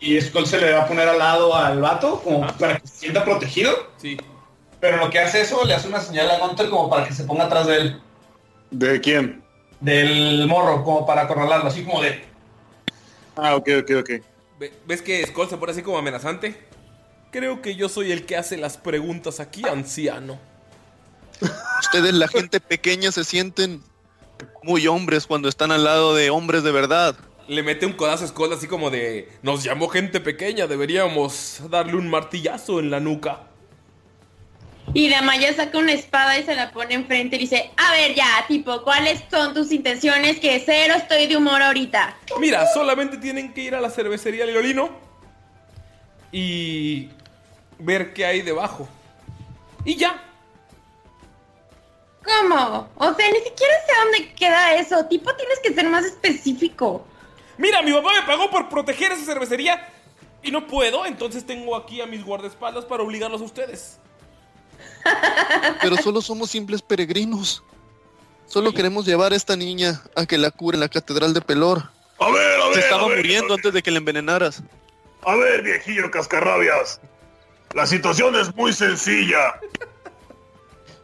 Y Skull se le va a poner al lado al vato como para que se sienta protegido. Sí. Pero lo que hace eso, le hace una señal a Gunter como para que se ponga atrás de él. ¿De quién? Del morro, como para acorralarlo, así como de... Ah, ok, ok, ok. Ve- ¿Ves que Skold se pone así como amenazante? Creo que yo soy el que hace las preguntas aquí, anciano. Ustedes, la gente pequeña, se sienten muy hombres cuando están al lado de hombres de verdad. Le mete un codazo a Skold así como de... Nos llamó gente pequeña, deberíamos darle un martillazo en la nuca. Y Damaya saca una espada y se la pone enfrente y dice, a ver ya, tipo, ¿cuáles son tus intenciones? Que cero estoy de humor ahorita. Mira, solamente tienen que ir a la cervecería Lolino y ver qué hay debajo. Y ya. ¿Cómo? O sea, ni siquiera sé dónde queda eso. Tipo, tienes que ser más específico. Mira, mi papá me pagó por proteger esa cervecería y no puedo, entonces tengo aquí a mis guardaespaldas para obligarlos a ustedes. Pero solo somos simples peregrinos. Solo queremos llevar a esta niña a que la cure en la catedral de Pelor. A ver, a ver. Se estaba a ver, muriendo antes de que la envenenaras. A ver, viejillo cascarrabias. La situación es muy sencilla.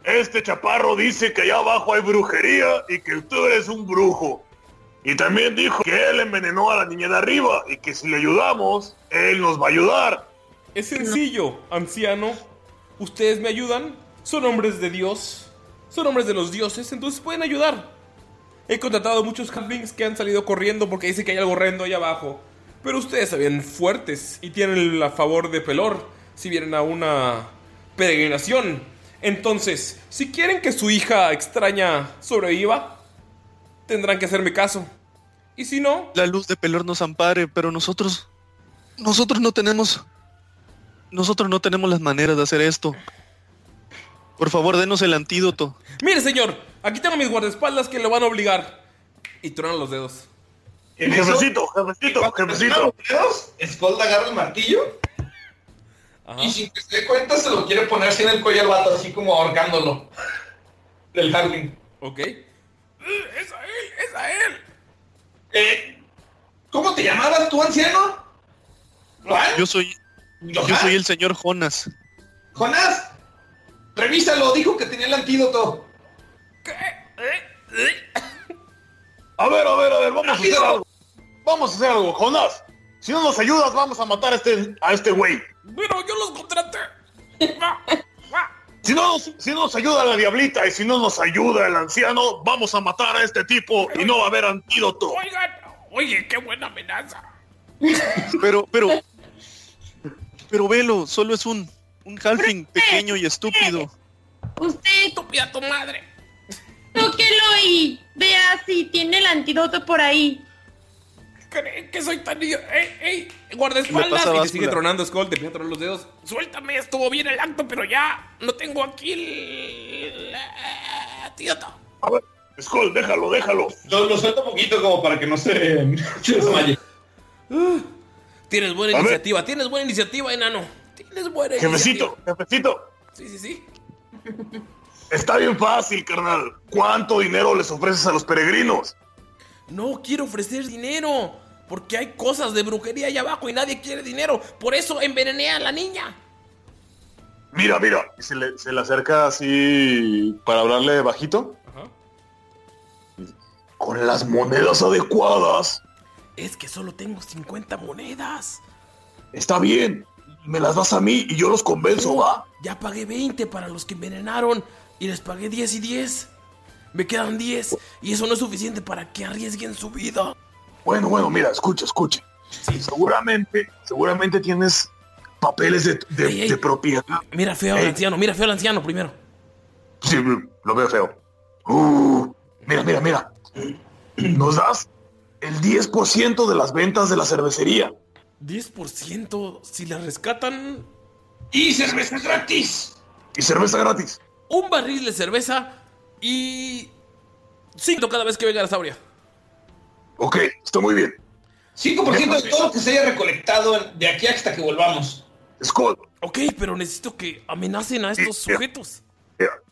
Este chaparro dice que allá abajo hay brujería y que tú eres un brujo. Y también dijo que él envenenó a la niña de arriba y que si le ayudamos, él nos va a ayudar. Es sencillo, anciano. Ustedes me ayudan, son hombres de Dios, son hombres de los dioses, entonces pueden ayudar. He contratado muchos halflings que han salido corriendo porque dicen que hay algo horrendo ahí abajo. Pero ustedes ven fuertes y tienen a favor de Pelor si vienen a una peregrinación. Entonces, si quieren que su hija extraña sobreviva, tendrán que hacerme caso. Y si no, La luz de Pelor nos ampare, pero nosotros... Nosotros no tenemos... Nosotros no tenemos las maneras de hacer esto. Por favor, denos el antídoto. mire señor, aquí tengo mis guardaespaldas que lo van a obligar. Y tronan los dedos. En Jefecito, jefecito, jefecito. los dedos, Skull agarra el martillo Ajá. y sin que se dé cuenta se lo quiere poner así en el cuello al vato, así como ahorcándolo. Del Harling. Ok. ¡Es a él! ¡Es a él! Eh, ¿Cómo te llamabas tú, anciano? ¿Rohan? Yo soy... Yo soy el señor Jonas. Jonás, revísalo, dijo que tenía el antídoto. A ver, a ver, a ver, vamos a hacer algo. Vamos a hacer algo, Jonás. Si no nos ayudas, vamos a matar a este, a este güey. Pero yo los contraté. Si no, nos, si no nos ayuda la diablita y si no nos ayuda el anciano, vamos a matar a este tipo y no va a haber antídoto. Oigan, oye, qué buena amenaza. Pero, pero... Pero velo, solo es un... Un halfling pequeño y estúpido. Usted, Estúpida tu madre. tóquelo y vea si tiene el antídoto por ahí. ¿Creen que soy tan idiota? ¡Ey, ey! Guardaespaldas. Y te sigue tronando Skull, te empieza a tronar los dedos. Suéltame, estuvo bien el acto, pero ya no tengo aquí el... antídoto. A ver, Skull, déjalo, déjalo. Lo, lo suelto un poquito como para que no se, se desmaye. Tienes buena A ver. iniciativa, tienes buena iniciativa, enano. Tienes buena Jefecito, iniciativa. jefecito. Sí, sí, sí. Está bien fácil, carnal. ¿Cuánto dinero les ofreces a los peregrinos? No quiero ofrecer dinero. Porque hay cosas de brujería allá abajo y nadie quiere dinero. Por eso envenené a la niña. Mira, mira. Y se le, se le acerca así para hablarle bajito. Ajá. Con las monedas adecuadas, Es que solo tengo 50 monedas. Está bien. Me las das a mí y yo los convenzo, va. Ya pagué 20 para los que envenenaron y les pagué 10 y 10. Me quedan 10 y eso no es suficiente para que arriesguen su vida. Bueno, bueno, mira, escucha, escucha. Seguramente, seguramente tienes papeles de, de- Ey, ey. de propiedad. Mira feo al anciano, mira feo al anciano primero. Sí, lo veo feo. Uh, mira, mira, mira. Nos das el 10% de las ventas de la cervecería. 10% si la rescatan. ¡Y cerveza gratis! Y cerveza gratis. Un barril de cerveza y. 5 cada vez que venga la sauria. Ok, está muy bien. 5% de todo lo que se haya recolectado de aquí hasta que volvamos. Skull. Ok, pero necesito que amenacen a estos sujetos.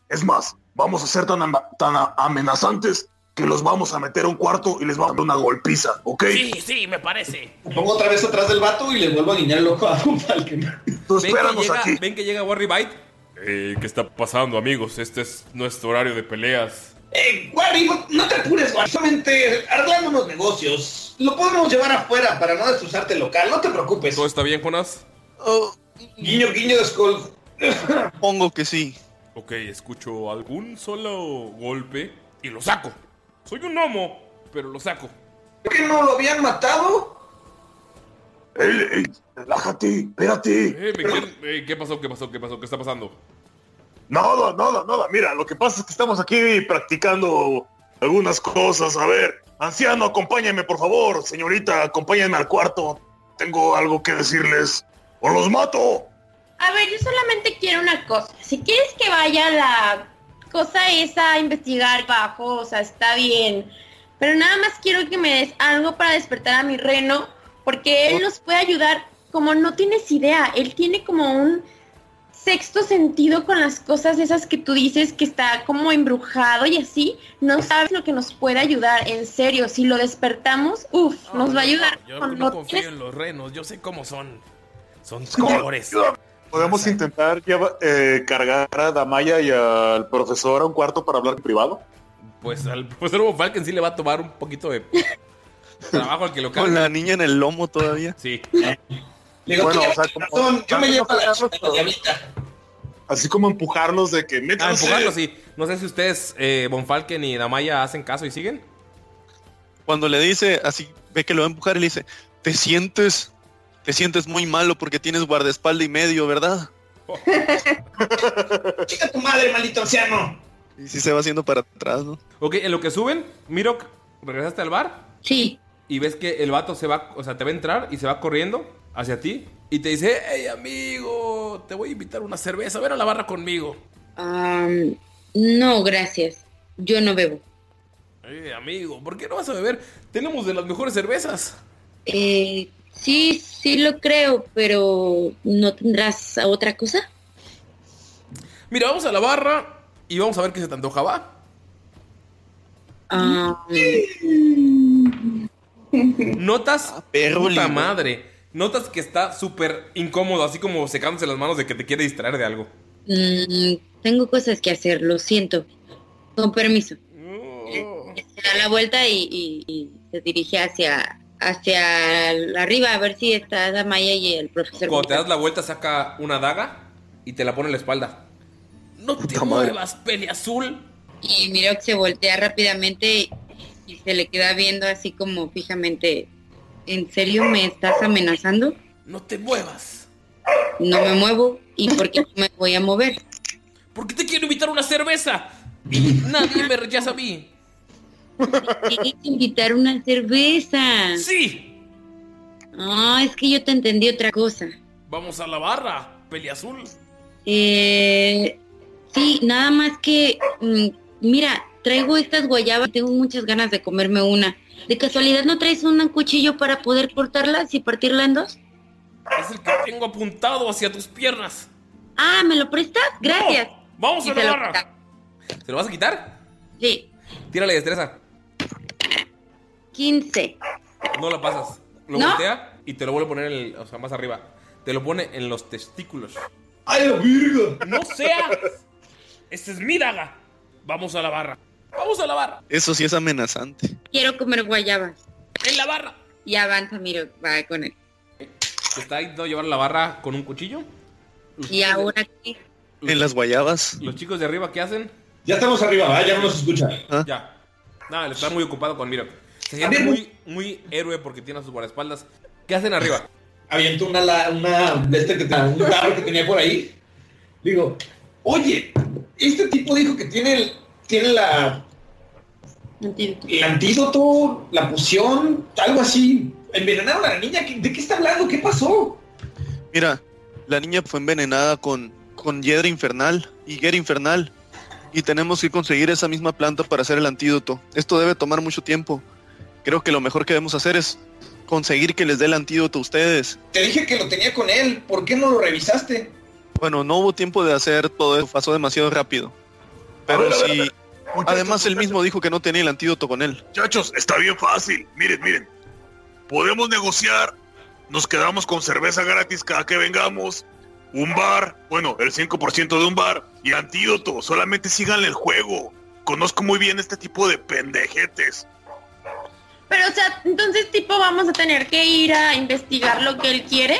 Es más, vamos a ser tan, tan amenazantes que los vamos a meter a un cuarto y les vamos a dar una golpiza, ¿ok? Sí, sí, me parece. Me pongo otra vez atrás del vato y le vuelvo a guiñar el ojo a Von Falken. Tú Ven que, espéranos llega, aquí. ven que llega Warry Bite. Eh, ¿Qué está pasando, amigos? Este es nuestro horario de peleas. Eh, Wally, no, te apures, Wally. Solamente arreglando unos negocios. Lo podemos llevar afuera para no destrozarte el local. No te preocupes. ¿Todo está bien, Jonas? Oh, Guiño, guiño de Skull. Pongo que sí. Ok, escucho algún solo golpe y lo saco. Soy un gnomo, pero lo saco. ¿Que no lo habían matado? Ey, ey, relájate, espérate. Eh, ¿me quieren- eh, ¿Qué pasó? ¿Qué pasó? ¿Qué pasó? ¿Qué está pasando? Nada, nada, nada. Mira, lo que pasa es que estamos aquí practicando algunas cosas. A ver, anciano, acompáñame, por favor. Señorita, acompáñame al cuarto. Tengo algo que decirles. ¡O los mato! A ver, yo solamente quiero una cosa. Si quieres que vaya la cosa esa a investigar bajo, o sea, está bien. Pero nada más quiero que me des algo para despertar a mi reno, porque él nos puede ayudar. Como no tienes idea, él tiene como un sexto sentido con las cosas esas que tú dices que está como embrujado y así. No sabes lo que nos puede ayudar, en serio. Si lo despertamos, uff, nos va a ayudar. Yo no confío tienes- en los renos, yo sé cómo son. Son ¿Cómo? ¿Podemos intentar lleva- eh, cargar a Damaya y al profesor a un cuarto para hablar en privado? Pues al profesor Von Falken sí le va a tomar un poquito de trabajo al que lo Con cargue. la niña en el lomo todavía. Sí. Le digo, Bueno, "Tú o sea, como- razón, yo me llevo a la. Así como empujarlos de que Ah, métanse. empujarlo, sí. No sé si ustedes, eh, Von Falken y Damaya, hacen caso y siguen. Cuando le dice, así ve que lo va a empujar y le dice, te sientes, te sientes muy malo porque tienes guardaespalda y medio, ¿verdad? Chica tu madre, maldito anciano. Y si se va haciendo para atrás, ¿no? Ok, en lo que suben, Mirok, ¿regresaste al bar? Sí. Y ves que el vato se va, o sea, te va a entrar y se va corriendo hacia ti. Y te dice, hey amigo, te voy a invitar a una cerveza, ven a la barra conmigo. Am, no, gracias. Yo no bebo. Eh, amigo, ¿por qué no vas a beber? Tenemos de las mejores cervezas. Eh, sí, sí lo creo, pero ¿no tendrás otra cosa? Mira, vamos a la barra y vamos a ver qué se te antoja, ¿va? Ah, Notas, perro puta limón. madre, notas que está súper incómodo, así como secándose las manos de que te quiere distraer de algo. mm, tengo cosas que hacer, lo siento. Con permiso. Se da la vuelta y, y- y se dirige hacia hacia arriba a ver si está Damaya y el profesor. Cuando te das la vuelta, saca una daga y te la pone en la espalda. No te muevas, peli azul. Y Mirok se voltea rápidamente y se le queda viendo así como fijamente. ¿En serio me estás amenazando? No te muevas. No me muevo. ¿Y por qué no me voy a mover? ¿Por qué te quiero invitar a una cerveza? Y nadie me rechaza a mí. Tienes que invitar una cerveza. Sí. Ah, es que yo te entendí otra cosa. Vamos a la barra, peli azul. Eh, sí, nada más que, mm, mira, traigo estas guayabas y tengo muchas ganas de comerme una. ¿De casualidad no traes un cuchillo para poder cortarlas y partirla en dos? Es el que tengo apuntado hacia tus piernas. Ah, ¿me lo prestas? Gracias. Vamos Y a la barra. ¿Te lo vas a quitar? Sí, Tírale destreza. 15. No la pasas. Lo ¿No? voltea y te lo vuelve a poner, en el- o sea, más arriba. Te lo pone en los testículos. ¡Ay, la virga! ¡No sea! ¡Esta es mi daga! Vamos a la barra. Vamos a la barra. Eso sí es amenazante. Quiero comer guayabas. En la barra. Y avanza, Miro, va con él. Se está intentando llevar la barra con un cuchillo. Y ahora aquí. En las guayabas. Los chicos de arriba, ¿qué hacen? Ya estamos arriba, ¿verdad? Ya no nos escucha. Ya. Nada, él está muy ocupado con Miro. Se siente muy, muy héroe porque tiene a sus guardaespaldas. ¿Qué hacen arriba? Aviento una, la- una de este que tenía, un tarro que tenía por ahí. Digo, oye, este tipo dijo que tiene el, tiene la el antídoto, la poción, algo así. Envenenaron a la niña. ¿qué- ¿De qué está hablando? ¿Qué pasó? Mira, la niña fue envenenada con, con hiedra infernal, higuera infernal. Y tenemos que conseguir esa misma planta para hacer el antídoto. Esto debe tomar mucho tiempo. Creo que lo mejor que debemos hacer es conseguir que les dé el antídoto a ustedes. Te dije que lo tenía con él. ¿Por qué no lo revisaste? Bueno, no hubo tiempo de hacer todo eso, pasó demasiado rápido. Pero sí, además él mismo dijo que no tenía el antídoto con él. Muchachos, está bien fácil. Miren, miren. Podemos negociar. Nos quedamos con cerveza gratis cada que vengamos. Un bar, bueno, el 5% de un bar. Y antídoto, solamente síganle el juego. Conozco muy bien este tipo de pendejetes. Pero, o sea, entonces, tipo, vamos a tener que ir a investigar lo que él quiere.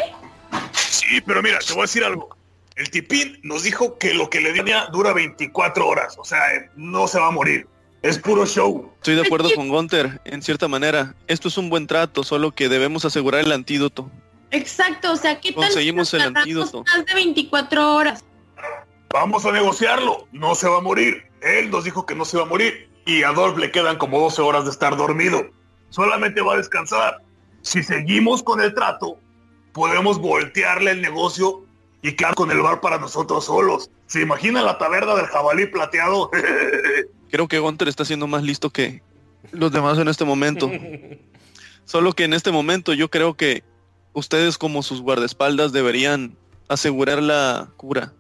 Sí, pero mira, te voy a decir algo. El tipín nos dijo que lo que le tenía dura 24 horas. O sea, eh, no se va a morir. Es puro show. Estoy de acuerdo con Gunter, en cierta manera. Esto es un buen trato, solo que debemos asegurar el antídoto. Exacto, o sea, ¿qué tal? si Conseguimos nos el antídoto. Más de 24 horas. Vamos a negociarlo. No se va a morir. Él nos dijo que no se va a morir. Y a Dolph le quedan como 12 horas de estar dormido. Solamente va a descansar. Si seguimos con el trato, podemos voltearle el negocio y quedar con el bar para nosotros solos. ¿Se imagina la taberna del jabalí plateado? Creo que Gunter está siendo más listo que los demás en este momento. Solo que en este momento yo creo que ustedes como sus guardaespaldas deberían asegurar la cura.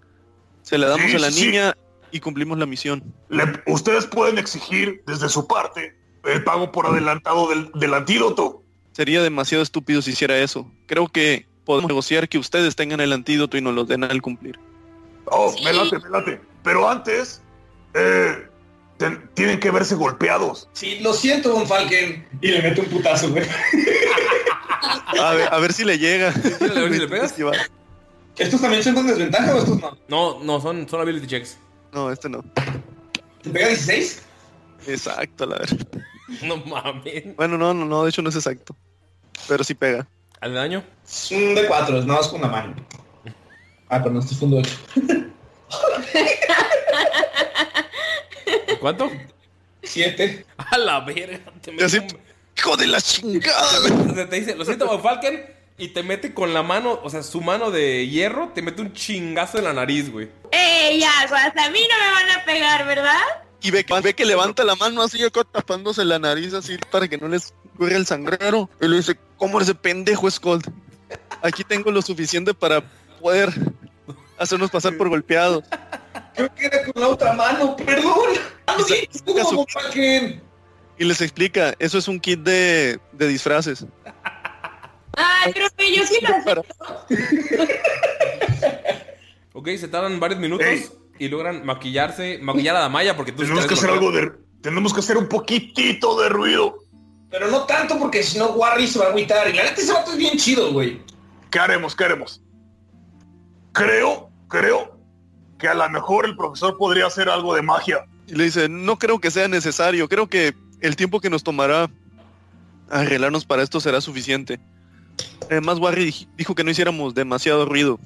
Se la damos Sí, a la sí, niña y cumplimos la misión. Le- ustedes pueden exigir desde su parte el pago por adelantado del, del antídoto. Sería demasiado estúpido si hiciera eso. Creo que podemos negociar que ustedes tengan el antídoto y nos lo den al cumplir. Oh, me late, me late. Pero antes, eh, ten- tienen que verse golpeados. Sí, lo siento, Don Falken. Y le meto un putazo, güey. A ver, a ver si le llega. a ver si le pegas. ¿Estos también son con desventaja o estos no? No, no, son, son ability checks. No, este no. ¿Te pega 16? Exacto, la verdad. No mames. Bueno, no, no, no, de hecho no es exacto. Pero sí pega. ¿Al daño? Es un de 4, es nada más con la mano. Ah, pero no, este es un de 8. ¿Cuánto? 7. A la verga. Te mete Así, un- ¡Hijo de la chingada! Te dice, lo siento, Von Falken. Y te mete con la mano, o sea, su mano de hierro, te mete un chingazo en la nariz, güey. ¡Ey, aguas! A mí no me van a pegar, ¿verdad? Y ve, ve que levanta la mano así, acá tapándose la nariz así para que no les corra el sangrero. Y le dice, ¿cómo ese pendejo Scold? Aquí tengo lo suficiente para poder hacernos pasar por golpeados. Creo que era con la otra mano, perdón. Y les explica, eso es un kit de, de disfraces. Ay, pero que yo sí lo Para- Ok, se tardan varios minutos y logran maquillarse, maquillar a Damaya porque tú Tenemos te que hacer algo de... Tenemos que hacer un poquitito de ruido. Pero no tanto porque si no Warry se va a agüitar. Y la neta ese vato es bien chido, güey. ¿Qué haremos? ¿Qué haremos? Creo, creo que a lo mejor el profesor podría hacer algo de magia. Y le dice, no creo que sea necesario, creo que el tiempo que nos tomará arreglarnos para esto será suficiente. Además, Warry dij- dijo que no hiciéramos demasiado ruido.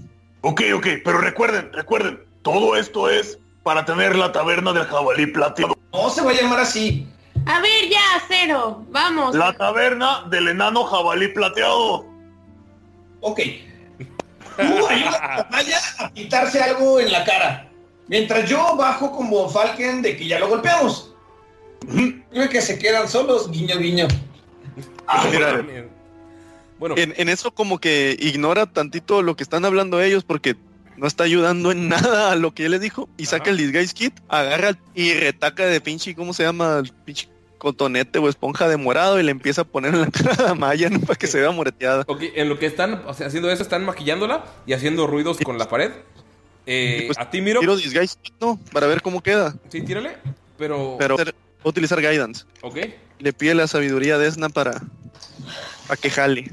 Ok, ok, pero recuerden, recuerden, todo esto es para tener la taberna del jabalí plateado. No se va a llamar así. A ver, ya, cero. Vamos. La taberna del enano jabalí plateado. Ok. Tú ayudas a quitarse algo en la cara. Mientras yo bajo con Von Falken de que ya lo golpeamos. Creo que se quedan solos, guiño, guiño. Mira, Bueno, en, en eso como que ignora tantito lo que están hablando ellos porque no está ayudando en nada a lo que él le dijo y saca el disguise kit, agarra y retaca de pinche, ¿cómo se llama? El pinche cotonete o esponja de morado y le empieza a poner en la cara a Maya ¿no? para que se vea moreteada. ok, en lo que están o sea, haciendo eso, están maquillándola y haciendo ruidos con la pared. Eh, Pues, a ti, Miro. Tiro disguise kit, no, para ver cómo queda. Sí, tírale. Pero. Pero va a utilizar guidance. Ok. Le pide la sabiduría de Esna para A que jale.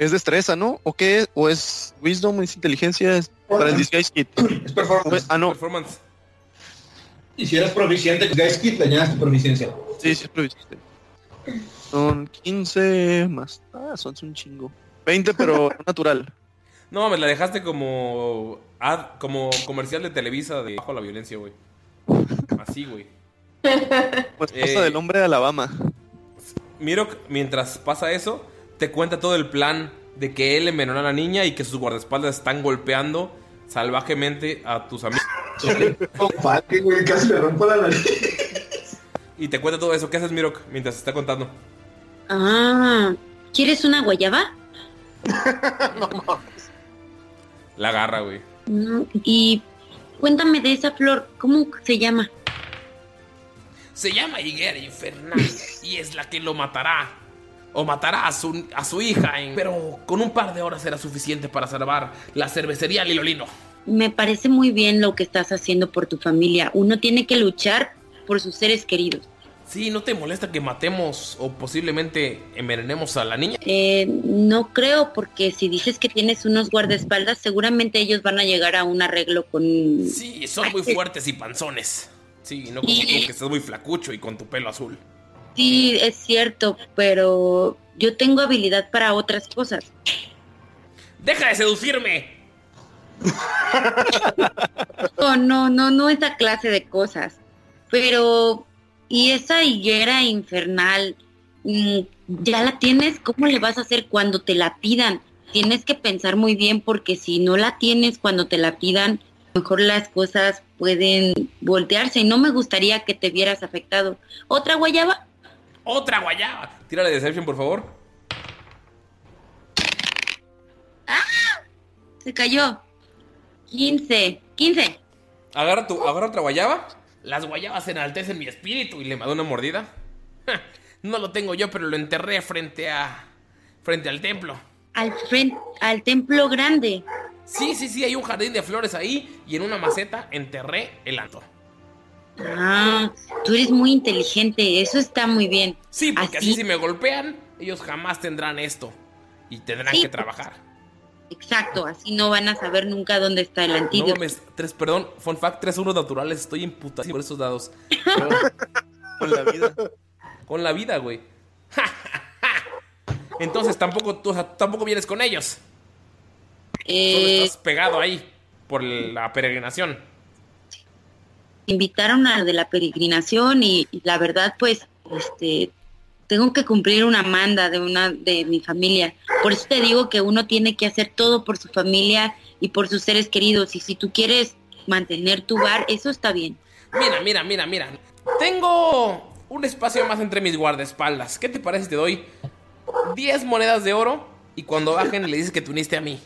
Es destreza, ¿no? ¿O qué? ¿O es wisdom? ¿Es inteligencia? ¿Es para el disguise kit? Es performance. Ah, no. Performance. Y si eres proficiente, Guys Kit, le añades tu proficiencia. Sí, sí, es proficiente. Son 15 más. Ah, son un chingo. 20, pero natural. No, me la dejaste como ad- como comercial de Televisa de bajo la violencia, güey. Así, güey. Pues Eh, pasa del hombre de Alabama. Mirok, mientras pasa eso, te cuenta todo el plan de que él envenenó a la niña y que sus guardaespaldas están golpeando salvajemente a tus amigos. Falke, güey, casi le rompo la nariz. Y te cuenta todo eso. ¿Qué haces, Mirok, mientras está contando? Ah, ¿quieres una guayaba? La agarra, güey. No, y cuéntame de esa flor, ¿cómo se llama? Se llama higuera infernal y es la que lo matará. O matará a su, a su hija, en- pero con un par de horas será suficiente para salvar la cervecería Lilolino. Me parece muy bien lo que estás haciendo por tu familia. Uno tiene que luchar por sus seres queridos. Sí, ¿no te molesta que matemos o posiblemente envenenemos a la niña? Eh, no creo, porque si dices que tienes unos guardaespaldas, seguramente ellos van a llegar a un arreglo con... Sí, son muy fuertes y panzones. Sí, no como tú que estás muy flacucho y con tu pelo azul. Sí, es cierto, pero yo tengo habilidad para otras cosas. ¡Deja de seducirme! No, no, no, no esa clase de cosas. Pero, ¿y esa higuera infernal? Mm, ¿Ya la tienes? ¿Cómo le vas a hacer cuando te la pidan? Tienes que pensar muy bien porque si no la tienes cuando te la pidan, mejor las cosas pueden voltearse y no me gustaría que te vieras afectado. ¿Otra guayaba? ¡Otra guayaba! Tírale Deception, por favor. Se cayó. 15, 15. Agarra, tu, agarra otra guayaba. Las guayabas enaltecen mi espíritu y le da una mordida. Ja, No lo tengo yo, pero lo enterré frente a. frente al templo. Al frente, al templo grande. Sí, sí, sí, hay un jardín de flores ahí y en una maceta enterré el anto. Ah, tú eres muy inteligente, eso está muy bien. Sí, porque así, si me golpean, ellos jamás tendrán esto. Y tendrán Sí. que trabajar. Exacto, así no van a saber nunca dónde está el No antídoto. mames, tres, perdón, fun fact, tres unos naturales, estoy imputado por esos dados. Con la vida. Con la vida, güey. Entonces tampoco tú o sea, tampoco vienes con ellos. Solo Eh, estás pegado ahí por la peregrinación. Invitaron a de la peregrinación y, y la verdad, pues, este, tengo que cumplir una manda de una de mi familia. Por eso te digo que uno tiene que hacer todo por su familia y por sus seres queridos. Y si tú quieres mantener tu bar, eso está bien. Mira, mira, mira, mira. Tengo un espacio más entre mis guardaespaldas. ¿Qué te parece si te doy 10 monedas de oro y cuando bajen le dices que te uniste a mí?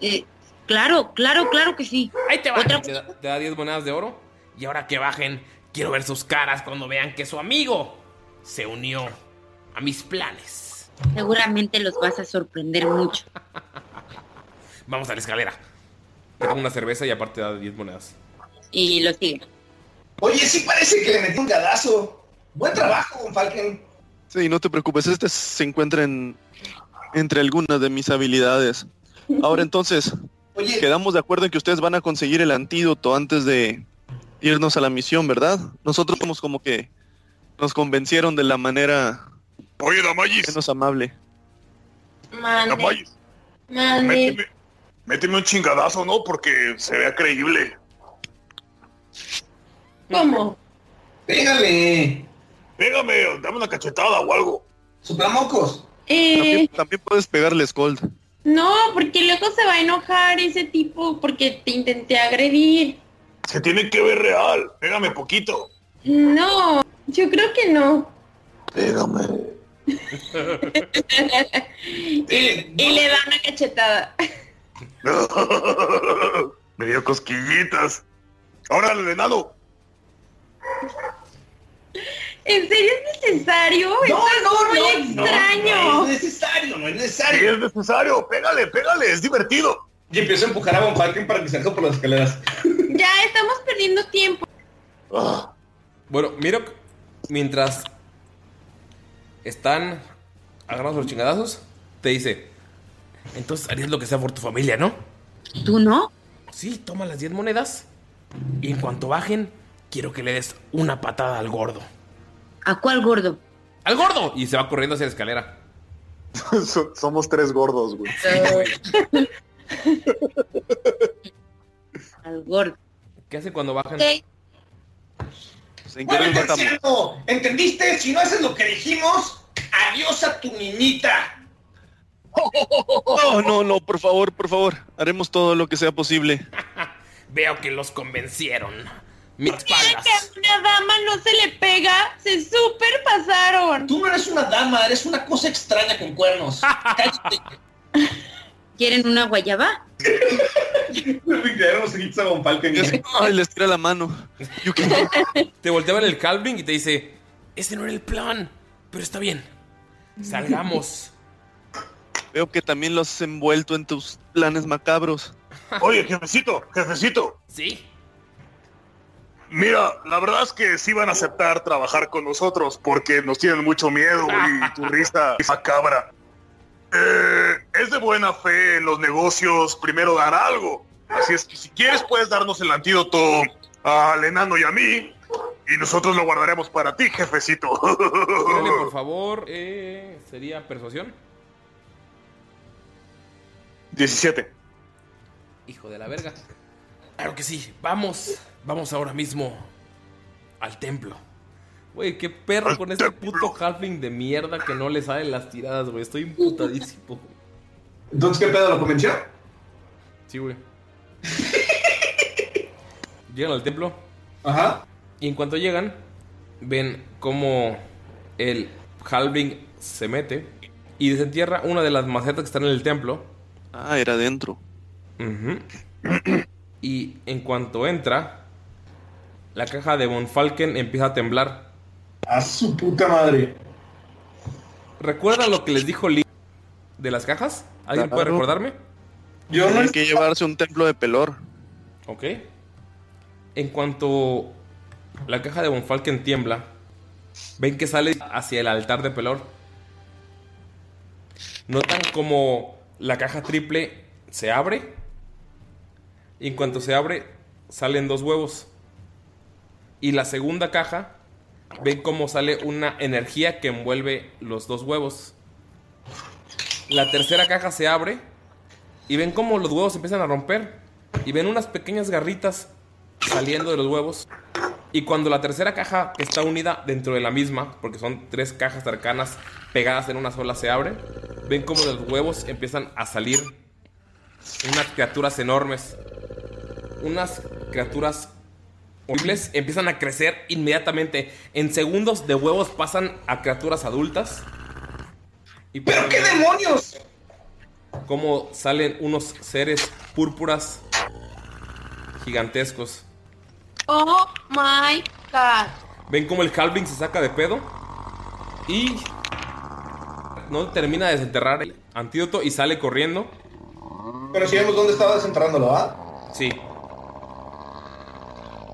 Eh, claro, claro, claro que sí. Ahí te va. Otra- Te da, te da 10 monedas de oro. Y ahora que bajen, quiero ver sus caras cuando vean que su amigo se unió a mis planes. Seguramente los vas a sorprender mucho. Vamos a la escalera. Te pongo una cerveza y aparte da 10 monedas. Y lo sigue. Oye, sí parece que le metí un gadazo. Buen trabajo, Falken. Sí, no te preocupes, este se encuentra en- entre algunas de mis habilidades. Ahora entonces, Oye, quedamos de acuerdo en que ustedes van a conseguir el antídoto antes de irnos a la misión, ¿verdad? Nosotros somos como que nos convencieron de la manera Oye, Damayis, menos amable. Mande. Damayis, Mande. méteme, méteme un chingadazo, ¿no? Porque se vea creíble. ¿Cómo? pégale. Pégame, dame una cachetada o algo. Suplamocos. Eh, También, también puedes pegarle Scold. No, porque luego se va a enojar ese tipo porque te intenté agredir. Se tiene que ver real. Pégame poquito. No, yo creo que no. Pégame. y, y le da una cachetada. Me dio cosquillitas. Ahora el venado. ¿En serio es necesario? No, Esto es no, muy no, no, extraño. No, es necesario, no es Sí, necesario. es necesario. Pégale, pégale. Es divertido. Y empiezo a empujar a Von Falken para que salga por las escaleras. Ya estamos perdiendo tiempo. Ah, Bueno, Mirok, mientras están agarrando los chingadazos, te dice, entonces harías lo que sea por tu familia, ¿no? ¿Tú no? Sí, toma las 10 monedas y en cuanto bajen, quiero que le des una patada al gordo. ¿A cuál gordo? ¡Al gordo! Y se va corriendo hacia la escalera. So- Somos tres gordos, güey. Al gordo. ¿Qué hace cuando bajan? Bueno, tercero, ¿entendiste? Si no haces lo que dijimos, adiós a tu niñita. No, no, no, por favor, por favor. Haremos todo lo que sea posible. Veo que los convencieron. Mis que a una dama no se le pega, se super pasaron. Tú no eres una dama, eres una cosa extraña con cuernos. Cállate. ¿Quieren una guayaba? Ay, les tira la mano. Te voltea a ver el Calvin y te dice, ese no era el plan, pero está bien. Salgamos. Veo que también los has envuelto en tus planes macabros. Oye, jefecito, jefecito. Sí. Mira, la verdad es que sí van a aceptar trabajar con nosotros porque nos tienen mucho miedo y tu risa es macabra. Eh, es de buena fe en los negocios primero dar algo. Así es que si quieres puedes darnos el antídoto al enano y a mí y nosotros lo guardaremos para ti, jefecito. Dale, por favor, eh, sería persuasión. 17. Hijo de la verga. Claro que sí, vamos, vamos ahora mismo al templo. Güey, qué perro con ese puto halfling de mierda que no le salen las tiradas, güey. Estoy imputadísimo. Entonces, ¿qué pedo lo convenció? Sí, güey. llegan al templo. Ajá. Y en cuanto llegan, ven cómo el halving se mete y desentierra una de las macetas que están en el templo. Ah, era dentro. Ujú. Y en cuanto entra, la caja de Von Falken empieza a temblar. A su puta madre. ¿Recuerdan lo que les dijo Lee de las cajas? ¿Alguien puede recordarme? Yo Tienen que llevarse un templo de pelor. Ok. En cuanto la caja de Von Falken tiembla, ven que sale hacia el altar de Pelor. Notan como la caja triple se abre. Y en cuanto se abre, salen dos huevos. Y la segunda caja, ven cómo sale una energía que envuelve los dos huevos. La tercera caja se abre y ven cómo los huevos empiezan a romper. Y ven unas pequeñas garritas saliendo de los huevos. Y cuando la tercera caja que está unida dentro de la misma, porque son tres cajas cercanas pegadas en una sola, se abre, ven cómo los huevos empiezan a salir unas criaturas enormes. Unas criaturas horribles empiezan a crecer inmediatamente. En segundos de huevos pasan a criaturas adultas. Y ¿Pero qué demonios? Como salen unos seres púrpuras gigantescos. Oh my god. Ven como el Halving se saca de pedo y no termina de desenterrar el antídoto y sale corriendo. Pero si vemos dónde estaba desenterrándolo, ¿ah? Sí.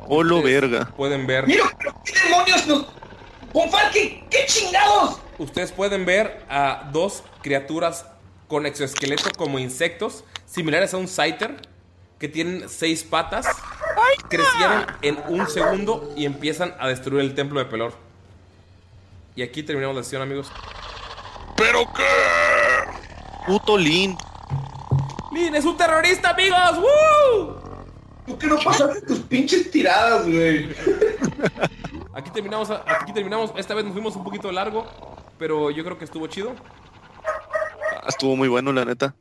Polo verga. Pueden ver. Mira, pero qué demonios nos. ¡Bonfalque! ¿Qué chingados? Ustedes pueden ver a dos criaturas con exoesqueleto como insectos, similares a un Scyther, que tienen seis patas, crecieron en un segundo y empiezan a destruir el templo de Pelor. Y aquí terminamos la sesión, amigos. ¿Pero qué? Puto Lin. ¡Lin es un terrorista, amigos! ¡Woo! ¿Por qué no pasaste tus pinches tiradas, güey? Aquí terminamos, aquí terminamos. Esta vez nos fuimos un poquito largo, pero yo creo que estuvo chido. Ah, Estuvo muy bueno, la neta.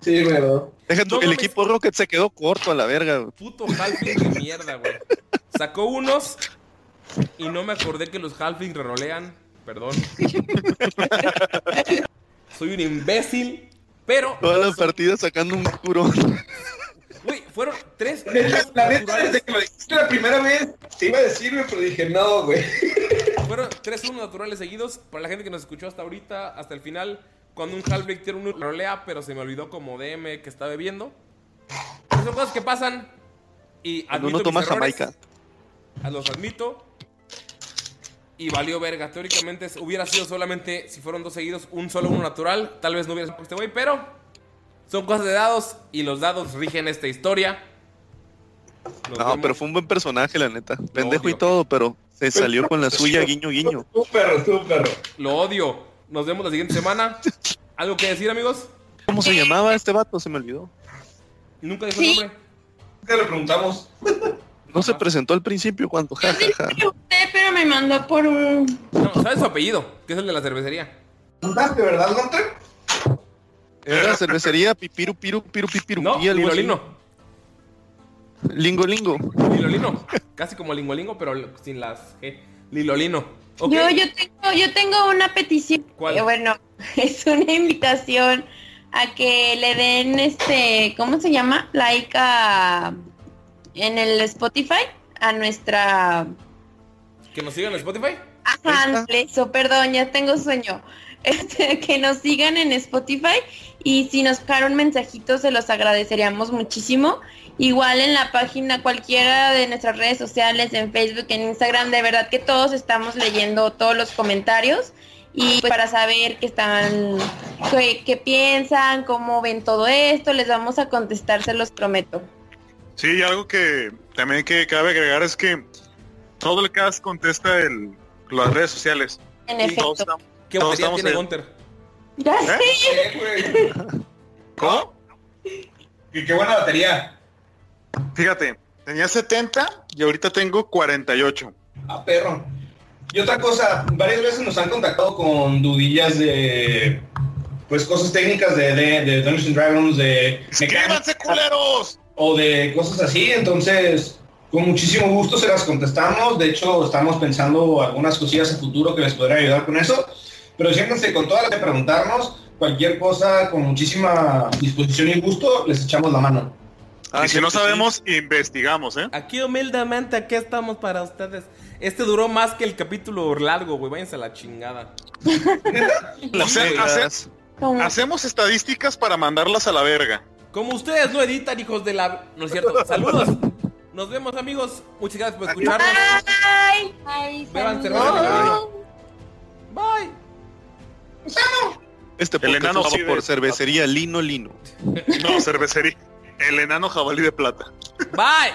Sí, güey, ¿no? Deja tú, No el mames. equipo Rocket se quedó corto a la verga. güey. Puto Halfling de mierda, güey. Sacó unos y no me acordé que los Halfling rerolean. Perdón. Soy un imbécil, pero. Toda la partida sacando un curón. Güey, fueron tres La neta, desde que lo dijiste la primera vez, te iba a decir, güey, pero dije, no, güey. Fueron tres unos naturales seguidos. Para la gente que nos escuchó hasta ahorita, hasta el final, cuando un Halfling tiene un rolea, pero se me olvidó como DM que está bebiendo. Pero son cosas que pasan. Y Cuando admito uno toma mis errores. Jamaica. Los admito. Y valió verga. Teóricamente hubiera sido solamente, si fueron dos seguidos, un solo uno natural. Tal vez no hubiera sido por este güey, pero son cosas de dados y los dados rigen esta historia. Nos No, vemos. pero fue un buen personaje, la neta. Pendejo y todo, pero se salió con la suya, guiño, guiño. Súper, súper. Lo odio. Nos vemos la siguiente semana. ¿Algo que decir, amigos? ¿Cómo se llamaba este vato? Se me olvidó. Nunca dijo el nombre. ¿Qué le preguntamos? No se presentó al principio cuando jajaja. Pregunté, pero me mandó por un... No, ¿sabes su apellido? Que es el de la cervecería. ¿De verdad, Gunter? Era cervecería Pipiru Piru Piru Pipiru. No, y algo Lino así. Lino. Lingo Lingo. Lilo Lino. Casi como Lingolingo, pero sin las G. Lilo Lino. Ok. Yo, yo, tengo, yo tengo una petición. ¿Cuál? Eh, bueno, es una invitación a que le den este, ¿cómo se llama? Like a- en el Spotify a nuestra Que nos sigan en Spotify. Ajá, eso, perdón, ya tengo sueño. Este, que nos sigan en Spotify y si nos dejaron mensajitos se los agradeceríamos muchísimo. Igual en la página cualquiera de nuestras redes sociales, en Facebook, en Instagram, de verdad que todos estamos leyendo todos los comentarios y pues para saber qué están, qué, qué piensan, cómo ven todo esto, les vamos a contestar, se los prometo. Sí, y algo que también que cabe agregar es que todo el cast contesta el, las redes sociales. En efecto. todos estamos- ¿Qué todos batería estamos tiene Gunter? Ya ¿Eh? sé. ¿Cómo? Y qué buena batería. Fíjate, tenía 70 y ahorita tengo 48. Ah, perro. Y otra cosa, varias veces nos han contactado con dudillas de pues cosas técnicas de, de, de Dungeons and Dragons, de ¡Escríbanse, culeros! O de cosas así, entonces con muchísimo gusto se las contestamos, de hecho estamos pensando algunas cosillas a futuro que les podrán ayudar con eso, pero siéntense con todas las de preguntarnos, cualquier cosa con muchísima disposición y gusto, les echamos la mano. y si no sabemos, investigamos, ¿eh? Aquí humildemente, aquí estamos para ustedes. Este duró más que el capítulo largo, güey. Váyanse a la chingada. Hace- hace- hacemos estadísticas para mandarlas a la verga. Como ustedes no editan, hijos de la... No es cierto. Saludos. Nos vemos, amigos. Muchas gracias por escucharnos. Bye. Bye. Beban Lilo Bye. Este El podcast enano sí por cervecería Lino Lino. No, cervecería. El enano jabalí de plata. Bye.